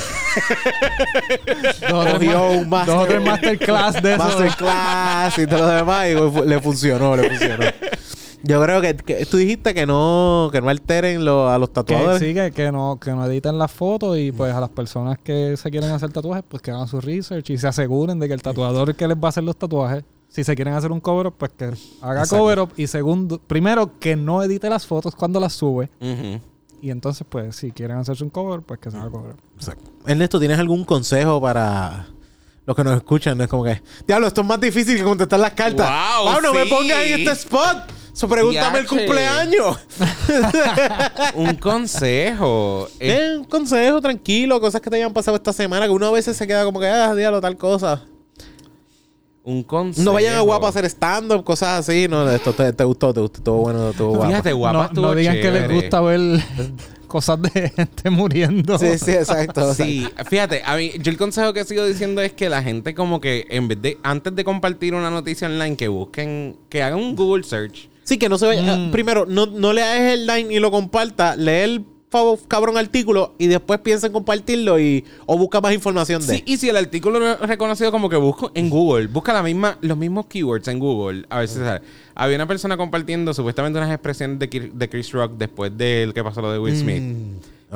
Dos un master- dos tres masterclass de eso. masterclass y todo lo demás y le funcionó, le funcionó. Yo creo que, que tú dijiste que no, que no alteren lo- a los Que, tatuadores. sí, que, que no, que no editen las fotos y pues a las personas que se quieren hacer tatuajes, pues que hagan su research y se aseguren de que el tatuador que les va a hacer los tatuajes, si se quieren hacer un cover up, pues que haga Exacto. cover up y segundo, primero que no edite las fotos cuando las sube Ujú. y entonces pues si quieren hacerse un cover, pues que se haga cover up. Exacto. Ernesto, ¿tienes algún consejo para los que nos escuchan? No es como que, diablo, esto es más difícil que contestar las cartas. Wow, no me pongas en este spot. So, pregúntame el cumpleaños. Un consejo. Eh, Eh, un consejo tranquilo, cosas que te hayan pasado esta semana, que uno a veces se queda como que, ah, diablo, tal cosa. un consejo. No vayan a guapo a hacer stand-up, cosas así. No, esto te, te gustó, te gustó, estuvo bueno, estuvo guapo. Fíjate, guapa. no, estuvo no digan que les gusta ver cosas de gente muriendo. Sí, sí, exacto. Sí, fíjate, a mí, yo el consejo que sigo diciendo es que la gente como que en vez de, antes de compartir una noticia online, que busquen, que hagan un Google search. Sí, que no se vaya. Mm. Primero, no, no le hagas el line y lo comparta. Lee el favor, cabrón artículo y después piensa en compartirlo y o busca más información de. Sí, y si el artículo no es reconocido como que busco en Google, busca la misma, los mismos keywords en Google. A ver si sale. Había una persona compartiendo supuestamente unas expresiones de, de Chris Rock después del que pasó lo de Will Smith.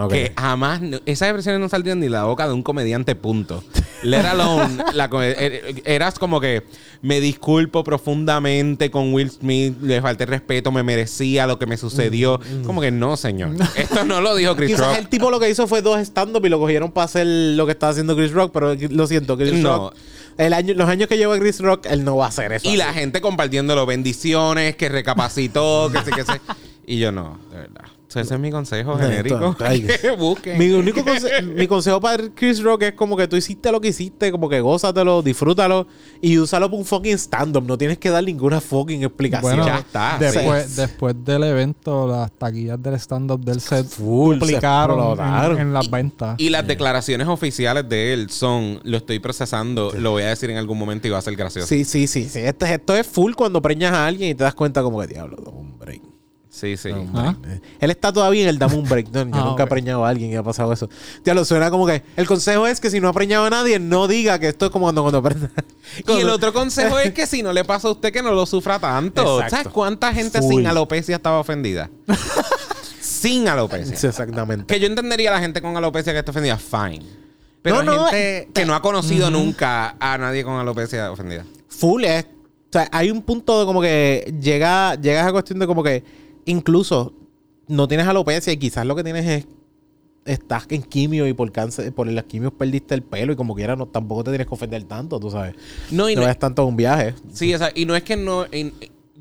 Que jamás, esas expresiones no salieron ni de la boca de un comediante, punto. Let alone, la come- er- eras como que me disculpo profundamente con Will Smith, le falté respeto, me merecía lo que me sucedió. Como que no, señor. Esto no lo dijo Chris Quizás Rock. el tipo lo que hizo fue dos stand-up y lo cogieron para hacer lo que estaba haciendo Chris Rock, pero lo siento, Chris No. Rock. El año, los años que lleva Chris Rock, él no va a hacer eso. Y la gente compartiéndolo, bendiciones, que recapacitó, que sé, que sé. Y yo no, de verdad. O sea, ese es mi consejo genérico. que busquen. Mi único conse- mi consejo para Chris Rock es como que tú hiciste lo que hiciste, como que gózatelo, disfrútalo y úsalo para un fucking stand-up. No tienes que dar ninguna fucking explicación. Bueno, Ya está, Después, sí. después del evento, las taquillas del stand-up del set Full, duplicaron en, en las ventas. Y las declaraciones oficiales de él son, lo estoy procesando, lo voy a decir en algún momento y va a ser gracioso. Sí, sí, sí. sí. Esto, es- esto es full cuando preñas a alguien y te das cuenta como que diablo, dame Sí, sí. Ah. Eh, Él está todavía en el dame un break. No, yo Ah, nunca he preñado a alguien y ha pasado eso. Diablo, suena como que el consejo es que si no ha preñado a nadie, no diga que esto es como cuando, cuando preñas. Y el otro consejo es que si no le pasa a usted que no lo sufra tanto. Exacto. ¿Sabes cuánta gente Full. sin alopecia estaba ofendida? sin alopecia. Sí, exactamente. Que yo entendería a la gente con alopecia que está ofendida, fine. Pero No, no, gente que no ha conocido nunca a nadie con alopecia ofendida. Full es. O sea, hay un punto de como que llega, llegas a cuestión de como que incluso no tienes alopecia y quizás lo que tienes es estás en quimio y por cáncer, por las quimios perdiste el pelo y como quiera no, tampoco te tienes que ofender tanto, tú sabes. No, y no no, es tanto un viaje. sí, o sea, y no es que no. y-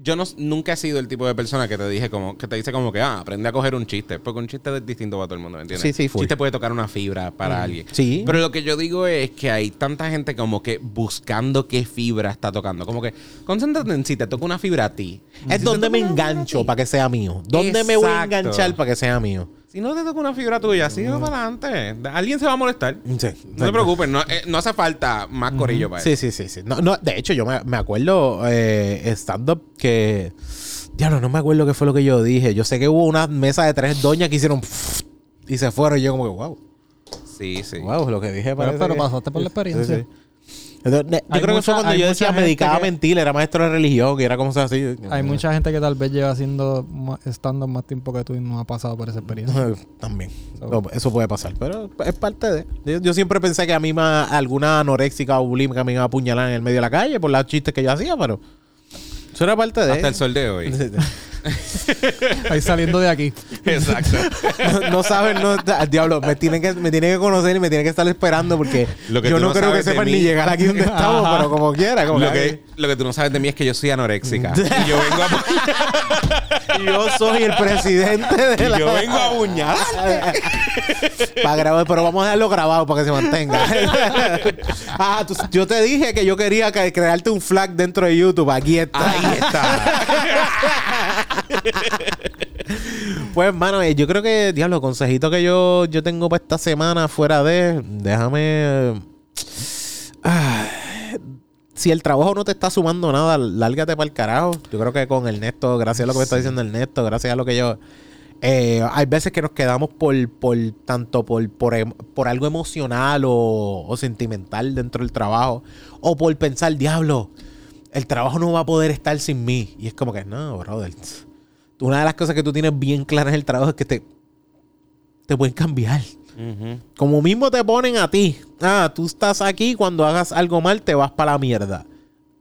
yo no, nunca he sido el tipo de persona que te dije como, que te dice como que, ah, aprende a coger un chiste. Porque un chiste es distinto para todo el mundo, ¿me entiendes? Sí, sí, full. Chiste puede tocar una fibra para alguien. Sí. Pero lo que yo digo es que hay tanta gente como que buscando qué fibra está tocando. Como que, concéntrate en si te toca una fibra a ti. Es Si donde me engancho para que sea mío. ¿Dónde me voy a enganchar para que sea mío? Si no te toca una fibra tuya, sigue para adelante. Alguien se va a molestar. Sí. No te preocupes, no, eh, no hace falta más corillo para Sí, eso. sí, sí, sí. No, no, de hecho, yo me, me acuerdo eh, stand-up que. Diablo, no me acuerdo qué fue lo que yo dije. Yo sé que hubo una mesa de tres doñas que hicieron. y se fueron. Y yo, como que, wow. Sí, sí. Wow, lo que dije parece pero que- pasaste por la experiencia. Sí, sí. Entonces, yo Hay creo que mucha- fue cuando yo decía gente medicaba que- mentir, era maestro de religión y era como se así. Hay mucha gente que tal vez lleva haciendo stand-up más tiempo que tú y no ha pasado por esa experiencia. También. So- No, Eso puede pasar, pero es parte de. Yo, yo siempre pensé que a mí ma- alguna anoréxica o bulímica me iba a apuñalar en el medio de la calle por los chistes que yo hacía, pero. Eso era parte de. Hasta el sol de hoy. Ahí saliendo de aquí. Exacto. no, no saben, no, al diablo, me tienen, que, me tienen que conocer y me tienen que estar esperando porque Lo que yo no, no creo que sepan mí. ni llegar aquí donde estamos, Ajá. pero como quiera. Como lo, que, lo que tú no sabes de mí es que yo soy anoréxica. y yo vengo a, yo soy el presidente de y la. yo vengo a apuñalar. Para grabar, pero vamos a dejarlo grabado para que se mantenga. ah, tú- yo te dije que yo quería que- crearte un flag dentro de YouTube. Aquí está. Ahí está. Pues, hermano, eh, yo creo que, diablo, consejito que yo, yo tengo para esta semana fuera de. Déjame. ah, si el trabajo no te está sumando nada, lárgate para el carajo. Yo creo que con Ernesto, gracias a lo que me está diciendo Ernesto, gracias a lo que yo. eh, hay veces que nos quedamos por, por tanto por, por, em- por algo emocional o, o sentimental dentro del trabajo. O por pensar, diablo, el trabajo no va a poder estar sin mí. Y es como que, no, brother. Una de las cosas que tú tienes bien claras en el trabajo es que te, te pueden cambiar. Como mismo te ponen a ti. Ah, tú estás aquí, cuando hagas algo mal te vas para la mierda.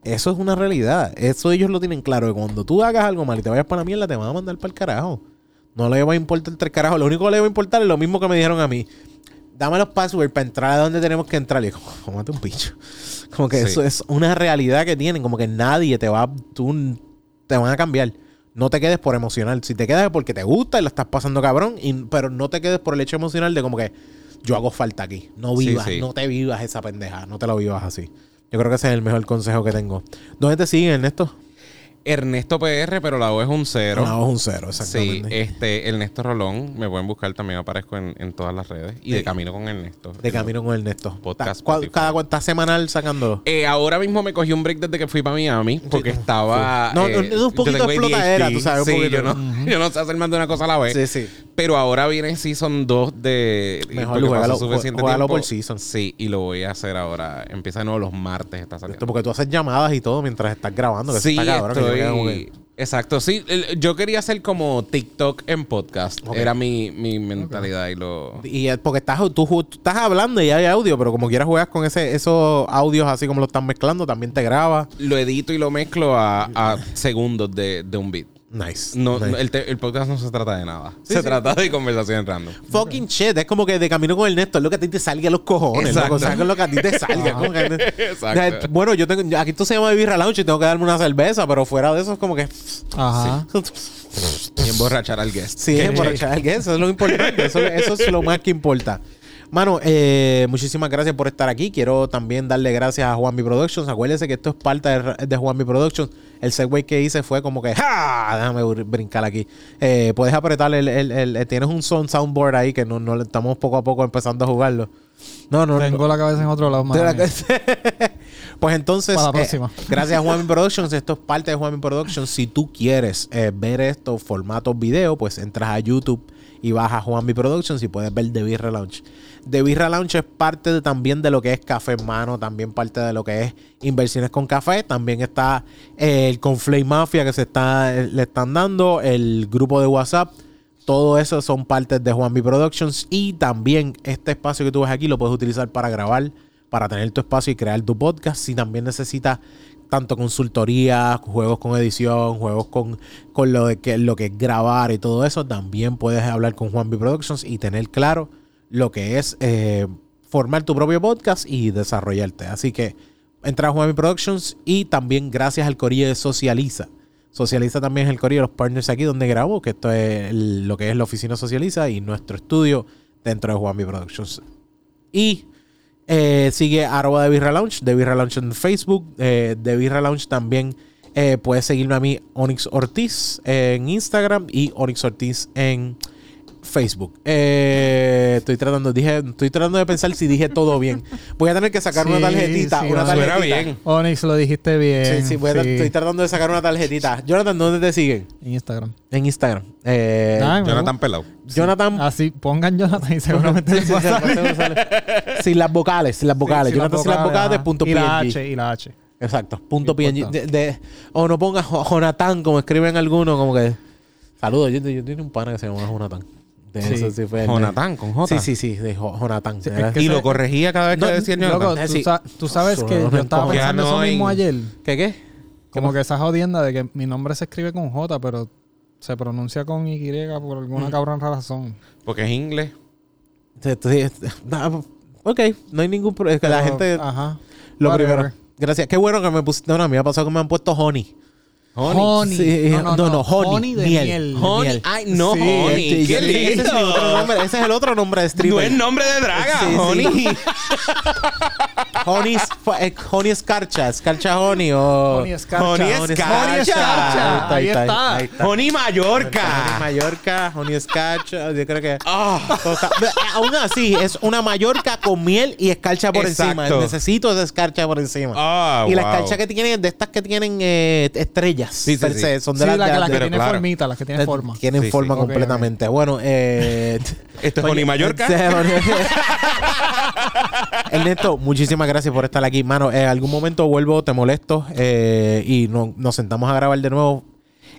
Eso es una realidad. Eso ellos lo tienen claro. Que cuando tú hagas algo mal y te vayas para la mierda, te van a mandar para el carajo. No le va a importar tres carajos. Lo único que le va a importar es lo mismo que me dijeron a mí. Dame los passwords para entrar a donde tenemos que entrar. Y yo, como, cómate un bicho. Como que Sí. eso es una realidad que tienen. Como que nadie te va... Tú, te van a cambiar. No te quedes por emocional. Si te quedas es porque te gusta y la estás pasando cabrón. y- pero no te quedes por el hecho emocional de como que yo hago falta aquí. No Sí, vivas, sí. no te vivas esa pendeja. No te lo vivas así. Yo creo que ese es el mejor consejo que tengo. ¿Dónde te siguen, Ernesto? Ernesto PR, pero la O es un cero. No, es un cero, Sí, exactamente. este, Ernesto Rolón, me pueden buscar, también aparezco en, en todas las redes. Y de De- camino con Ernesto. de camino con Ernesto. Podcast, cada cuánta semanal sacándolo. Eh, ahora mismo me cogí un break desde que fui para Miami porque estaba. No, eh, no, es un poquito explotadera, ADHD. tú sabes, un Sí, poquito. yo no, yo no sé hacer más de una cosa a la vez. Sí, sí. Pero ahora viene Season 2 de. Mejor pasó suficiente tiempo. por Season. Sí, y lo voy a hacer ahora. Empieza de nuevo los martes. Está saliendo. Esto porque tú haces llamadas y todo mientras estás grabando. Que Sí, está cabrón, estoy... que- Exacto, sí. Yo quería hacer como TikTok en podcast. Ok. Era mi, mi mentalidad y lo... Y porque estás, tú, tú estás hablando y hay audio, pero como quieras juegas con ese, esos audios así como lo están mezclando, también te graba. Lo edito y lo mezclo a, a segundos de, de un beat. Nice. No, nice. no, el, te- el podcast no se trata de nada. Sí, se sí. trata de conversación random. Fucking shit, es como que de camino con Ernesto, es lo que a ti te salga a los cojones, Exacto. loco, saca lo que a ti te salga. como que- Exacto. Bueno, yo tengo, aquí esto se llama Birra Lounge y tengo que darme una cerveza, pero fuera de eso es como que. Ajá. Y emborrachar al guest. Sí, emborrachar al guest, eso es lo importante, eso, eso es lo más que importa. Mano, eh, muchísimas gracias por estar aquí. Quiero también darle gracias a Juanmi Productions. Acuérdense que esto es parte de, de Juanmi Productions. El segue que hice fue como que ¡Ja! Déjame br- brincar aquí. Eh, puedes apretar el, el- el- el- Tienes un son soundboard ahí que no, no estamos poco a poco empezando a jugarlo. No, no, no. Tengo la cabeza en otro lado, la pues entonces, Para la eh, próxima. gracias a Juanmi Productions, esto es parte de Juanmi Productions. Si tú quieres eh, ver estos formatos video, pues entras a YouTube y vas a Juanmi Productions y puedes ver The Birra Lounge. The Birra Lounge es parte también de lo que es Café en Mano, también parte de lo que es inversiones con café. También está eh, el Conflay Mafia que se está, eh, le están dando, el grupo de WhatsApp. Todo eso son partes de Juanmi Productions y también este espacio que tú ves aquí lo puedes utilizar para grabar, para tener tu espacio y crear tu podcast. Si también necesitas tanto consultoría, juegos con edición, juegos con, con lo, de que, lo que es grabar y todo eso, también puedes hablar con Juanmi Productions y tener claro lo que es eh, formar tu propio podcast y desarrollarte. Así que entra a Juanmi Productions y también gracias al Corillo de Socializa. Socializa también es el Corillo de los partners aquí donde grabo, que esto es lo que es la oficina Socializa y nuestro estudio dentro de Juanmi Productions. Y eh, sigue arroba de Birra de Birra en Facebook, eh, de también eh, puedes seguirme a mí, Onyx Ortiz, en Instagram y Onyx Ortiz en Facebook. Eh, estoy tratando, dije, estoy tratando de pensar si dije todo bien. Voy a tener que sacar una tarjetita, sí, una tarjetita. bien. Onyx, lo dijiste bien. Sí, sí, voy a- sí. estoy tratando de sacar una tarjetita. Jonathan, ¿dónde te siguen? En Instagram. En Instagram. Eh, Jonathan Pelado. Jonathan. Así, pongan Jonathan y seguramente les va a salir. sin las vocales, sin las vocales. Sí, sí, Jonathan sin las vocales, ajá. punto Y la PNG. H, y la H. Exacto, punto PNG. De, o no pongas Jo- Jonathan, como escriben algunos, como que. Saludos, yo, yo tengo un pana que se llama Jonathan. De Sí. eso sí fue Jonathan, con J. Sí, sí, sí, de Jo- Jonathan. Sí, Era- es que Y lo corregía cada vez que No, decía Loco, Jonathan. Eh, tú, sí. sa- tú sabes que no yo estaba pensando eso mismo ayer. ¿Qué qué? Como que esa jodienda de que mi nombre se escribe con J, pero se pronuncia con Y por alguna Mm. cabrón razón. Porque es inglés. Ok, no hay ningún problema. Es que la gente. Ajá. Lo primero. Gracias. Qué bueno que me pusiste. No, no, a mí me ha pasado que me han puesto honey. Honey. Sí, No, no, no. honey. Honey de miel. miel. Honey. Miel. Ay, no, Sí, honey. Este, Qué yo- ese, es mi lindo. otro nombre, ese es el otro nombre de No stripper. es nombre de draga, Sí, sí. honey. Honey, es- eh, honey escarcha, escarcha honey o... Honey escarcha. Honey Honey escarcha. Ahí está. ahí está. Honey Honey Mallorca. Mallorca, honey escarcha, yo creo que... Ah. Cosa- aún así, es una Mallorca con miel y escarcha por Exacto. encima. Necesito esa escarcha por encima. Ah, y la escarcha que tienen es de estas que tienen eh, estrellas. Sí, sí, per sí. se, Son de Sí, las la, que- las la que de- Pero tiene claro. formita, las que tiene forma. Tienen Sí, sí. forma completamente. Bueno, eh... ¿Esto es Honey Mallorca? Ernesto, muchísimas gracias por estar aquí, mano. En algún momento vuelvo, te molesto eh, y no- nos sentamos a grabar de nuevo.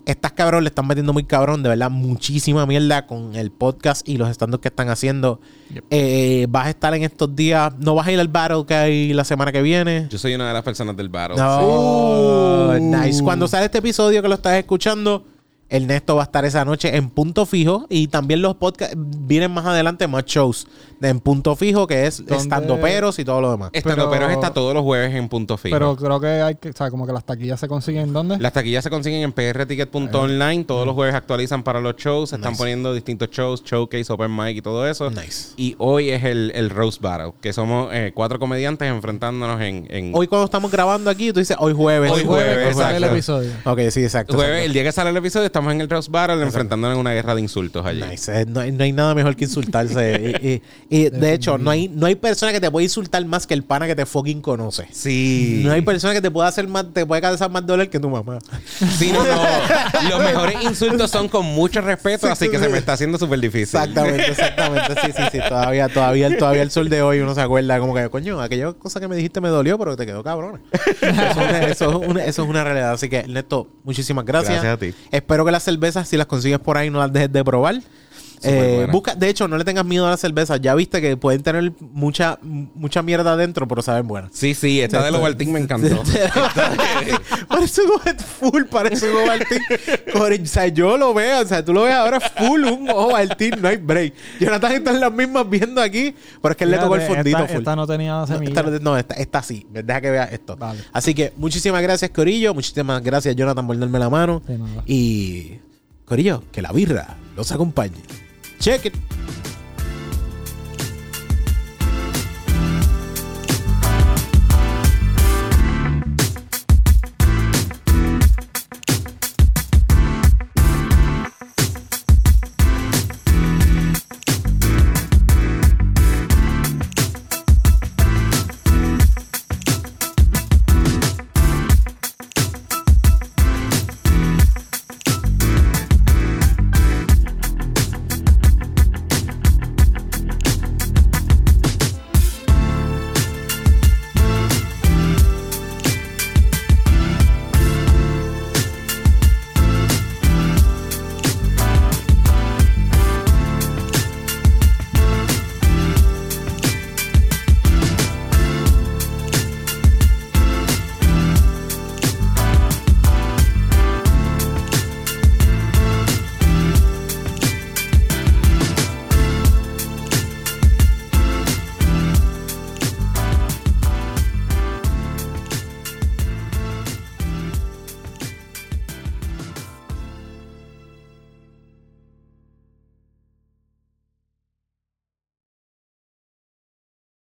Estas cabrón le están metiendo muy cabrón, de verdad, muchísima mierda con el podcast y los stand que están haciendo. Yep. Eh, vas a estar en estos días, no vas a ir al battle que hay la semana que viene. Yo soy una de las personas del battle. No, Uh. nice. Cuando sale este episodio que lo estás escuchando, Ernesto va a estar esa noche en punto fijo y también los podcasts vienen más adelante, más shows de en punto fijo que es ¿Dónde? estando peros y todo lo demás. Estando Pero- pero está todos los jueves en punto fijo. Pero creo que hay que, o sea, como que las taquillas se consiguen ¿dónde? Las taquillas se consiguen en prticket.online. Todos los jueves actualizan para los shows. Se están Nice. poniendo distintos shows, showcase, open mic y todo eso. Nice. Y hoy es el, el Roast Battle, que somos eh, cuatro comediantes enfrentándonos en, en Hoy cuando estamos grabando aquí, tú dices hoy jueves. Hoy jueves, que sale el exacto. episodio. Ok, sí, exacto. jueves. exacto. El día que sale el episodio estamos en el Roast Battle enfrentándonos en una guerra de insultos allí. Nice. Eh, No, hay, no hay nada mejor que insultarse. y, y- y, de hecho, no hay, no hay persona que te pueda insultar más que el pana que te fucking conoce. Sí. No hay persona que te pueda hacer más, te puede causar más dolor que tu mamá. Sí, no, no. Los mejores insultos son con mucho respeto, así que se me está haciendo súper difícil. Exactamente, exactamente. Sí, sí, sí. Todavía, todavía, el- todavía el sol de hoy uno se acuerda como que, coño, aquella cosa que me dijiste me dolió, pero te quedó cabrón. Eso es una, eso es una- eso es una realidad. Así que, Ernesto, muchísimas gracias. Gracias a ti. Espero que las cervezas, si las consigues por ahí, no las dejes de probar. Eh, buena. busca, de hecho, no le tengas miedo a las cervezas. Ya viste que pueden tener mucha, mucha mierda adentro, pero saben buenas. Sí, sí, esta de los Baltín me encantó. parece un full, parece un Ovaltine. Con- O sea, yo lo veo, o sea, tú lo ves ahora full, un Ovaltine, no hay break. Jonathan está en las mismas viendo aquí, pero es que él le tocó el fondito esta, full. esta no tenía No, semilla. esta, no, esta, esta sí. Deja que vea esto. Vale. Así que muchísimas gracias, Corillo. Muchísimas gracias, Jonathan, por darme la mano. Y, Corillo, que la birra los acompañe. Check it.